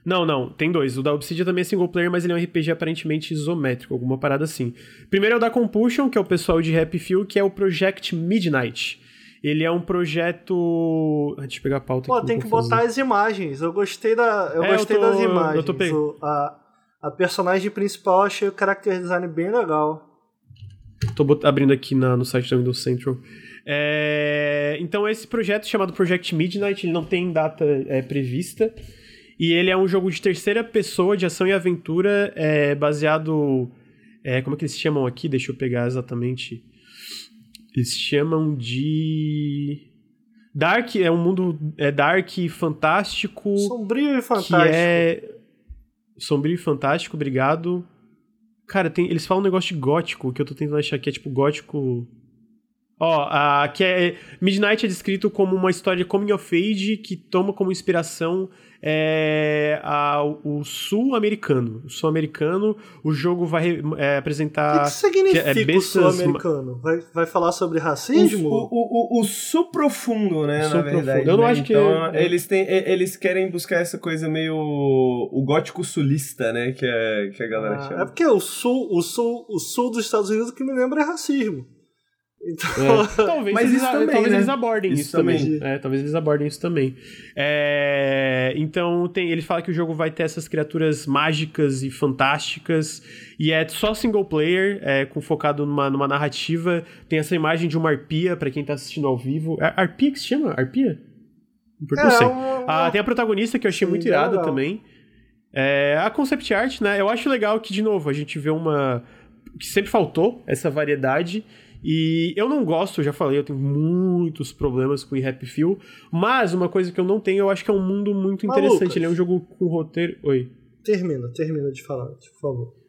Não, não, tem dois. O da Obsidian também é single player, mas ele é um RPG aparentemente isométrico, alguma parada assim. Primeiro é o da Compulsion, que é o pessoal de Happy Few, que é o Project Midnight. Ele é um projeto. Ah, Deixa eu pegar a pauta Pô, aqui. tem não que botar as imagens. Eu gostei, da, eu É, eu gostei tô- das eu imagens. tô pe- O- a, a personagem principal eu achei o character design bem legal. Tô bot- abrindo aqui na- no site da Windows Central. É, Então, esse projeto chamado Project Midnight, ele não tem data é, prevista. E ele é um jogo de terceira pessoa, de ação e aventura, é, baseado. é, como é que eles chamam aqui? Deixa eu pegar exatamente. Eles chamam de. Dark, é um mundo é dark, fantástico Sombrio e que fantástico. é sombrio e fantástico, obrigado. Cara, tem, eles falam um negócio de gótico, que eu tô tentando achar que é tipo gótico. Ó, a, que é. Midnight é descrito como uma história coming of age que toma como inspiração é, a- o sul-americano. O sul-americano, o jogo vai é, O apresentar. que, que significa que é o bestas- sul-americano? Vai, vai falar sobre racismo? O, o, o, o sul-profundo, né, O na sul-profundo. verdade. Eu não né? acho que- Então, eles, têm, eles querem buscar essa coisa meio... O gótico sulista, né, que, é, que a galera Ah, chama. é porque o sul, o sul, o sul dos Estados Unidos o que me lembra é racismo. Então, É. Talvez, Mas eles, isso também, talvez né? eles abordem isso, Isso também. também. É, talvez eles abordem isso também. É, então, tem, ele fala que o jogo vai ter essas criaturas mágicas e fantásticas. E é só single player, é, com focado numa, numa narrativa. Tem essa imagem de uma arpia, pra quem tá assistindo ao vivo. É arpia que se chama? Arpia? Não é, sei. Ah, tem a protagonista que eu achei Sim, muito bem irada legal. também. É, a concept art, né? Eu acho legal que, de novo, a gente vê uma. que sempre faltou essa variedade. E eu não gosto, eu já falei, eu tenho muitos problemas com o Happy Few. Mas uma coisa que eu não tenho, eu acho que é um mundo muito interessante. Lucas. Ele é um jogo com roteiro. Oi. Termina, termina de falar, por favor.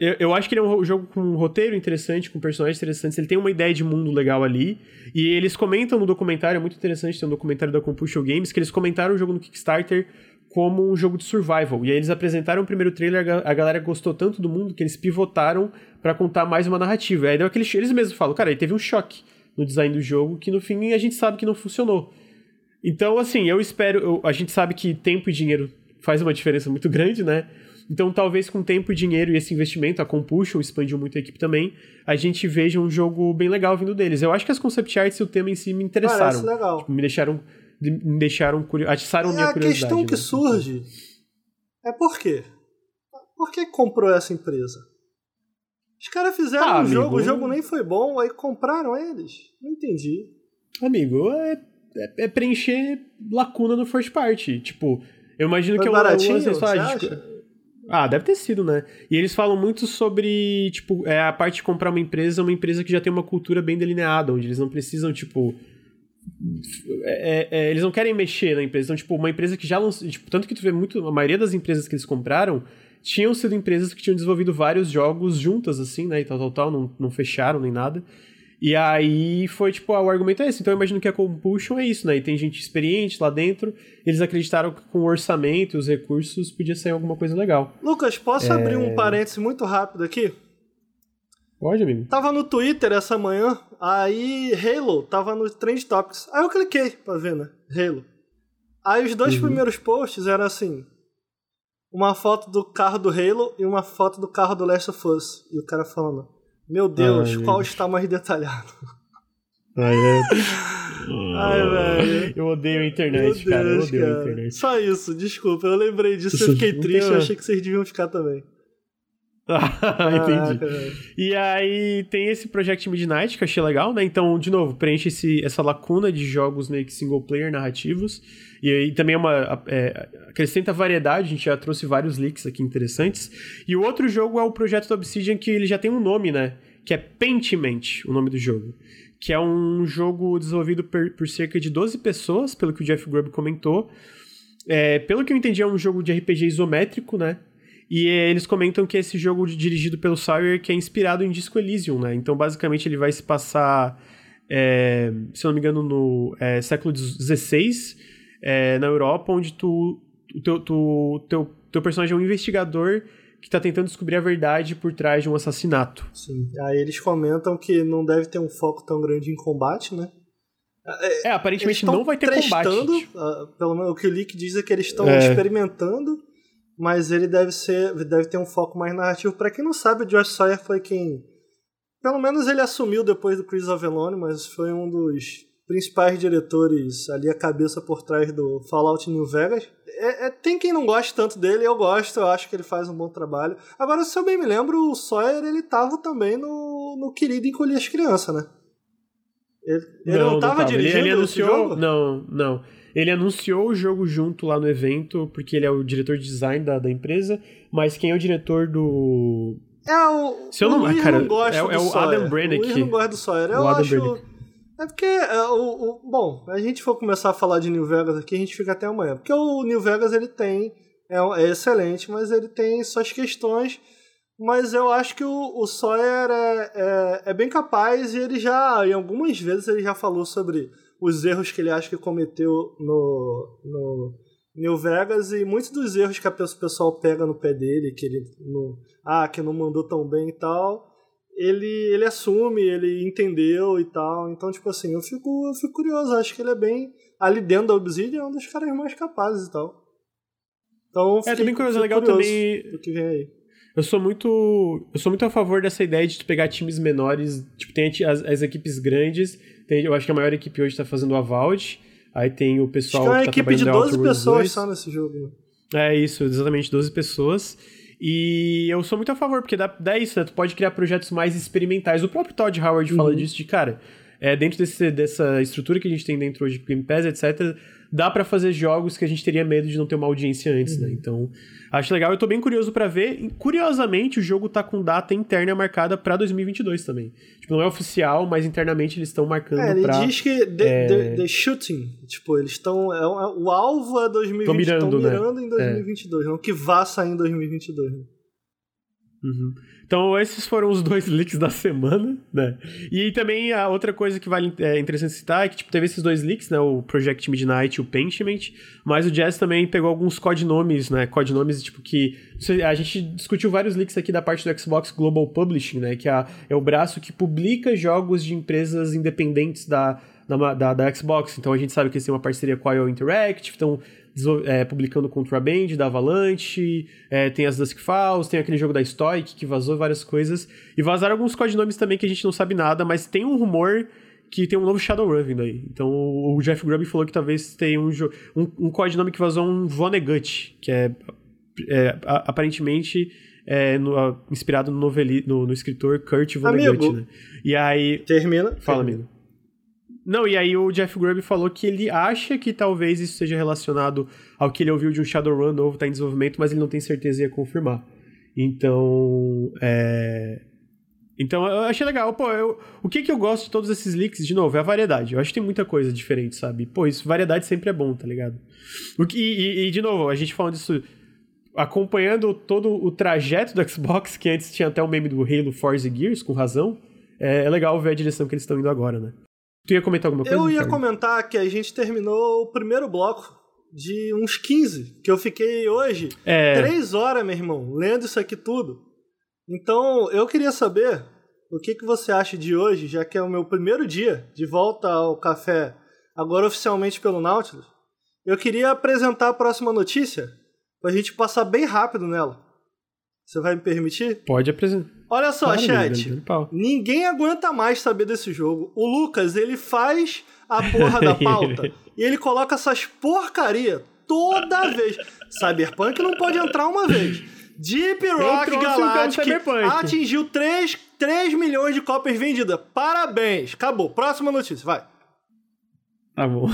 Eu, eu, acho que ele é um jogo com um roteiro interessante, com personagens interessantes. Ele tem uma ideia de mundo legal ali. E eles comentam no documentário, é muito interessante, tem um documentário da Compulsion Games, que eles comentaram o jogo no Kickstarter como um jogo de survival. E aí eles apresentaram o primeiro trailer, a galera gostou tanto do mundo que eles pivotaram para contar mais uma narrativa. Aí deu aquele. Eles mesmos falam, cara, aí teve um choque no design do jogo que no fim a gente sabe que não funcionou. Então, assim, eu espero. Eu, a gente sabe que tempo e dinheiro faz uma diferença muito grande, né? Então, talvez com tempo e dinheiro e esse investimento, a Compulsion expandiu muito a equipe também, a gente veja um jogo bem legal vindo deles. Eu acho que as concept arts e o tema em si me interessaram. Parece legal. Tipo, me deixaram, me deixaram curioso, atiçaram e minha a curiosidade. A questão que né? surge é por quê? Por que comprou essa empresa? Os caras fizeram Ah, um amigo, jogo, o jogo nem foi bom, aí compraram eles. Não entendi. Amigo, é, é, é preencher lacuna no first party. Tipo, eu imagino Foi que é baratinho, uma, você sei lá, acha? Ah, deve ter sido, né? E eles falam muito sobre, tipo, é a parte de comprar uma empresa, uma empresa que já tem uma cultura bem delineada, onde eles não precisam, tipo. É- é- eles não querem mexer na empresa. Então, tipo, uma empresa que já lançou. Tipo, tanto que tu vê muito. A maioria das empresas que eles compraram tinham sido empresas que tinham desenvolvido vários jogos juntas, assim, né? E tal, tal, tal. Não, não fecharam nem nada. E aí foi, tipo, ah, o argumento é esse. Então eu imagino que a Compulsion é isso, né? E tem gente experiente lá dentro. Eles acreditaram que com o orçamento e os recursos podia sair alguma coisa legal. Lucas, posso É. abrir um parênteses muito rápido aqui? Pode, amigo? Tava no Twitter essa manhã, aí Halo tava no Trend Topics. Aí eu cliquei pra ver, né? Halo. Aí os dois Uhum. primeiros posts eram assim: uma foto do carro do Halo e uma foto do carro do Last of Us. E o cara falando: Meu Deus, Ai, qual está mais detalhado? Ai, é. Ai, velho. Eu odeio a internet, Deus, cara. Eu odeio a cara. internet. Só isso, desculpa, eu lembrei disso e Isso fiquei triste, eu a- achei que vocês deviam ficar também. Ah, Entendi. Velho. E aí tem esse Project Midnight que eu achei legal, né? Então, de novo, preenche esse, essa lacuna de jogos meio que single player narrativos. E aí também é uma. É, acrescenta variedade, a gente já trouxe vários leaks aqui interessantes. E o outro jogo é o projeto da Obsidian, que ele já tem um nome, né? Que é Pentiment, o nome do jogo. Que é um jogo desenvolvido por, por cerca de 12 pessoas, pelo que o Jeff Grubb comentou. É, pelo que eu entendi, é um jogo de RPG isométrico, né? E é, eles comentam que esse jogo dirigido pelo Sawyer que é inspirado em Disco Elysium, né? Então, basicamente, ele vai se passar, é, se não me engano, no é, século XVI, é, na Europa, onde tu, o teu, tu, teu, teu personagem é um investigador que tá tentando descobrir a verdade por trás de um assassinato. Sim. Aí eles comentam que não deve ter um foco tão grande em combate, né? É, aparentemente não vai ter combate. tipo. ah, pelo menos o que o Leak diz é que eles estão É. experimentando, mas ele deve ser, deve ter um foco mais narrativo. Pra quem não sabe, o Josh Sawyer foi quem, pelo menos ele assumiu depois do Chris Avellone, mas foi um dos principais diretores ali a cabeça por trás do Fallout New Vegas. É- é- tem quem não goste tanto dele, eu gosto, eu acho que ele faz um bom trabalho. Agora, se eu bem me lembro, o Sawyer ele tava também no, no Querido Encolher as Crianças, né? Ele ele não, tava Ele- dirigindo ele, esse anunciou, jogo? Não, não. Ele anunciou o jogo junto lá no evento, porque ele é o diretor de design da, da empresa, mas quem é o diretor do. É o. Se eu não- o Luiz cara, não gosta é- do é o Sawyer. Adam Brennick. O Luiz não gosta do Sawyer. O Eu Adam acho. Brennick. É porque. é, o, o- bom, a gente for começar a falar de New Vegas aqui, a gente fica até amanhã. Porque o New Vegas ele tem. É, é excelente, mas ele tem suas questões. Mas eu acho que o, o Sawyer é, é, é bem capaz e ele já. Em algumas vezes ele já falou sobre os erros que ele acha que cometeu no, no New Vegas e muitos dos erros que a o pessoal pega no pé dele, que ele não, ah, que não mandou tão bem e tal, ele, ele assume, ele entendeu e tal. Então, tipo assim, eu fico, eu fico curioso, acho que ele é bem. Ali dentro da Obsidian é um dos caras mais capazes e tal. Então, É, fiquei- também curioso, fico legal curioso também- Do que vem aí. Eu sou muito. Eu sou muito a favor dessa ideia de tu pegar times menores. Tipo, tem as, as equipes grandes. Tem, eu acho que a maior equipe hoje tá fazendo a Vault. Aí tem o Acho pessoal que é uma tá equipe de trabalhando 12 em Outer Worlds pessoas 2. só nesse jogo. né? É isso, exatamente, 12 pessoas. E eu sou muito a favor, porque dá, dá isso, né? Tu pode criar projetos mais experimentais. O próprio Todd Howard fala Uhum. disso, de cara. é, dentro desse, dessa estrutura que a gente tem dentro hoje de Game Pass, etc., dá para fazer jogos que a gente teria medo de não ter uma audiência antes, né? uhum. né? Então, acho legal. Eu tô bem curioso para ver. Curiosamente, o jogo tá com data interna marcada para 2022 também. Tipo, não é oficial, mas internamente eles estão marcando é, ele pra... diz que the, é... the, the shooting, tipo, eles estão... É, o alvo é 2022, estão mirando, mirando né? em 2022, é. não que vá sair em 2022, né? Uhum. Então, esses foram os dois leaks da semana, né? E também a outra coisa que vale é interessante citar é que tipo, teve esses dois leaks, né? O Project Midnight e o Pentiment, mas o Jazz também pegou alguns codinomes, né? Codinomes, tipo, que. A gente discutiu vários leaks aqui da parte do Xbox Global Publishing, né? Que é, é o braço que publica jogos de empresas independentes da, da, da, Xbox. Então a gente sabe que eles têm uma parceria com a IO Interactive, então é, publicando Contraband, da Avalanche, é, tem as Dusk Falls, tem aquele jogo da Stoic que vazou várias coisas. E vazaram alguns codinomes também que a gente não sabe nada, mas tem um rumor que tem um novo Shadowrun vindo aí. Então o Jeff Grubb falou que talvez tenha um, um, um codinome que vazou um Vonnegut, que é, é aparentemente é, no, inspirado no, noveli, no, no escritor Kurt Vonnegut, né? E aí... Termina. Fala, termina. amigo. Não, e aí o Jeff Grubb falou que ele acha que talvez isso seja relacionado ao que ele ouviu de um Shadowrun novo tá em desenvolvimento, mas ele não tem certeza e ia confirmar. Então, é... Então eu achei legal. Pô, eu... o que que eu gosto de todos esses leaks, de novo, é a variedade. Eu acho que tem muita coisa diferente, sabe? Pô, isso, variedade sempre é bom, tá ligado? O que, e, e, de novo, a gente falando disso acompanhando todo o trajeto do Xbox, que antes tinha até o meme do Halo Force Gears, com razão, é, é legal ver a direção que eles estão indo agora, né? Tu ia comentar alguma coisa? Eu ia comentar que a gente terminou o primeiro bloco de uns 15, que eu fiquei hoje é... três horas, meu irmão, lendo isso aqui tudo. Então, eu queria saber o que, que você acha de hoje, já que é o meu primeiro dia de volta ao café, agora oficialmente pelo Nautilus. Eu queria apresentar a próxima notícia, pra gente passar bem rápido nela. Você vai me permitir? Pode apresentar. Olha só, claro, chat. Ninguém aguenta mais saber desse jogo. O Lucas, ele faz a porra da pauta e ele coloca essas porcaria toda vez. Cyberpunk não pode entrar uma vez. Deep Rock Galactic atingiu 3, 3 milhões de cópias vendidas. Parabéns. Acabou. Próxima notícia, vai. Tá bom.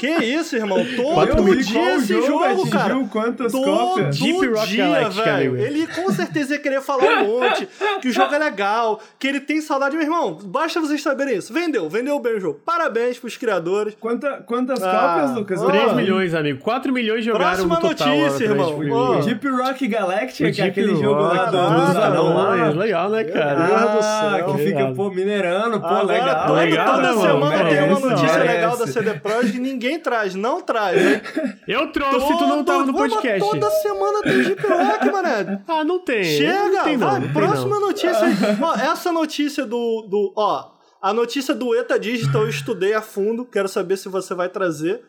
Que isso, irmão? Todo dia esse jogo, jogo cara. quantas Todo cópias? Deep Rock dia, velho. Ele com certeza ia querer falar um monte, que o jogo é legal, que ele tem saudade. Meu irmão, basta vocês saberem isso. Vendeu, vendeu bem o jogo. Parabéns pros criadores. Quanta, quantas ah, cópias, Lucas? 3 milhões, amigo. 4 milhões jogaram Próxima no total. notícia, irmão. Oh. Deep Rock Galactic, que é aquele Rock, jogo lá do, dos anão Legal, né, cara? Ah, que fica, pô, minerando, pô, legal. legal. Toda né, semana tem uma notícia legal da CD Projekt ninguém traz, não traz, né? Eu trouxe, Todo, tu não tava no podcast. Toda semana tem Deep Rock, mané. Ah, não tem. Chega, não tem, vai, não, próxima não. notícia. ó, essa notícia do, do. Ó, a notícia do ETA Digital eu estudei a fundo, quero saber se você vai trazer.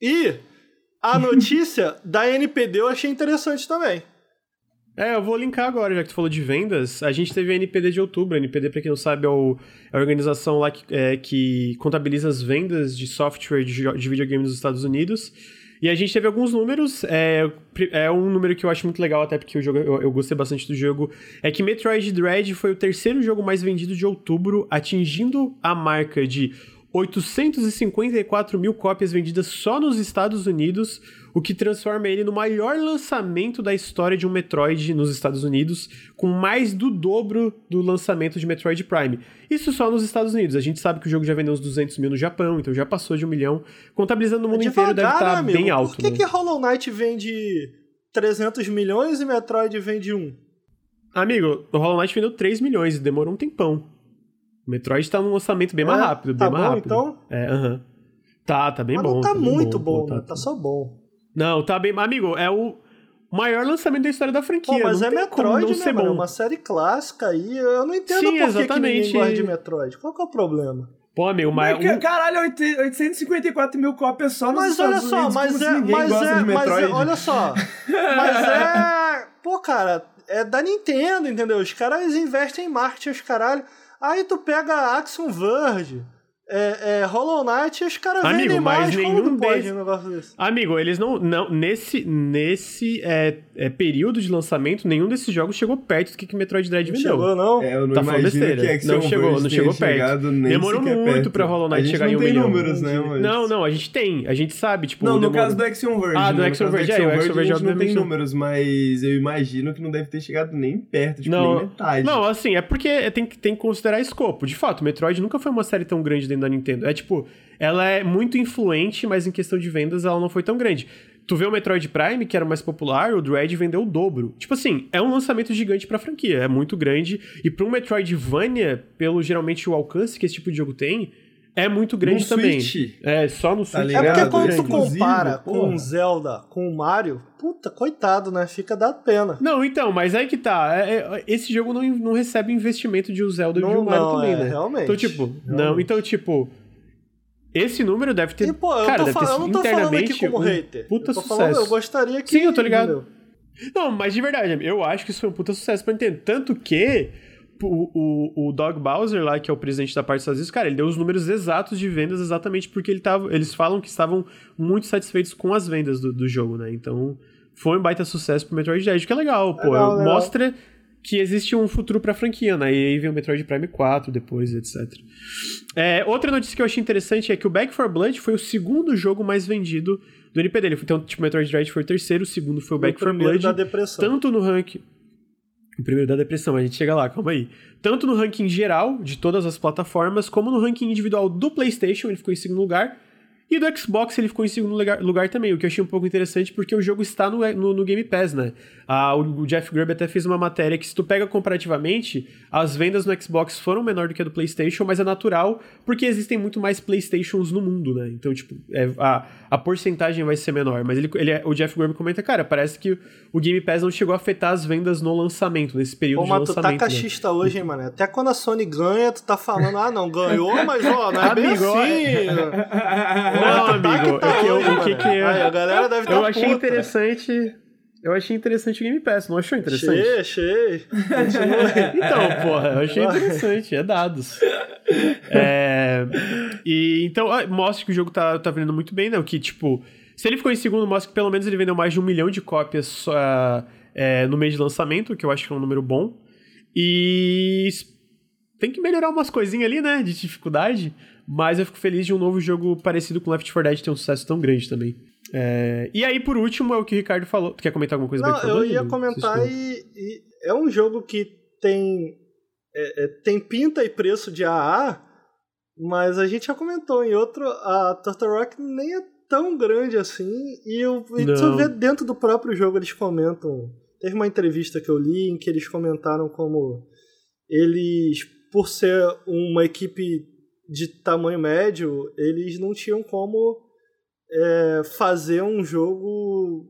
E a notícia da NPD eu achei interessante também. É, eu vou linkar agora, já que tu falou de vendas. A gente teve a NPD de outubro. A NPD, para quem não sabe, é, o, é a organização lá que, é, que contabiliza as vendas de software de, de videogame nos Estados Unidos. E a gente teve alguns números. É, é um número que eu acho muito legal, até porque jogo, eu, eu, gostei bastante do jogo. É que Metroid Dread foi o terceiro jogo mais vendido de outubro, atingindo a marca de 854 mil cópias vendidas só nos Estados Unidos o que transforma ele no maior lançamento da história de um Metroid nos Estados Unidos, com mais do dobro do lançamento de Metroid Prime. Isso só nos Estados Unidos. A gente sabe que o jogo já vendeu uns 200 mil no Japão, então já passou de um milhão. Contabilizando no mundo é inteiro deve estar né, bem alto. Por que, né? que Hollow Knight vende 300 milhões e Metroid vende 1? Amigo, o Hollow Knight vendeu 3 milhões e demorou um tempão. O Metroid tá num lançamento bem é, mais rápido, tá bem mais bom, rápido. então? É, aham. Tá, tá bem Mas bom. Não tá, tá muito bom, bom, tá, né? tá só bom. Não, tá bem. Amigo, é o maior lançamento da história da franquia. Pô, mas não é Metroid, não né, mano? É uma série clássica aí. Eu não entendo Sim, por exatamente. que ninguém gosta de Metroid. Qual que é o problema? Pô, amigo, mas. Um... Caralho, 854 mil cópias só nos mas olha Estados só, mas é, mas é, mas é, olha só. mas é. Pô, cara, é da Nintendo, entendeu? Os caras investem em marketing, os caralho. Aí tu pega a Action Verge é, é, Hollow Knight os caras Amigo, vendem mas mais. nenhum deles- um negócio desse? Amigo, eles não. não nesse nesse é, é, período de lançamento, nenhum desses jogos chegou perto do que, que Metroid Dread Não vendeu. chegou, não? É, eu não Tá falando besteira. que Action Não chegou, não chegou perto. Demorou sequer muito perto. pra Hollow Knight chegar não em um tem milhão. números, né? Mas... Não, não, a gente tem. A gente sabe, tipo. Não, no demorou. caso do Action Verge. Ah, do né? Action Verge, é, o Action Verge a gente não tem números, mas eu imagino que não deve ter chegado nem perto, tipo, nem metade. Não, assim, é porque tem, que- tem que considerar escopo. De fato, Metroid nunca foi uma série tão grande dentro da Nintendo. É tipo, ela é muito influente, mas em questão de vendas ela não foi tão grande. Tu vê o Metroid Prime, que era o mais popular, o Dread vendeu o dobro. Tipo assim, é um lançamento gigante pra franquia, é muito grande. E pra um Metroidvania, pelo geralmente o alcance que esse tipo de jogo tem, é muito grande No também. Switch. É, só no Switch. É ligado? porque quando tu compara Inclusive, com porra. o Zelda, com o Mario, puta, coitado, né? Fica da pena. Não, então, mas aí que tá. é- é- esse jogo não, não recebe investimento de um Zelda e de Não, um Mario não, também, é, né? realmente. Então, tipo, não, Realmente. então, tipo. Esse número deve ter. E, pô, eu, cara, tô deve ter falando, eu não tô falando aqui como um hater. Puta eu tô sucesso. falando, eu gostaria que. Sim, eu tô ligado. entendeu? Não, mas de verdade, eu acho que isso foi um puta sucesso pra Nintendo. Tanto que o, o, o Dog Bowser lá, que é o presidente da parte dos Estados Unidos, cara, ele deu os números exatos de vendas exatamente porque ele tava, eles falam que estavam muito satisfeitos com as vendas do, do jogo, né? Então, foi um baita sucesso pro Metroid Dread, que é legal, pô. Legal, legal. Mostra que existe um futuro pra franquia, né? E aí vem o Metroid Prime 4 depois, etc. É, outra notícia que eu achei interessante é que o Back 4 Blood foi o segundo jogo mais vendido do NP dele. Então, tipo, o Metroid Dread foi o terceiro, o segundo foi o Back O 4 primeiro Blood. da depressão. Tanto no ranking. O primeiro da depressão, a gente chega lá, calma aí. Tanto no ranking geral de todas as plataformas, como no ranking individual do PlayStation, ele ficou em segundo lugar. E do Xbox ele ficou em segundo lugar, lugar também, o que eu achei um pouco interessante porque o jogo está no, no, no Game Pass, né? Ah, o, o Jeff Grubb até fez uma matéria que se tu pega comparativamente, as vendas no Xbox foram menor do que a do PlayStation, mas é natural porque existem muito mais PlayStations no mundo, né? Então, tipo, é, a, a porcentagem vai ser menor. Mas ele, ele, é- o Jeff Grubb comenta, cara, parece que o Game Pass não chegou a afetar as vendas no lançamento, nesse período Pô, de mas tu tá lançamento. né? cachista hoje, hein, mano? Até quando a Sony ganha, tu tá falando, ah, não, ganhou, mas ó, não é bem Amigo, assim. Não, amigo, tá é que eu- hoje, o que que eu- Aí, a galera deve Eu tá achei puta. interessante. Eu achei interessante o Game Pass, não achou interessante? Achei, achei. Então, porra, eu achei interessante, é dados. É, e então, ah, mostra que o jogo tá, tá vendendo muito bem, né? O que, tipo, se ele ficou em segundo, mostra que pelo menos ele vendeu mais de um milhão de cópias só, é, no mês de lançamento, que eu acho que é um número bom. E tem que melhorar umas coisinhas ali, né? De dificuldade. Mas eu fico feliz de um novo jogo parecido com Left 4 Dead ter um sucesso tão grande também. É, e aí, por último, é o que o Ricardo falou. Tu quer comentar alguma coisa Não, Back 4 eu ia comentar e, e é um jogo que tem é, é, tem pinta e preço de AA, mas a gente já comentou em outro, a Turtle Rock nem é tão grande assim e, o, e tu vê dentro do próprio jogo eles comentam. Teve uma entrevista que eu li em que eles comentaram como eles, por ser uma equipe de tamanho médio, eles não tinham como é, fazer um jogo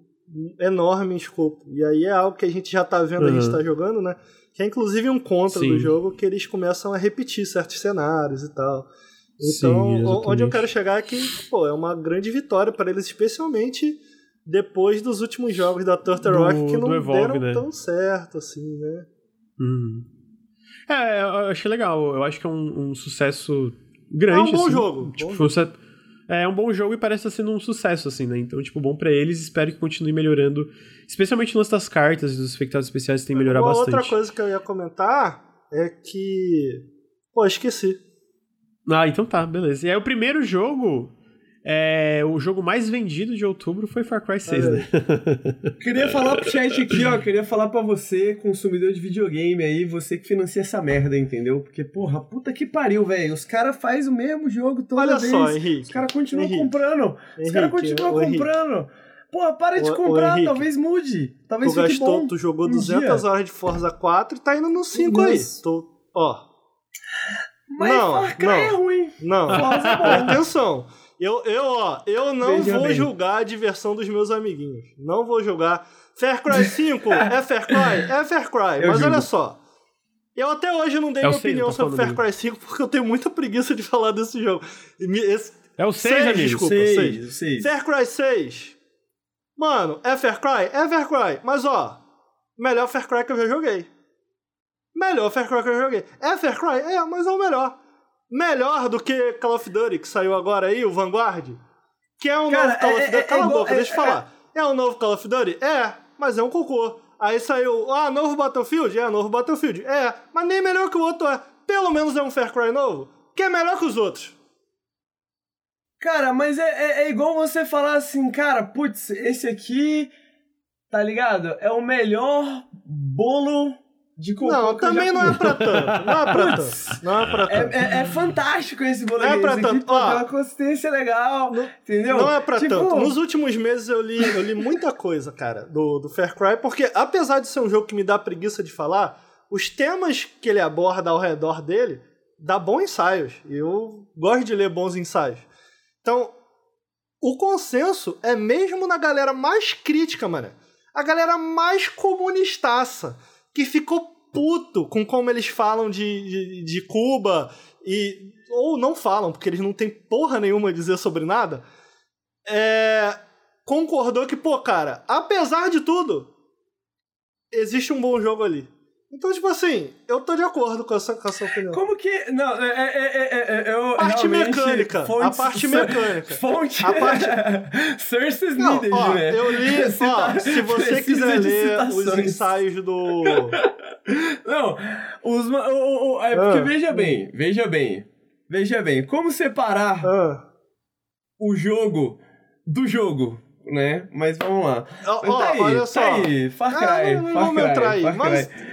enorme em escopo. E aí é algo que a gente já tá vendo, a gente Uhum. tá jogando, né? Que é inclusive um contra Sim. do jogo que eles começam a repetir certos cenários e tal. Sim, Então, o- onde eu quero chegar é que, pô, é uma grande vitória para eles, especialmente depois dos últimos jogos da Turtle Do- Rock que não Evolve, deram né? tão certo, assim, né? Uhum. É, eu achei legal. Eu acho que é um, um sucesso grande. É um bom assim. jogo, Tipo, bom suce- É um bom jogo e parece estar sendo um sucesso, assim, né? Então, tipo, bom pra eles. Espero que continue melhorando. Especialmente no lance das cartas e dos espectadores especiais tem que melhorar Uma bastante. outra coisa que eu ia comentar é que. Pô, esqueci. Ah, então tá, beleza. E aí o primeiro jogo. É, o jogo mais vendido de outubro foi Far Cry 6, Olha né? Queria falar pro chat aqui, ó. Queria falar pra você, consumidor de videogame aí, você que financia essa merda, entendeu? Porque, porra, puta que pariu, velho. Os caras fazem o mesmo jogo toda Olha vez. só, Henrique. Os caram continuam Henrique. comprando. Os caras Henrique, continuam Henrique. comprando. Porra, para de comprar, Henrique. talvez mude. Talvez Tu fique gastou, bom. tu jogou um 200 dia. horas de Forza 4 e tá indo no 5 aí. Tu, ó, Mas Não, Far Cry não. é ruim. não, Forza é bom. atenção. Eu, eu, ó, eu não Veja vou bem. julgar a diversão dos meus amiguinhos. Não vou julgar. Far Cry 5 é Far Cry? É Far Cry. Eu mas julgo. olha só. Eu até hoje não dei É minha seis, opinião sobre Far Cry 5 porque eu tenho muita preguiça de falar desse jogo. Esse- É o 6, Seis, amigo. desculpa. Seis, seis. seis. Far Cry 6. Mano, é Far Cry? É Far Cry. Mas ó, melhor Far Cry que eu já joguei. Melhor Far Cry que eu já joguei. É Far Cry? É, mas é o melhor. Melhor do que Call of Duty, que saiu agora aí, o Vanguard? Que é um Cara, novo Call é- of é- Duty. é Cala a igual- boca, é- deixa eu falar. É um novo Call of Duty? É, mas é um cocô. Aí saiu, ah, novo Battlefield? É, novo Battlefield. É, mas nem melhor que o outro é. Pelo menos é um Far Cry novo, que é melhor que os outros. Cara, mas é, é, é igual você falar assim, cara, putz, esse aqui, tá ligado? É o melhor bolo de cocô Não, que eu também não é pra tanto. Não é pra tanto. Não é pra tanto. É, é, é fantástico esse bolo Não é pra esse aqui, tanto. pô, tem uma consistência legal, entendeu? Não é pra Tipo, tanto. Nos últimos meses eu li, eu li muita coisa, cara, do, do Far Cry, porque apesar de ser um jogo que me dá preguiça de falar, os temas que ele aborda ao redor dele dá bons ensaios. E eu gosto de ler bons ensaios. Então, o consenso é mesmo na galera mais crítica, mano. A galera mais comunistaça, que ficou puto com como eles falam de, de, de Cuba e ou não falam, porque eles não têm porra nenhuma a dizer sobre nada, é, concordou que, pô, cara, apesar de tudo, existe um bom jogo ali. Então, tipo assim, eu tô de acordo com essa, com essa opinião. Como que. Não, é. é, é, é, é eu Parte mecânica, fontes- a parte mecânica. Fonte. A parte- Sources Não, needed, ó, né? eu li, ó, Cita- se você quiser ler os citações. ensaios do... Não, os, o, o, é porque Ah. veja bem, veja bem, veja bem, como separar Ah, o jogo do jogo, né? Mas vamos lá. ó, Mas tá aí, olha tá só. aí, Far Cry, Ah, não, não Far vamos Cry, entrar aí, Far mas Cry.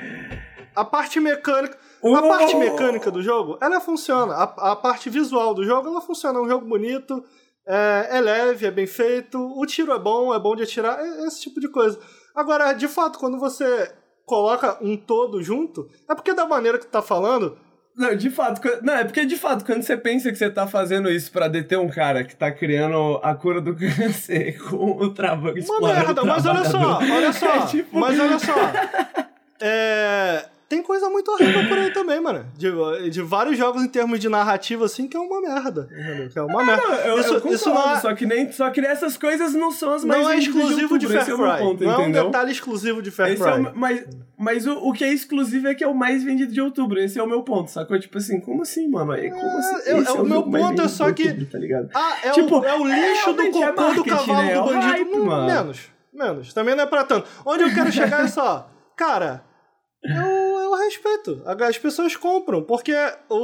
A parte mecânica... A parte mecânica do jogo, ela funciona. A, a parte visual do jogo, ela funciona. É um jogo bonito, é, é leve, é bem feito, o tiro é bom, é bom de atirar, é- esse tipo de coisa. Agora, de fato, quando você coloca um todo junto, é porque da maneira que tu tá falando, Não, de fato, não, é porque de fato, quando você pensa que você tá fazendo isso pra deter um cara que tá criando a cura do câncer com o trabalho uma merda. Mas olha só, olha só, É tipo- mas olha só. É, tem coisa muito horrível por aí também, mano. De, de vários jogos em termos de narrativa, assim, que é uma merda. entendeu? Que é uma merda. Não, eu, Isso- eu concordo, isso não é- só que nem só que essas coisas não são as mais Não é exclusivo de outubro, Far esse é o Cry. ponto, não é um entendeu? detalhe exclusivo de Far Esse Cry. é o, mas mas o, o que é exclusivo é que é o mais vendido de outubro. Esse é o meu ponto, sacou? Tipo assim, como assim, mano? Aí, como assim? Esse eu- é o meu ponto é só de que- outubro, tá ligado? Ah, é, Tipo, o, é o é lixo do é cocô do marketing, cavalo né? É do o bandido. hype, Hum, mano. menos, menos. Também não é pra tanto. Onde eu quero chegar é só, cara, eu, eu respeito. As pessoas compram, porque o,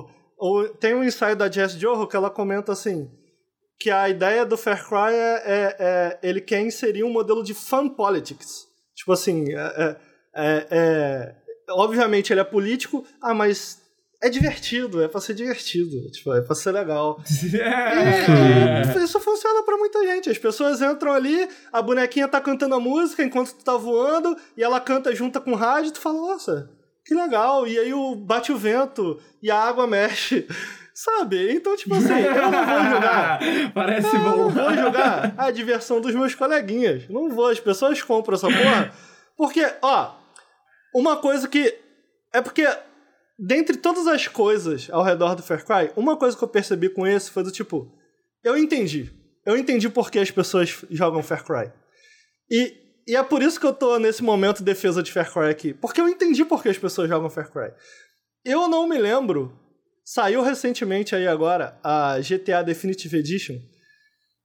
o, o- tem um ensaio da Jess Joho que ela comenta assim, que a ideia do Far Cry é, é- é- ele quer inserir um modelo de fun politics. Tipo assim, é- é- é- é- obviamente ele é político, ah, mas é divertido, é pra ser divertido, tipo, é pra ser legal. É. E isso funciona pra muita gente. As pessoas entram ali, a bonequinha tá cantando a música enquanto tu tá voando, e ela canta junto com o rádio, tu fala, nossa, que legal. E aí o, bate o vento e a água mexe. Sabe? Então, tipo assim, eu não vou jogar. Parece Eu não bom. vou jogar a diversão dos meus coleguinhas. Não vou, as pessoas compram essa porra. Porque, ó, uma coisa que. É porque, dentre todas as coisas ao redor do Far Cry, uma coisa que eu percebi com esse foi do tipo. Eu entendi. Eu entendi por que as pessoas jogam Far Cry. E, e é por isso que eu tô nesse momento de defesa de Far Cry aqui. Porque eu entendi por que as pessoas jogam Far Cry. Eu não me lembro. Saiu recentemente aí agora a GTA Definitive Edition.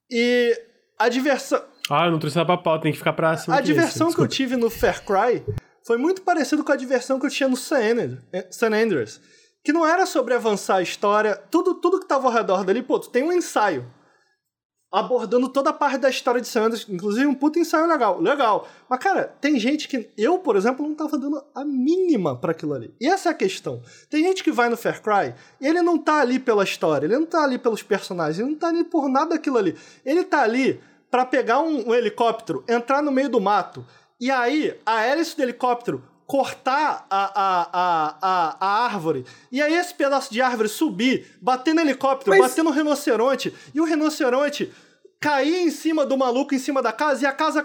E a diversão. Ah, eu não trouxe pra pauta, tem que ficar pra cima. A diversão que eu tive no Far Cry foi muito parecido com a diversão que eu tinha no San Andreas, eh, San Andreas que não era sobre avançar a história, tudo, tudo que tava ao redor dali, pô, tu tem um ensaio abordando toda a parte da história de San Andreas, inclusive um puto ensaio legal, legal. Mas cara, tem gente que eu, por exemplo, não tava dando a mínima para aquilo ali. E essa é a questão. Tem gente que vai no Far Cry e ele não tá ali pela história, ele não tá ali pelos personagens, ele não tá ali por nada daquilo ali. Ele tá ali para pegar um, um helicóptero, entrar no meio do mato e aí a hélice do helicóptero cortar a, a, a, a, árvore, e aí esse pedaço de árvore subir, bater no helicóptero, bater no rinoceronte, e o rinoceronte cair em cima do maluco, em cima da casa, e a casa...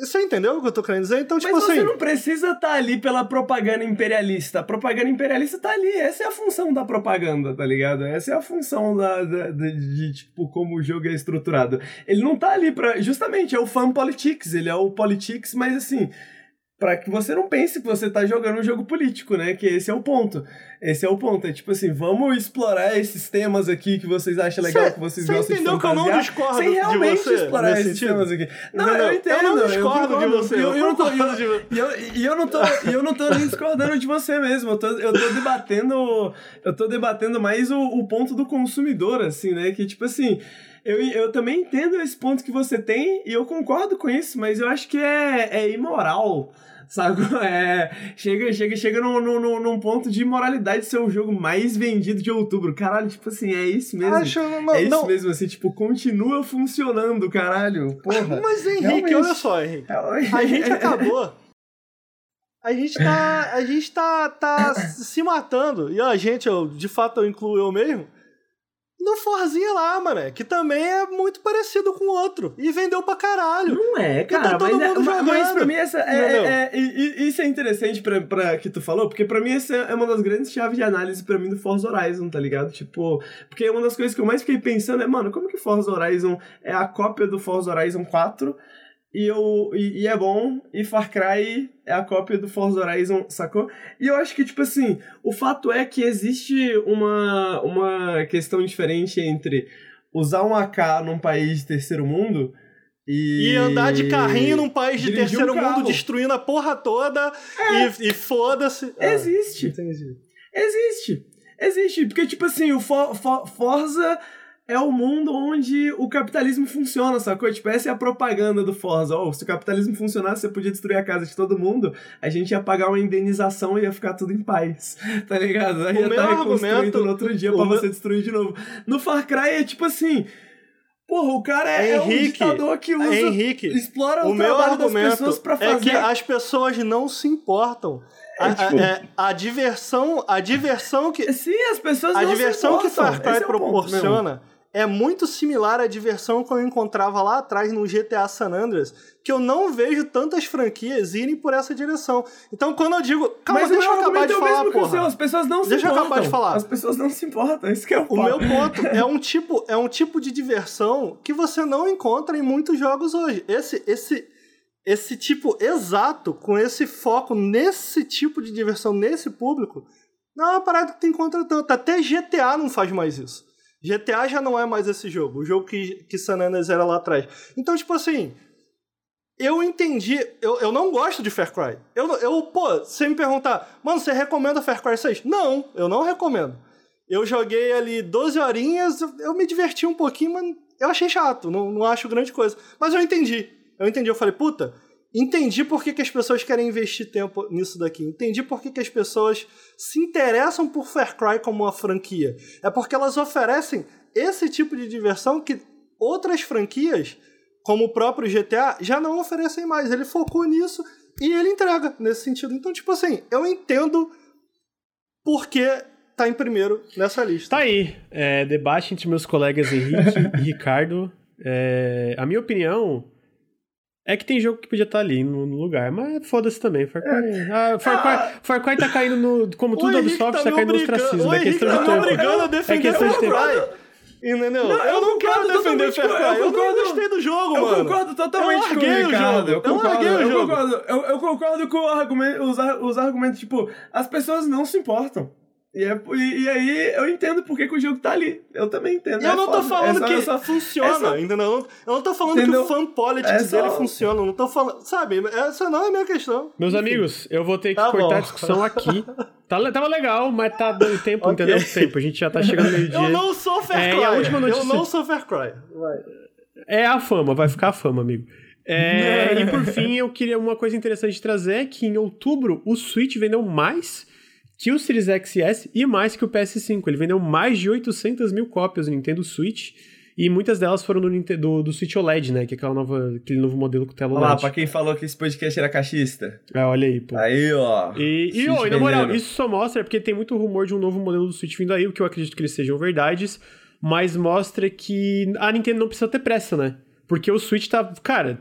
Você entendeu o que eu tô querendo dizer? Então, tipo Mas assim... você não precisa estar ali pela propaganda imperialista. A propaganda imperialista tá ali. Essa é a função da propaganda, tá ligado? Essa é a função da, da- da- de, tipo, como o jogo é estruturado. Ele não tá ali pra. Justamente, é o fan politics. Ele é o politics, mas assim. Para que você não pense que você tá jogando um jogo político, né? Que esse é o ponto. Esse é o ponto. É tipo assim, vamos explorar esses temas aqui que vocês acham legal, cê, que vocês gostam de entendeu que eu não discordo sem realmente de você explorar esses sentido? temas aqui. Não, Não, eu entendo. eu não discordo eu de você, Eu, eu não tô, eu, eu não tô, eu não tô nem discordando de você mesmo. Eu tô, eu tô debatendo, eu tô debatendo mais o, o ponto do consumidor, assim, né? Que tipo assim, eu, eu também entendo esse ponto que você tem e eu concordo com isso, mas eu acho que é, é imoral. Sabe? É, chega, chega, chega num, num, num ponto de imoralidade ser o jogo mais vendido de outubro. Caralho, tipo assim, é isso mesmo. Acho, não, é isso não. mesmo, assim, tipo, continua funcionando, caralho. Porra. Mas Henrique, Realmente. olha só, Henrique. A gente acabou. A gente tá. A gente tá, tá se matando. E a gente, eu, de fato, eu incluo eu mesmo. No Forzinha lá, mano. Que também é muito parecido com o outro. E vendeu pra caralho. Não é, tá cara, todo mas, é, mundo mas- mas jogando. pra mim essa é, é- é- isso é interessante pra, pra que tu falou, porque pra mim essa é uma das grandes chaves de análise pra mim do Forza Horizon, tá ligado? Tipo, porque uma das coisas que eu mais fiquei pensando é, mano, como que Forza Horizon é a cópia do Forza Horizon 4 e, eu, e, e é bom, e Far Cry é a cópia do Forza Horizon, sacou? E eu acho que, tipo assim, o fato é que existe uma, uma questão diferente entre usar um AK num país de terceiro mundo e... E andar de carrinho num país de dirigir um terceiro mundo, destruindo a porra toda. E, e foda-se. Ah, Existe. entendi. Existe. Existe. Porque, tipo assim, o For- For- Forza é o mundo onde o capitalismo funciona, sacou? Tipo, essa é a propaganda do Forza. Oh, se o capitalismo funcionasse, você podia destruir a casa de todo mundo, a gente ia pagar uma indenização e ia ficar tudo em paz. Tá ligado? Aí O ia meu estar reconstruído argumento- no outro dia o pra meu- você destruir de novo. No Far Cry é tipo assim. Porra, o cara é, é um Henrique, ditador que usa. Henrique, explora o, O meu trabalho das pessoas pra é fazer. que as pessoas não se importam. A, É, tipo- a- é, a diversão, a diversão que Sim, as pessoas a não se diversão que. Far Cry é o ponto proporciona é muito similar à diversão que eu encontrava lá atrás no GTA San Andreas, que eu não vejo tantas franquias irem por essa direção. Então, quando eu digo, calma, Mas deixa eu acabar de é falar, o porra. seu, as pessoas não se Deixa eu importam. acabar de falar. As pessoas não se importam, isso que é o O meu ponto é um tipo, é um tipo de diversão que você não encontra em muitos jogos hoje. Esse, esse, esse tipo exato, com esse foco nesse tipo de diversão, nesse público, não é uma parada que tu encontra tanto. Até GTA não faz mais isso. GTA já não é mais esse jogo, o jogo que, que San Andreas era lá atrás. Então, tipo assim, eu entendi. Eu, eu não gosto de Far Cry. Eu, eu, pô, você me perguntar, mano, você recomenda Far Cry 6? Não, eu não recomendo. Eu joguei ali 12 horinhas, eu- eu me diverti um pouquinho, mas eu achei chato, não, não acho grande coisa. Mas eu entendi. Eu entendi, eu falei, puta, entendi por que, que as pessoas querem investir tempo nisso daqui. Entendi por que, que as pessoas se interessam por Far Cry como uma franquia. É porque elas oferecem esse tipo de diversão que outras franquias, como o próprio GTA, já não oferecem mais. Ele focou nisso e ele entrega nesse sentido. Então, tipo assim, eu entendo por que tá em primeiro nessa lista. Tá aí, é, debate entre meus colegas Henrique e Ricardo. É, a minha opinião é que tem jogo que podia estar ali no, no lugar, mas foda-se também. Far Cry, ah, Far, Cry, Far Cry tá caindo no. Como tudo da O Henrique Ubisoft, tá, caindo no ostracismo. o É questão de tá tempo. obrigando a É defender questão de tempo. Entendeu? Não, eu eu não quero defender totalmente Far com- Cry. eu Eu, não gostei do jogo, Eu mano. concordo totalmente Eu com larguei o o Ricardo. Eu Eu concordo, larguei o eu jogo. concordo. Eu, eu concordo com o argumento, os, os argumentos, tipo, as pessoas não se importam. E, é- e- e aí eu entendo por que, o jogo tá ali. Eu também entendo. Eu é não tô falando É só- que só- funciona, só- entendeu? Eu não tô falando Entendeu? que o fan politics É só- dele funciona. Eu não tô falando. Sabe, essa não é a minha questão. Meus amigos, eu vou ter que Tá cortar bom. a discussão aqui. Tá, tava legal, mas tá dando tempo, Ok. entendeu? Tempo. A gente já tá chegando no meio-dia. Eu não sou Far É, Cry. a última Eu notícia- não sou Far Cry. Vai. É a fama, vai ficar a fama, amigo. É, e por fim, eu queria uma coisa interessante trazer, é que em outubro o Switch vendeu mais que o Series X e mais que o PS5. Ele vendeu mais de 800 mil cópias do Nintendo Switch e muitas delas foram do, do, do Switch OLED, né? Que é aquela nova, aquele novo modelo com tela Olha lá, OLED. pra quem falou que esse podcast era cachista. É, olha aí, pô. Aí, ó. E, e, ô, e na moral, isso só mostra, porque tem muito rumor de um novo modelo do Switch vindo aí, o que eu acredito que eles sejam verdades, mas mostra que a Nintendo não precisa ter pressa, né? Porque o Switch tá, cara,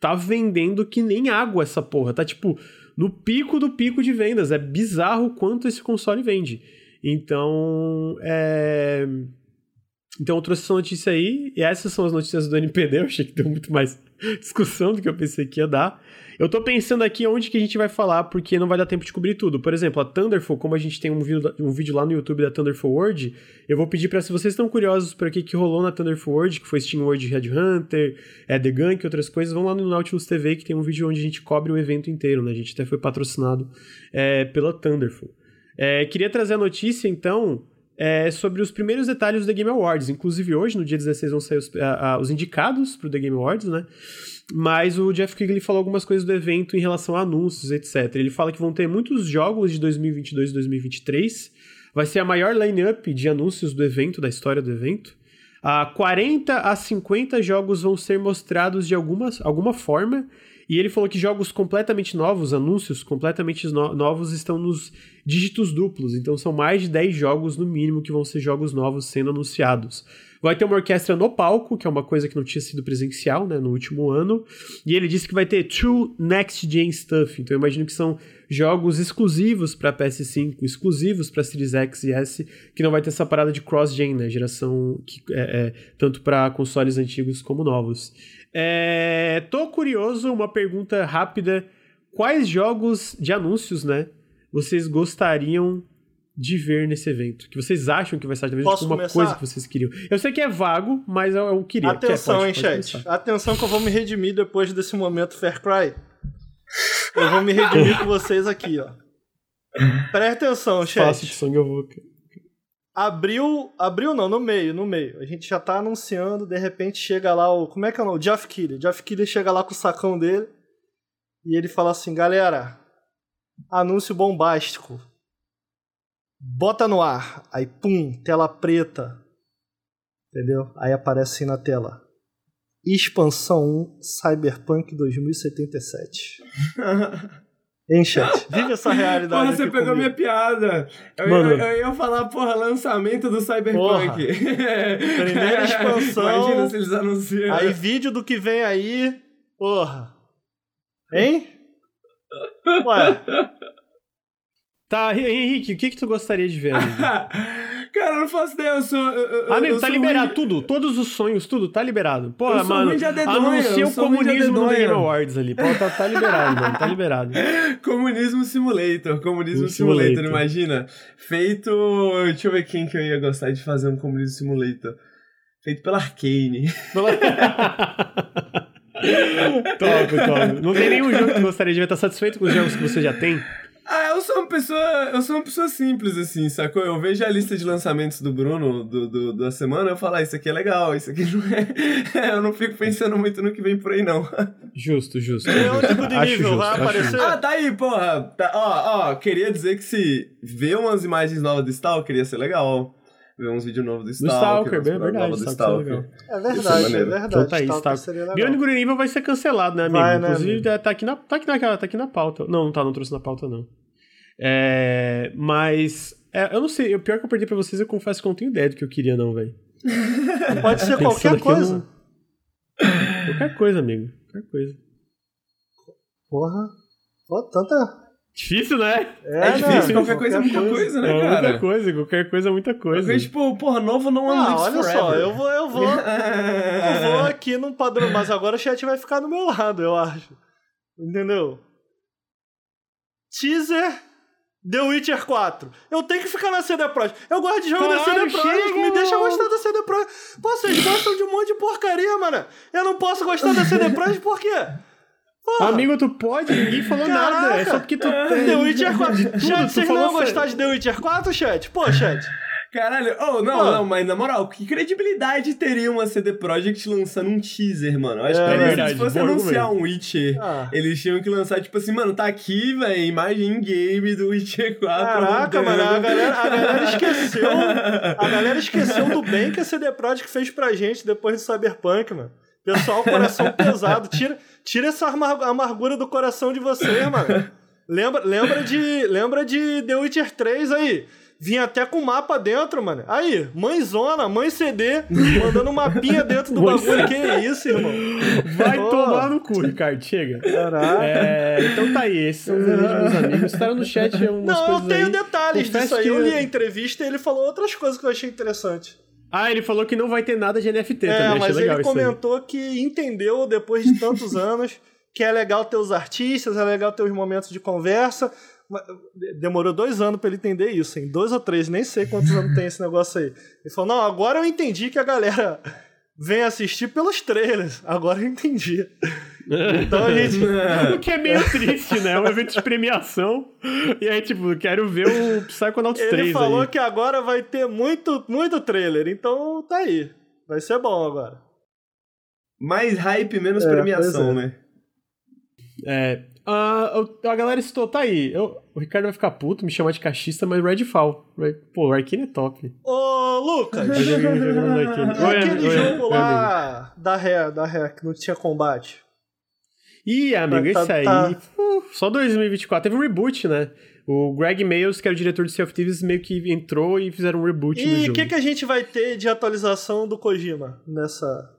tá vendendo que nem água essa porra, tá tipo no pico do pico de vendas, é bizarro quanto esse console vende. Então, é... Então eu trouxe essa notícia aí, e essas são as notícias do NPD, eu achei que deu muito mais discussão do que eu pensei que ia dar. Eu tô pensando aqui onde que a gente vai falar, porque não vai dar tempo de cobrir tudo. Por exemplo, a Thunderfall, como a gente tem um vídeo, um vídeo lá no YouTube da Thunderfall World, eu vou pedir para se vocês estão curiosos para o que, rolou na Thunderfall World, que foi Steam World Red Hunter, é, The Gunk outras coisas, vão lá no Nautilus TV, que tem um vídeo onde a gente cobre o evento inteiro, né? A gente até foi patrocinado é, pela Thunderfall. É, queria trazer a notícia, então, é, sobre os primeiros detalhes do The Game Awards. Inclusive, hoje, no dia 16, vão sair os, a, a, os indicados pro The Game Awards, né? Mas o Jeff Quigley falou algumas coisas do evento em relação a anúncios, etc. Ele fala que vão ter muitos jogos de 2022 e 2023. Vai ser a maior line-up de anúncios do evento, da história do evento. Uh, 40 a 50 jogos vão ser mostrados de alguma, alguma forma. E ele falou que jogos completamente novos, anúncios completamente no novos, estão nos dígitos duplos. Então são mais de 10 jogos no mínimo que vão ser jogos novos sendo anunciados. Vai ter uma orquestra no palco, que é uma coisa que não tinha sido presencial, né, no último ano. E ele disse que vai ter true next gen stuff. Então eu imagino que são jogos exclusivos para PS5, exclusivos para Series X e S, que não vai ter essa parada de cross-gen, né, geração que é, é tanto para consoles antigos como novos. É, tô curioso, uma pergunta rápida. Quais jogos de anúncios, né, vocês gostariam de ver nesse evento? Que vocês acham que vai estar talvez tipo, uma coisa que vocês queriam? Eu sei que é vago, mas eu, eu queria. Atenção, quer, pode, hein, pode chat. Começar. Atenção que eu vou me redimir depois desse momento Fair Cry. Eu vou me redimir com vocês aqui, ó. Presta atenção, chat. Faço de sangue eu vou. Abriu, abriu não, no meio, no meio. A gente já tá anunciando, de repente chega lá o, como é que é o nome? Jeff Keighley. Jeff Keighley chega lá com o sacão dele e ele fala assim, galera, anúncio bombástico bota no ar, aí pum, tela preta. Entendeu? Aí aparece assim na tela. Expansão 1 Cyberpunk 2077. Hein, chat? Vive essa realidade. Porra, você pegou comigo. minha piada. Eu, Mano. Eu, eu, ia falar, porra, lançamento do Cyberpunk. Primeira expansão. Imagina se eles anunciam. Aí, vídeo do que vem aí. Porra. Hein? Ué. Tá, Henrique, o que que tu gostaria de ver? Cara, eu não faço ideia, eu sou. Eu, amigo, eu tá liberado tudo, todos os sonhos, tudo, tá liberado. Porra, mano, anuncia o comunismo no Game Awards ali. Pô, tá, tá liberado, mano, tá liberado. Comunismo Simulator, Comunismo Simulator, Simulator, imagina. Feito. Deixa eu ver quem que eu ia gostar de fazer um Comunismo Simulator. Feito pela Arcane. top, top. Não tem nenhum jogo que gostaria de ver, tá satisfeito com os jogos que você já tem? Ah, eu sou uma pessoa. Eu sou uma pessoa simples, assim, sacou? Eu vejo a lista de lançamentos do Bruno do, do da semana, eu falo, ah, isso aqui é legal, isso aqui não é. eu não fico pensando muito no que vem por aí, não. Justo, justo. É o tipo de nível, justo, vai aparecer. Ah, tá aí, porra. Tá, ó, ó, queria dizer que se ver umas imagens novas do Stalker ia ser legal ver uns vídeos novos do Stalker. Do Stalker, é verdade. Do Stalker. É verdade, é, é verdade. Então tá aí, Stalker. Good Nível vai ser cancelado, né, amigo? Vai, né, Inclusive, amigo? tá, aqui na, tá, aqui na, tá aqui na pauta. Não, não tá, não trouxe na pauta, não. É, mas, é, eu não sei, o pior que eu perdi pra vocês, eu confesso que eu não tenho ideia do que eu queria, não, velho. Pode ser qualquer coisa. Não... Qualquer coisa, amigo. Qualquer coisa. Porra. Pô, tanta Difícil, né? É, é difícil, não, qualquer, coisa é muita coisa, né, é, cara? Muita coisa, qualquer coisa é muita coisa. Porque, tipo, porra, novo não ah, olha forever. só, eu vou, eu vou. eu vou aqui num padrão, mas agora o chat vai ficar do meu lado, eu acho. Entendeu? Teaser The Witcher 4. Eu tenho que ficar na CD Projekt. Eu gosto de jogo da CD Projekt. Me deixa gostar da CD Projekt. Pô, vocês gostam de um monte de porcaria, mano. Eu não posso gostar da CD Projekt por quê? Porra. Amigo, tu pode, ninguém falou Caraca. nada. É só porque tu tem. The Witcher 4. Chat, vocês não vão gostar de The Witcher 4, chat? Pô, chat. Caralho, oh, não, não, mas na moral, que credibilidade teria uma CD Projekt lançando um teaser, mano? Eu acho é, que verdade, se fosse anunciar um Witcher, ah. eles tinham que lançar, tipo assim, mano, tá aqui, velho, imagem in-game do Witcher 4. Caraca, mano, a galera, a galera esqueceu. A galera esqueceu do bem que a CD Projekt fez pra gente depois de Cyberpunk, mano. Pessoal, coração pesado. Tira, tira essa amargura do coração de vocês, mano. Lembra, lembra, de, lembra de The Witcher 3 aí? Vinha até com mapa dentro, mano. Aí, mãezona, mãe CD, mandando mapinha dentro do bagulho. Que isso, irmão? Vai oh. tomar no cu, Ricardo. Chega. Caraca. É, então tá aí. Esses são os meus amigos. Estaram no chat umas Não, coisas eu tenho aí. detalhes Confesso disso aí. Que... Eu li a entrevista e ele falou outras coisas que eu achei interessante. Ah, ele falou que não vai ter nada de NFT é, também, mas ele comentou que entendeu depois de tantos anos que é legal ter os artistas, é legal ter os momentos de conversa. Demorou dois anos para ele entender isso, em dois ou três, nem sei quantos anos tem esse negócio aí. Ele falou: não, agora eu entendi que a galera vem assistir pelos trailers. Agora eu entendi. Então a gente. o que é meio triste, né? É um evento de premiação. E aí, tipo, quero ver o Psychonauts Ele 3. Ele falou aí. que agora vai ter muito, muito trailer. Então tá aí. Vai ser bom agora. Mais hype, menos é, premiação, é. né? É. Uh, a galera citou, tá aí. Eu, o Ricardo vai ficar puto, me chamar de cachista, mas Redfall. Pô, o Arkane é top. Ô, Lucas! é aquele jogo lá da Ré, da Ré, que não tinha combate. Ih, amigo, tá, esse aí. Tá... Uh, só 2024. Teve um reboot, né? O Greg Mayles, que era o diretor de Sea of Thieves, meio que entrou e fizeram um reboot e. E o que, que a gente vai ter de atualização do Kojima nessa,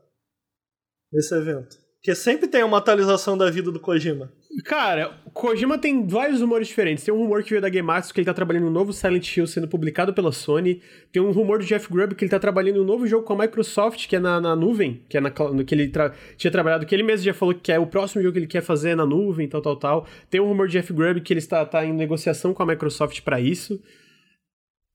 nesse evento? Porque sempre tem uma atualização da vida do Kojima. Cara, o Kojima tem vários rumores diferentes. Tem um rumor que veio da Game Arts que ele tá trabalhando no novo Silent Hill sendo publicado pela Sony. Tem um rumor do Jeff Grubb que ele tá trabalhando no novo jogo com a Microsoft, que é na, na nuvem, que é na, que ele tra tinha trabalhado, que ele mesmo já falou que é o próximo jogo que ele quer fazer na nuvem, tal, tal, tal. Tem um rumor de Jeff Grubb que ele está tá em negociação com a Microsoft para isso.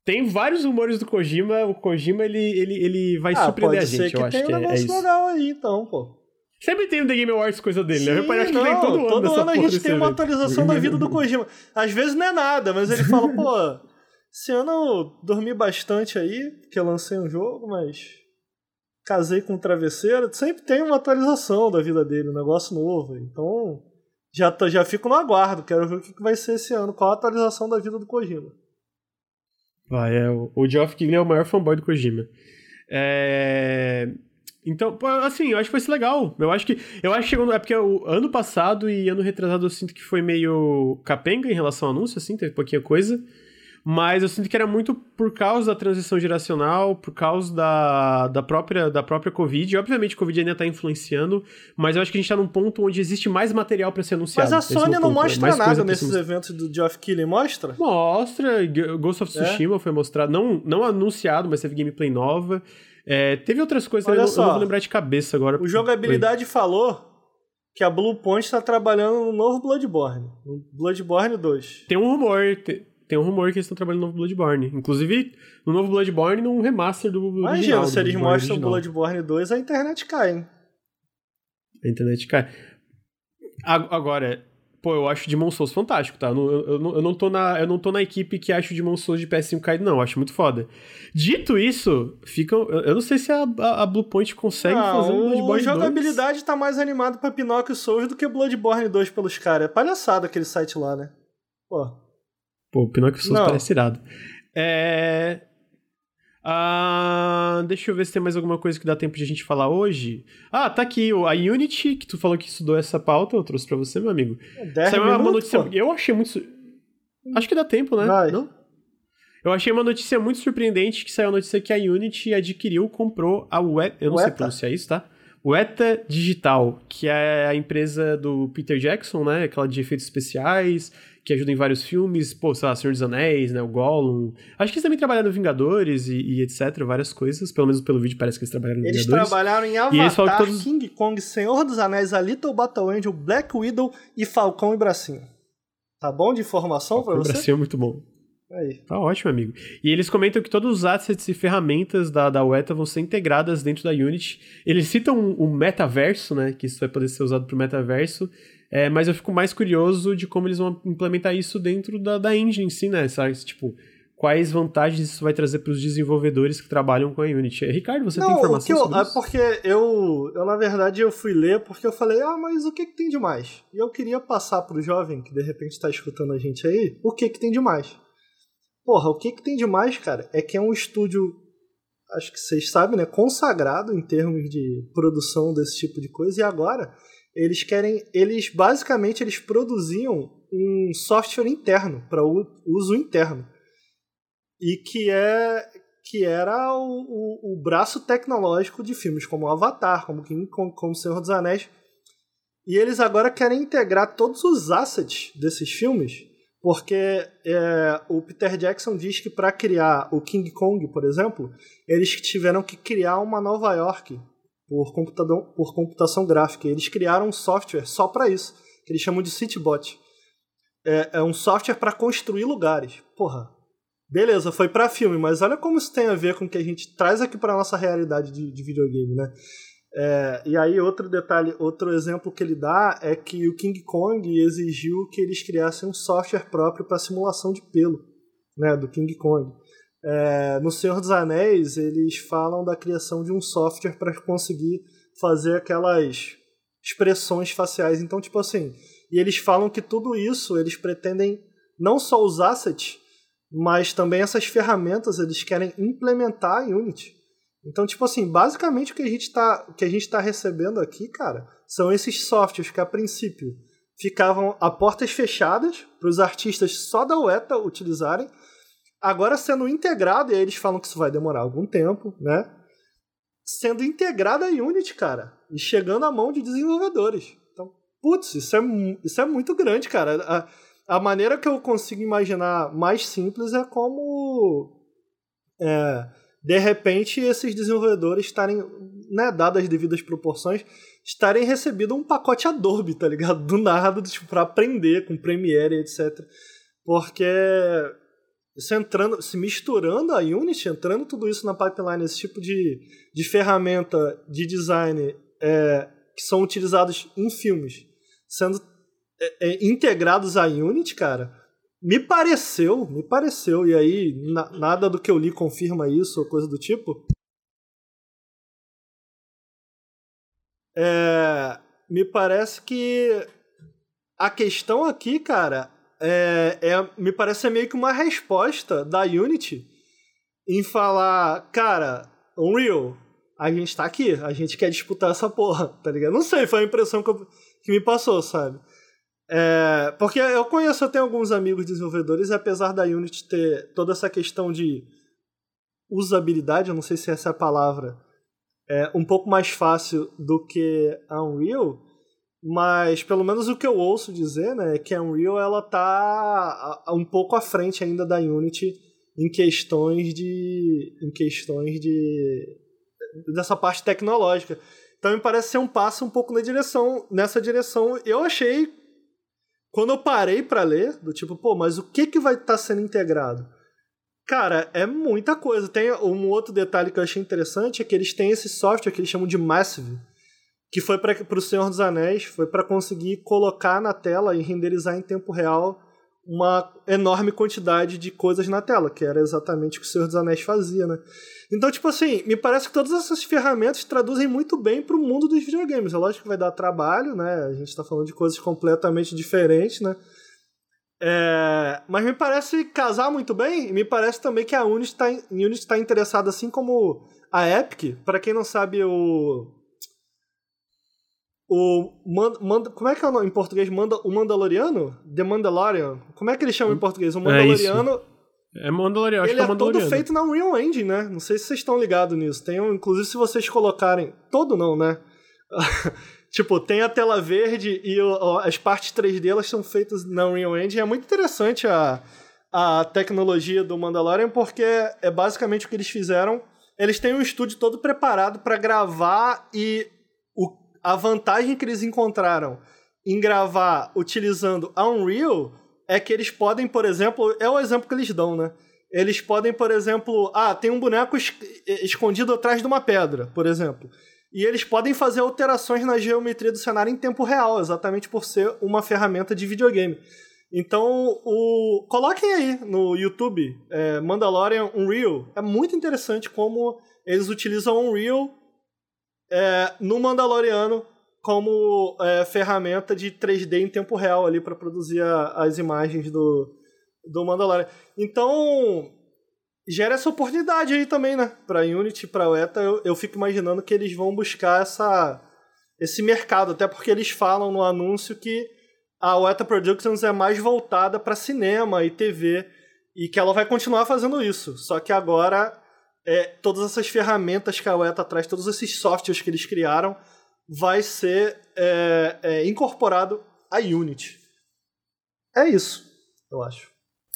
Tem vários rumores do Kojima. O Kojima, ele, ele, ele vai ah, surpreender a gente, eu acho que, tem um é, é isso. legal aí, então, pô. Sempre tem o The Game Awards coisa dele, né? Sim, né? Eu acho que vem todo ano. Todo ano a gente tem uma atualização da vida do Kojima. Às vezes não é nada, mas ele fala, pô, esse ano eu dormi bastante aí, porque eu lancei um jogo, mas casei com um travesseiro. Sempre tem uma atualização da vida dele, um negócio novo. Então, já, tô, já fico no aguardo. Quero ver o que vai ser esse ano. Qual a atualização da vida do Kojima. Vai, é, o Geoff Keighley é o maior fanboy do Kojima. É... Então, assim, eu acho que vai ser legal. Eu acho que. Eu acho que chegou. É porque o ano passado e ano retrasado eu sinto que foi meio capenga em relação ao anúncio, assim, teve pouquinha coisa. Mas eu sinto que era muito por causa da transição geracional, por causa da, da, própria, da própria Covid. E, obviamente, a Covid ainda tá influenciando, mas eu acho que a gente tá num ponto onde existe mais material para ser anunciado. Mas a Sony não ponto, mostra nada nesses eventos do Geoff Keighley, mostra? Mostra. Ghost of é? Tsushima é? foi mostrado, não, não anunciado, mas teve gameplay nova. É, teve outras coisas, Olha eu, só, não vou lembrar de cabeça agora. O jogabilidade foi. falou que a Bluepoint está trabalhando no novo Bloodborne, no Bloodborne 2. Tem um rumor, tem, tem um rumor que eles estão trabalhando no novo Bloodborne. Inclusive, no novo Bloodborne, num remaster do Imagina, original, se eles mostram o Bloodborne 2, a internet cai, hein? A internet cai. Agora, Pô, eu acho Demon Souls fantástico, tá? Eu não, eu, eu, não tô na, eu não tô na equipe que acha o Demon Souls de PS5 caído, não. Eu acho muito foda. Dito isso, ficam. Eu não sei se a, a, a Bluepoint consegue não, fazer um Bloodborne 2. A jogabilidade 2. tá mais animado pra Pinocchio Souls do que Bloodborne 2 pelos caras. É palhaçada aquele site lá, né? Pô. Pô, Pinocchio Souls não. parece irado. É. Ah, deixa eu ver se tem mais alguma coisa que dá tempo de a gente falar hoje. Ah, tá aqui, a Unity, que tu falou que estudou essa pauta, eu trouxe pra você, meu amigo. É Saiu uma notícia. Pô. Eu achei muito. Acho que dá tempo, né? Vai. Não? Eu achei uma notícia muito surpreendente que saiu a notícia que a Unity adquiriu, comprou a Weta. Eu não Weta. sei pronunciar isso, tá? Weta Digital, que é a empresa do Peter Jackson, né? Aquela de efeitos especiais, que ajuda em vários filmes, pô, sei lá, Senhor dos Anéis, né, o Gollum. Acho que eles também trabalharam no Vingadores e, e, etc, várias coisas, pelo menos pelo vídeo parece que eles trabalharam no eles Vingadores. Eles trabalharam em Avatar, todos... King Kong, Senhor dos Anéis, A Little Battle Angel, Black Widow e Falcão e Bracinho. Tá bom de informação pra você? Bracinho é muito bom. Aí. Tá ótimo, amigo. E eles comentam que todos os assets e ferramentas da, da Weta vão ser integradas dentro da Unity. Eles citam o metaverso, né? Que isso vai poder ser usado pro metaverso. É, mas eu fico mais curioso de como eles vão implementar isso dentro da, da engine em si, né? Sabe? Tipo, quais vantagens isso vai trazer para os desenvolvedores que trabalham com a Unity. Ricardo, você Não, tem informação eu, sobre é isso? É porque eu, eu, na verdade, eu fui ler porque eu falei, ah, mas o que, que tem de mais? E eu queria passar para o jovem que de repente está escutando a gente aí, o que, que tem de mais? Porra, o que, que tem de mais, cara, é que é um estúdio, acho que vocês sabem, né, consagrado em termos de produção desse tipo de coisa, e agora eles querem, eles basicamente eles produziam um software interno para uso interno e que é que era o, o, o, braço tecnológico de filmes como Avatar, como King Kong, como Senhor dos Anéis. E eles agora querem integrar todos os assets desses filmes porque é, o Peter Jackson diz que para criar o King Kong, por exemplo, eles tiveram que criar uma Nova York por, computador, por computação gráfica. Eles criaram um software só para isso, que eles chamam de CityBot. É, é um software para construir lugares. Porra, beleza, foi para filme, mas olha como isso tem a ver com o que a gente traz aqui para nossa realidade de, de videogame, né? É, e aí outro detalhe, outro exemplo que ele dá é que o King Kong exigiu que eles criassem um software próprio para simulação de pelo, né, do King Kong. É, no Senhor dos Anéis eles falam da criação de um software para conseguir fazer aquelas expressões faciais. Então tipo assim, e eles falam que tudo isso eles pretendem não só os assets, mas também essas ferramentas eles querem implementar em Unity. Então, tipo assim, basicamente o que a gente está que a gente tá recebendo aqui, cara, são esses softwares que a princípio ficavam a portas fechadas para os artistas só da UETA utilizarem, agora sendo integrado, e aí eles falam que isso vai demorar algum tempo, né? Sendo integrada a Unity, cara, e chegando à mão de desenvolvedores. Então, putz, isso é, isso é muito grande, cara. A, a maneira que eu consigo imaginar mais simples é como. É, de repente esses desenvolvedores estarem, né, dadas as devidas proporções, estarem recebendo um pacote Adobe, tá ligado? Do nada, tipo, pra aprender com Premiere, etc. Porque isso entrando, se misturando a Unity, entrando tudo isso na pipeline, esse tipo de, de ferramenta de design é, que são utilizados em filmes, sendo é, é, integrados à Unity, cara, me pareceu, me pareceu, e aí na, nada do que eu li confirma isso ou coisa do tipo. É, me parece que a questão aqui, cara, é, é, me parece meio que uma resposta da Unity em falar, cara, Unreal, a gente tá aqui, a gente quer disputar essa porra, tá ligado? Não sei, foi a impressão que, eu, que me passou, sabe? É, porque eu conheço, tenho alguns amigos desenvolvedores, e apesar da Unity ter toda essa questão de usabilidade, eu não sei se essa é a palavra, é um pouco mais fácil do que a Unreal, mas pelo menos o que eu ouço dizer, né, é que a Unreal ela tá um pouco à frente ainda da Unity em questões de em questões de dessa parte tecnológica. Então me parece ser um passo um pouco na direção nessa direção. Eu achei quando eu parei para ler, do tipo, pô, mas o que que vai estar tá sendo integrado? Cara, é muita coisa. Tem um outro detalhe que eu achei interessante é que eles têm esse software que eles chamam de Massive, que foi para o Senhor dos Anéis, foi para conseguir colocar na tela e renderizar em tempo real uma enorme quantidade de coisas na tela, que era exatamente o que o Senhor dos Anéis fazia, né? Então, tipo assim, me parece que todas essas ferramentas traduzem muito bem para o mundo dos videogames. É lógico que vai dar trabalho, né? A gente está falando de coisas completamente diferentes, né? É, mas me parece casar muito bem e me parece também que a Unity está tá interessada, assim como a Epic. Para quem não sabe, o o Man, como é que é o nome em português? Manda, o Mandaloriano? The Mandalorian? Como é que ele chama em português? O é Mandaloriano. É, é Mandaloriano, acho ele que é, é todo feito na Unreal Engine, né? Não sei se vocês estão ligados nisso. Tem, inclusive, se vocês colocarem. Todo não, né? tipo, tem a tela verde e o, as partes 3D elas são feitas na Unreal Engine. É muito interessante a, a tecnologia do Mandalorian, porque é basicamente o que eles fizeram. Eles têm um estúdio todo preparado para gravar e a vantagem que eles encontraram em gravar utilizando Unreal é que eles podem, por exemplo, é o exemplo que eles dão, né? Eles podem, por exemplo, ah, tem um boneco es escondido atrás de uma pedra, por exemplo. E eles podem fazer alterações na geometria do cenário em tempo real, exatamente por ser uma ferramenta de videogame. Então, o... coloquem aí no YouTube é, Mandalorian Unreal. É muito interessante como eles utilizam Unreal é, no Mandaloriano como é, ferramenta de 3D em tempo real ali para produzir a, as imagens do, do Mandalorian. Então, gera essa oportunidade aí também, né? Para Unity, para ETA, eu, eu fico imaginando que eles vão buscar essa, esse mercado, até porque eles falam no anúncio que a Weta Productions é mais voltada para cinema e TV e que ela vai continuar fazendo isso. Só que agora é, todas essas ferramentas que a UETA traz, todos esses softwares que eles criaram, vai ser é, é, incorporado a Unity. É isso. eu acho.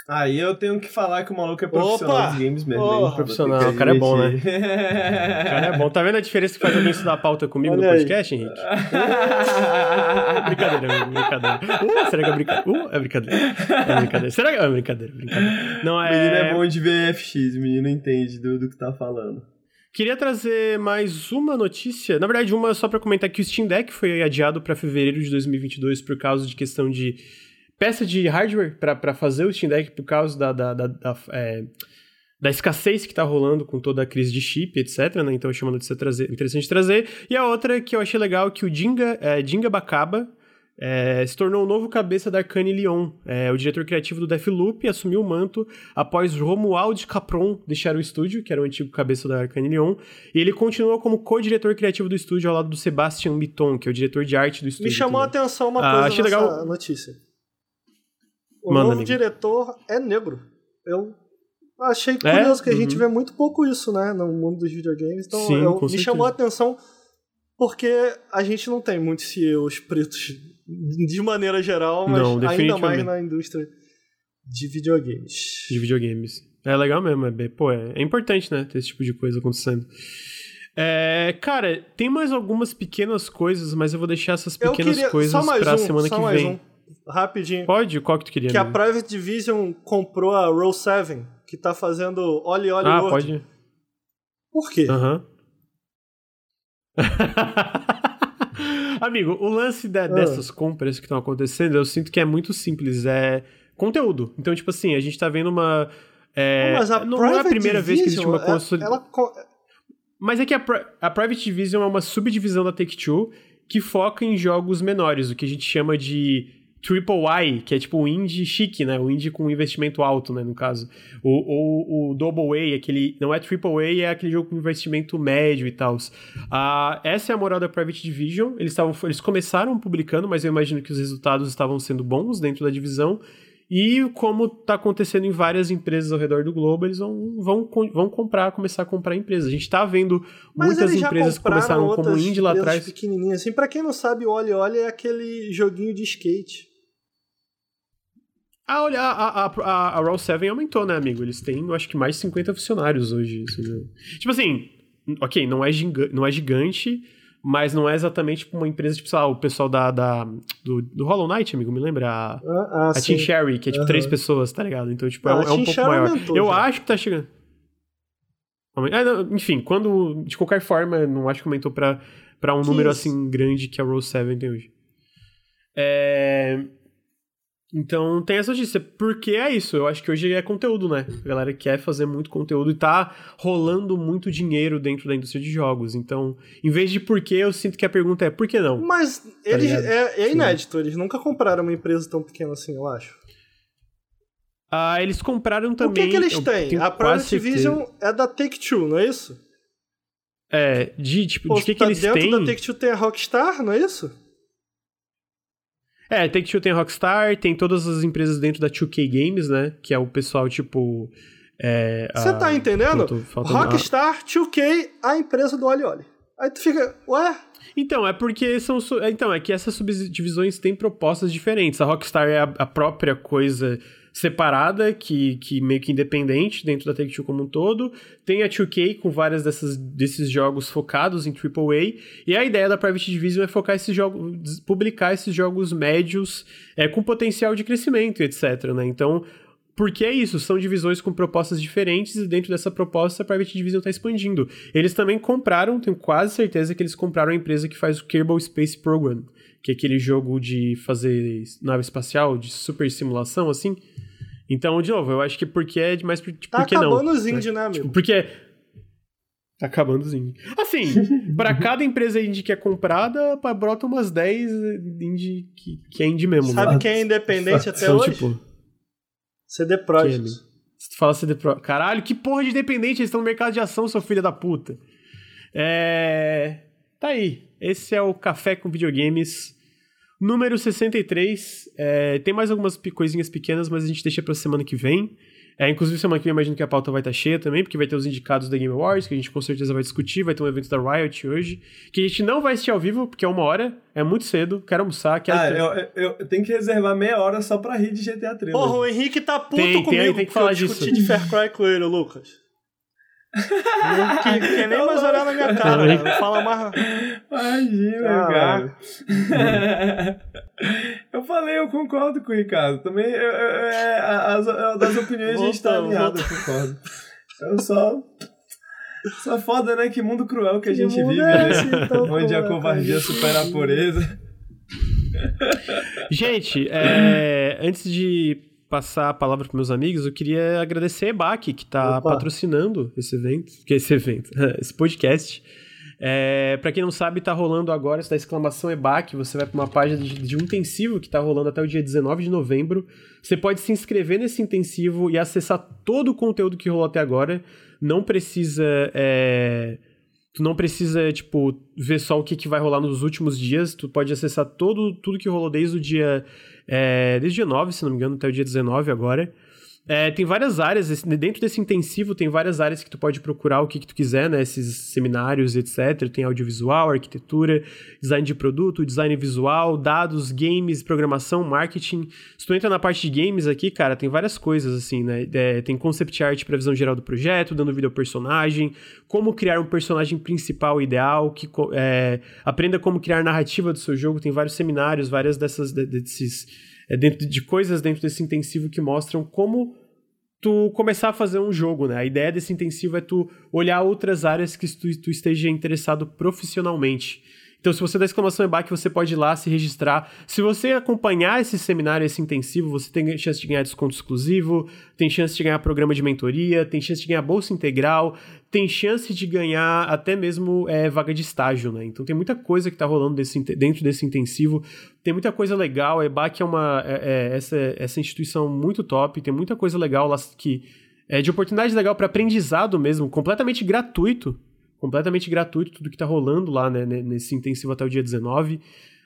Aí eu tenho que falar que o maluco é profissional Opa! dos games mesmo. Oh, profissional, o cara é bom, né? admitir. Cara, é bom. Tá vendo a diferença que faz alguém estudar a pauta comigo Olha no aí. podcast, Henrique? brincadeira, brincadeira. Uh, será que é brincadeira? Uh, é brincadeira. É brincadeira. Será que é brincadeira? brincadeira. Não, O menino é é... bom de VFX, o menino entende do, do que tá falando. Queria trazer mais uma notícia. Na verdade, uma só pra comentar que o Steam Deck foi adiado pra fevereiro de 2022 por causa de questão de peça de hardware pra fazer o Steam Deck por causa da, da, da, da, é, da escassez que tá rolando com toda a crise de chip, etc. Né? Então, eu achei uma notícia trazer, interessante trazer. E a outra que eu achei legal que o Jinga, é, Jinga Bacaba é, se tornou o novo cabeça da Arcane Lyon. É, o diretor criativo do Deathloop assumiu o manto após Romuald Capron deixar o estúdio, que era o antigo cabeça da Arcane Lyon, e ele continuou como co-diretor criativo do estúdio ao lado do Sebastian Bitton, que é o diretor de arte do estúdio. Me chamou a também. atenção uma Ah, coisa achei nessa legal. notícia. O Manda, novo amigo. diretor é negro. Eu achei É? curioso que a gente Uhum. vê muito pouco isso, né, no mundo dos videogames. Então Sim, eu- me certeza. chamou a atenção porque a gente não tem muitos CEOs pretos de maneira geral, mas Não, ainda mais na indústria de videogames. de videogames. É legal mesmo, é, bem- pô, é, é importante, né, ter esse tipo de coisa acontecendo. É, cara, tem mais algumas pequenas coisas, mas eu vou deixar essas pequenas queria coisas pra um, semana que vem. um, rapidinho. Pode? Qual que tu queria? Que a amigo? Private Division comprou a Roll 7, que tá fazendo Oli Oli Ah, World. pode. Por quê? Aham. Amigo, o lance Ah. da- dessas compras que estão acontecendo, eu sinto que é muito simples. É conteúdo. Então, tipo assim, a gente tá vendo uma. é, Mas a não, não é a primeira vez que existe Division, uma é- console. ela co- Mas é que a, a Private Division é uma subdivisão da Take-Two que foca em jogos menores, o que a gente chama de Triple I, que é tipo o indie chique, né? O indie com investimento alto, né? No caso. O, o, o Double A, aquele. Não é Triple A, é aquele jogo com investimento médio e tal. Ah, essa é a moral da Private Division. Eles, tavam, eles começaram publicando, mas eu imagino que os resultados estavam sendo bons dentro da divisão. E como tá acontecendo em várias empresas ao redor do globo, eles vão, vão, vão comprar, começar a comprar empresas. A gente tá vendo Mas muitas empresas que começaram como indie lá atrás. pequenininhas. Assim, pra quem não sabe, o Oli Oli é aquele joguinho de skate. Ah, olha, a, a, a, a Raw 7 aumentou, né, amigo? Eles têm, eu acho que mais de 50 funcionários hoje. assim? Tipo assim, ok, não é, giga, não é gigante, mas não é exatamente tipo, uma empresa, tipo, sei lá, o pessoal da, da, do, do Hollow Knight, amigo, me lembra? A, Ah, ah. Team Sherry, que é tipo Aham. três pessoas, tá ligado? Então, tipo, é, Ah, um- a é um pouco Sherry maior. aumentou Eu já. acho que tá chegando. Não, enfim, quando. De qualquer forma, não acho que aumentou pra, pra um Que número isso? assim grande que a Rose 7 tem hoje. É. Então tem essa notícia. Porque é isso. Eu acho que hoje é conteúdo, né? A galera quer fazer muito conteúdo e tá rolando muito dinheiro dentro da indústria de jogos. Então, em vez de por quê, eu sinto que a pergunta é por que não? Mas eles, ligado? é, é inédito, eles nunca compraram uma empresa tão pequena assim, eu acho. Ah, eles compraram o também. que, que eles têm? A Private Division é da Take-Two, não é isso? É, de tipo, Pô, de que, que tá eles dentro têm. da Take-Two tem a Rockstar, não é isso? É, Take-Two tem a Rockstar, tem todas as empresas dentro da 2K Games, né? Que é o pessoal, tipo... é, Você a- tá entendendo? tô Rockstar, 2K, a empresa do Oli Oli. Aí tu fica, ué? Então, é porque são. é, Então, é que essas subdivisões têm propostas diferentes. A Rockstar é a, a própria coisa separada, que, que meio que independente dentro da Take-Two como um todo. Tem a 2K com várias dessas, desses jogos focados em AAA. E a ideia da Private Division é focar esses jogos, publicar esses jogos médios é, com potencial de crescimento, etc. Né? Então, porque é isso, são divisões com propostas diferentes e dentro dessa proposta a Private Division está expandindo. Eles também compraram, tenho quase certeza que eles compraram a empresa que faz o Kerbal Space Program, que é aquele jogo de fazer nave espacial, de super simulação, assim. Então, de novo, eu acho que porque é demais tipo, Tá por que não? acabando os indie, né, amigo? Tipo, porque Tá acabando os indie. Assim, pra cada empresa indie que é comprada, brota umas 10 indie que, que é indie mesmo. Sabe né? quem é independente até São, hoje? tipo, CD que, Projekt. Se tu fala CD Pro... Caralho, que porra de independente, eles estão no mercado de ação, seu filho da puta. É... Tá aí. Esse é o Café com Videogames número 63. É... Tem mais algumas coisinhas pequenas, mas a gente deixa pra semana que vem. É, inclusive, semana que vem, imagino que a pauta vai estar cheia também, porque vai ter os indicados da Game Awards, que a gente com certeza vai discutir. Vai ter um evento da Riot hoje, que a gente não vai assistir ao vivo, porque é uma hora, é muito cedo, quero almoçar, quero. Ah, ter... eu, eu, eu, tenho que reservar meia hora só pra rir de GTA 3. Porra, o Henrique tá puto tem, comigo, tem, tem que falar disso. eu discuti de Fair Cry com ele, Lucas. Não quer, quer nem mais olhar na minha cara, cara. Fala mais. Imagina, cara. eu falei, eu concordo com o Ricardo. Também, eu, eu, é, as, das opiniões a gente tá alinhado, eu concordo. Eu só. Só foda, né? Que mundo cruel que a gente vive, é né? Onde a covardia supera a pureza. Gente, é, antes de passar a palavra para meus amigos, eu queria agradecer a EBAC, que está patrocinando esse evento, que esse evento, esse podcast. É, para quem não sabe, tá rolando agora, essa exclamação EBAC, você vai para uma página de, de, um intensivo que tá rolando até o dia 19 de novembro. Você pode se inscrever nesse intensivo e acessar todo o conteúdo que rolou até agora. Não precisa. É, tu não precisa, tipo, ver só o que, que vai rolar nos últimos dias. Tu pode acessar todo, tudo que rolou desde o dia é, desde dia 9, se não me engano, até o dia 19 agora. É, tem várias áreas, dentro desse intensivo tem várias áreas que tu pode procurar o que, que tu quiser, né? Esses seminários, etc. Tem audiovisual, arquitetura, design de produto, design visual, dados, games, programação, marketing. Se tu entra na parte de games aqui, cara, tem várias coisas, assim, né? É, tem concept art para visão geral do projeto, dando vida ao personagem, como criar um personagem principal ideal, que é, aprenda como criar narrativa do seu jogo. Tem vários seminários, várias dessas, desses é, dentro de coisas dentro desse intensivo que mostram como tu começar a fazer um jogo, né? A ideia desse intensivo é tu olhar outras áreas que tu, tu esteja interessado profissionalmente. Então, se você dá exclamação EBAC, você pode ir lá se registrar. Se você acompanhar esse seminário, esse intensivo, você tem chance de ganhar desconto exclusivo, tem chance de ganhar programa de mentoria, tem chance de ganhar bolsa integral, tem chance de ganhar até mesmo é, vaga de estágio, né? Então tem muita coisa que tá rolando desse, dentro desse intensivo. Tem muita coisa legal. A EBAC é uma. É, é, essa, essa instituição muito top, tem muita coisa legal lá que. É de oportunidade legal para aprendizado mesmo, completamente gratuito completamente gratuito tudo que tá rolando lá, né, nesse intensivo até o dia 19.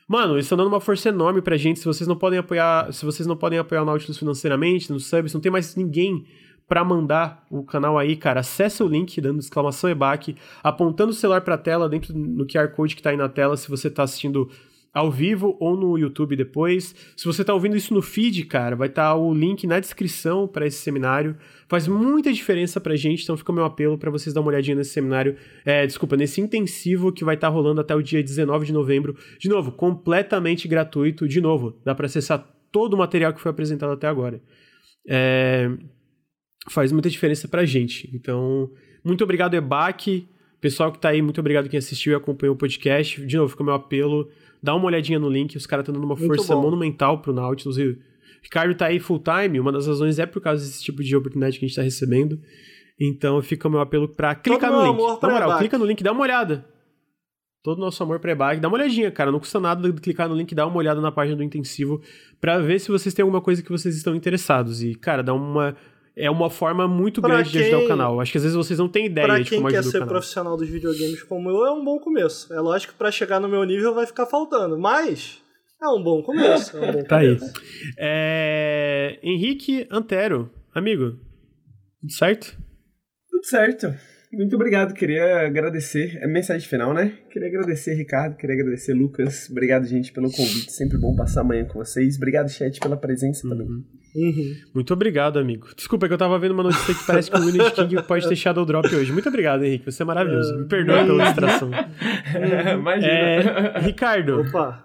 Mano, eles estão dando uma força enorme pra gente. Se vocês não podem apoiar, se vocês não podem apoiar o Nautilus financeiramente, no subs, não tem mais ninguém para mandar o canal aí, cara, acessa o link dando exclamação EBAC, apontando o celular pra tela dentro no QR Code que tá aí na tela, se você tá assistindo ao vivo ou no YouTube depois. Se você está ouvindo isso no feed, cara, vai estar tá o link na descrição para esse seminário. Faz muita diferença pra gente, então fica o meu apelo para vocês dar uma olhadinha nesse seminário, é, desculpa, nesse intensivo que vai estar tá rolando até o dia 19 de novembro. De novo, completamente gratuito. De novo, dá para acessar todo o material que foi apresentado até agora. É, faz muita diferença pra gente. Então, muito obrigado, EBAC. Pessoal que tá aí, muito obrigado quem assistiu e acompanhou o podcast. De novo, fica o meu apelo Dá uma olhadinha no link, os caras estão dando uma Muito força bom. monumental pro Nautilus. E o Ricardo tá aí full time, uma das razões é por causa desse tipo de oportunidade que a gente tá recebendo. Então fica o meu apelo pra clicar Todo no link. Na moral, clica no link, dá uma olhada. Todo o nosso amor pré-bag. Dá uma olhadinha, cara. Não custa nada clicar no link, dar uma olhada na página do intensivo para ver se vocês têm alguma coisa que vocês estão interessados. E, cara, dá uma é uma forma muito pra grande quem, de ajudar o canal. Acho que às vezes vocês não têm ideia pra de como ajudar o canal. quem quer ser profissional dos videogames como eu, é um bom começo. É lógico que pra chegar no meu nível vai ficar faltando, mas é um bom começo. É um bom tá começo. aí. É... Henrique Antero, amigo, tudo certo? Tudo certo. Muito obrigado, queria agradecer. É mensagem final, né? Queria agradecer, Ricardo, queria agradecer, Lucas. Obrigado, gente, pelo convite. Sempre bom passar amanhã com vocês. Obrigado, chat, pela presença uhum. também. Uhum. Muito obrigado, amigo. Desculpa que eu tava vendo uma notícia que parece que o Unity King pode ter Shadow Drop hoje. Muito obrigado, Henrique. Você é maravilhoso. Me perdoe pela distração. Imagina. É, Ricardo. Opa.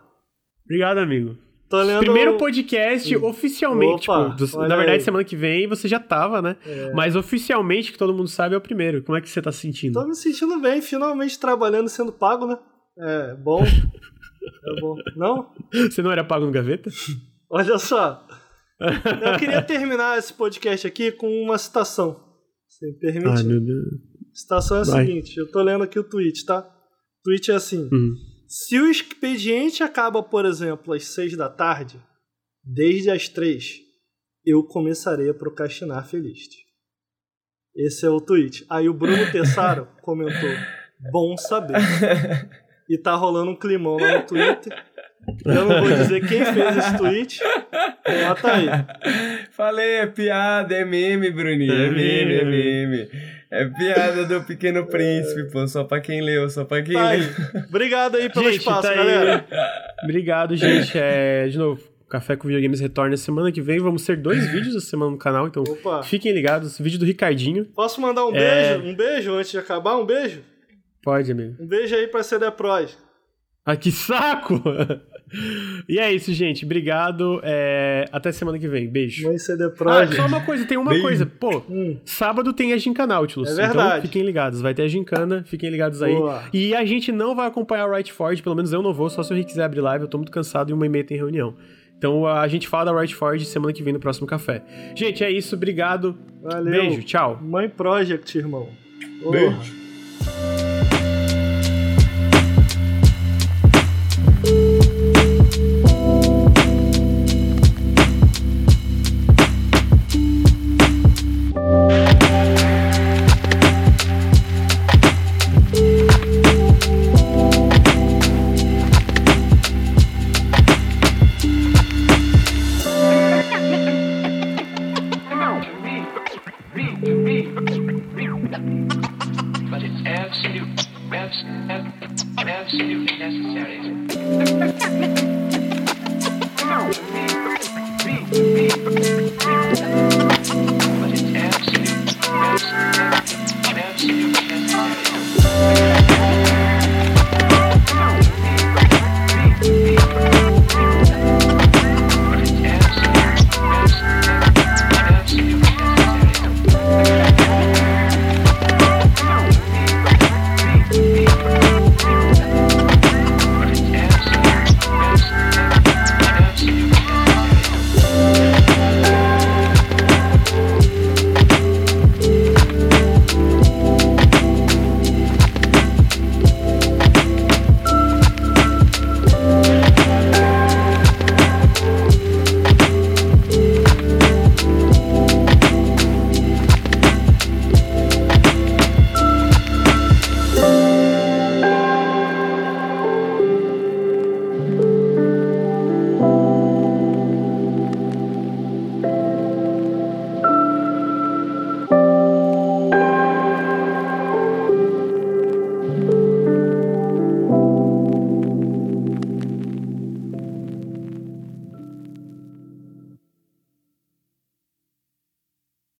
Obrigado, amigo. Lendo... Primeiro podcast oficialmente, Opa, tipo, do, na verdade, aí. semana que vem você já tava, né? É. Mas oficialmente, que todo mundo sabe, é o primeiro. Como é que você tá se sentindo? Tô me sentindo bem, finalmente trabalhando sendo pago, né? É bom. é bom. Não? Você não era pago no gaveta? Olha só. Eu queria terminar esse podcast aqui com uma citação. Se me permite. Ai, meu Deus. Citação é a Vai. seguinte: eu tô lendo aqui o tweet, tá? O tweet é assim. Uhum. Se o expediente acaba, por exemplo, às seis da tarde, desde as três, eu começarei a procrastinar feliz. Esse é o tweet. Aí o Bruno Tessaro comentou: bom saber. E tá rolando um climão lá no Twitter. Eu não vou dizer quem fez esse tweet. Bota aí. Falei, é piada, é meme, Bruninho. É meme, é meme. É piada do Pequeno Príncipe, pô. Só pra quem leu, só pra quem Tá aí. leu. Obrigado aí pelo Gente, espaço, tá aí. galera. Obrigado, gente. É, de novo, Café com Videogames retorna semana que vem. Vamos ter dois vídeos essa semana no canal, então Opa. fiquem ligados. Vídeo do Ricardinho. Posso mandar um É. beijo? Um beijo antes de acabar? Um beijo? Pode, amigo. Um beijo aí pra CD Pros. Ah, que saco! e é isso, gente. Obrigado. É, Até semana que vem. Beijo. Mãe CD Ah, Pros. só uma coisa, tem uma Beijo. coisa. Pô, Hum. sábado tem a Gincana Nautilus. É verdade. Então fiquem ligados. Vai ter a Gincana, fiquem ligados aí. Boa. E a gente não vai acompanhar o Right Forge, pelo menos eu não vou, só se o Rick quiser abrir live. Eu tô muito cansado e uma e meia tem reunião. Então a gente fala da Right Forge semana que vem no próximo café. Gente, é isso. Obrigado. Valeu. Beijo. Tchau. Mãe Project, irmão. Beijo. necessary.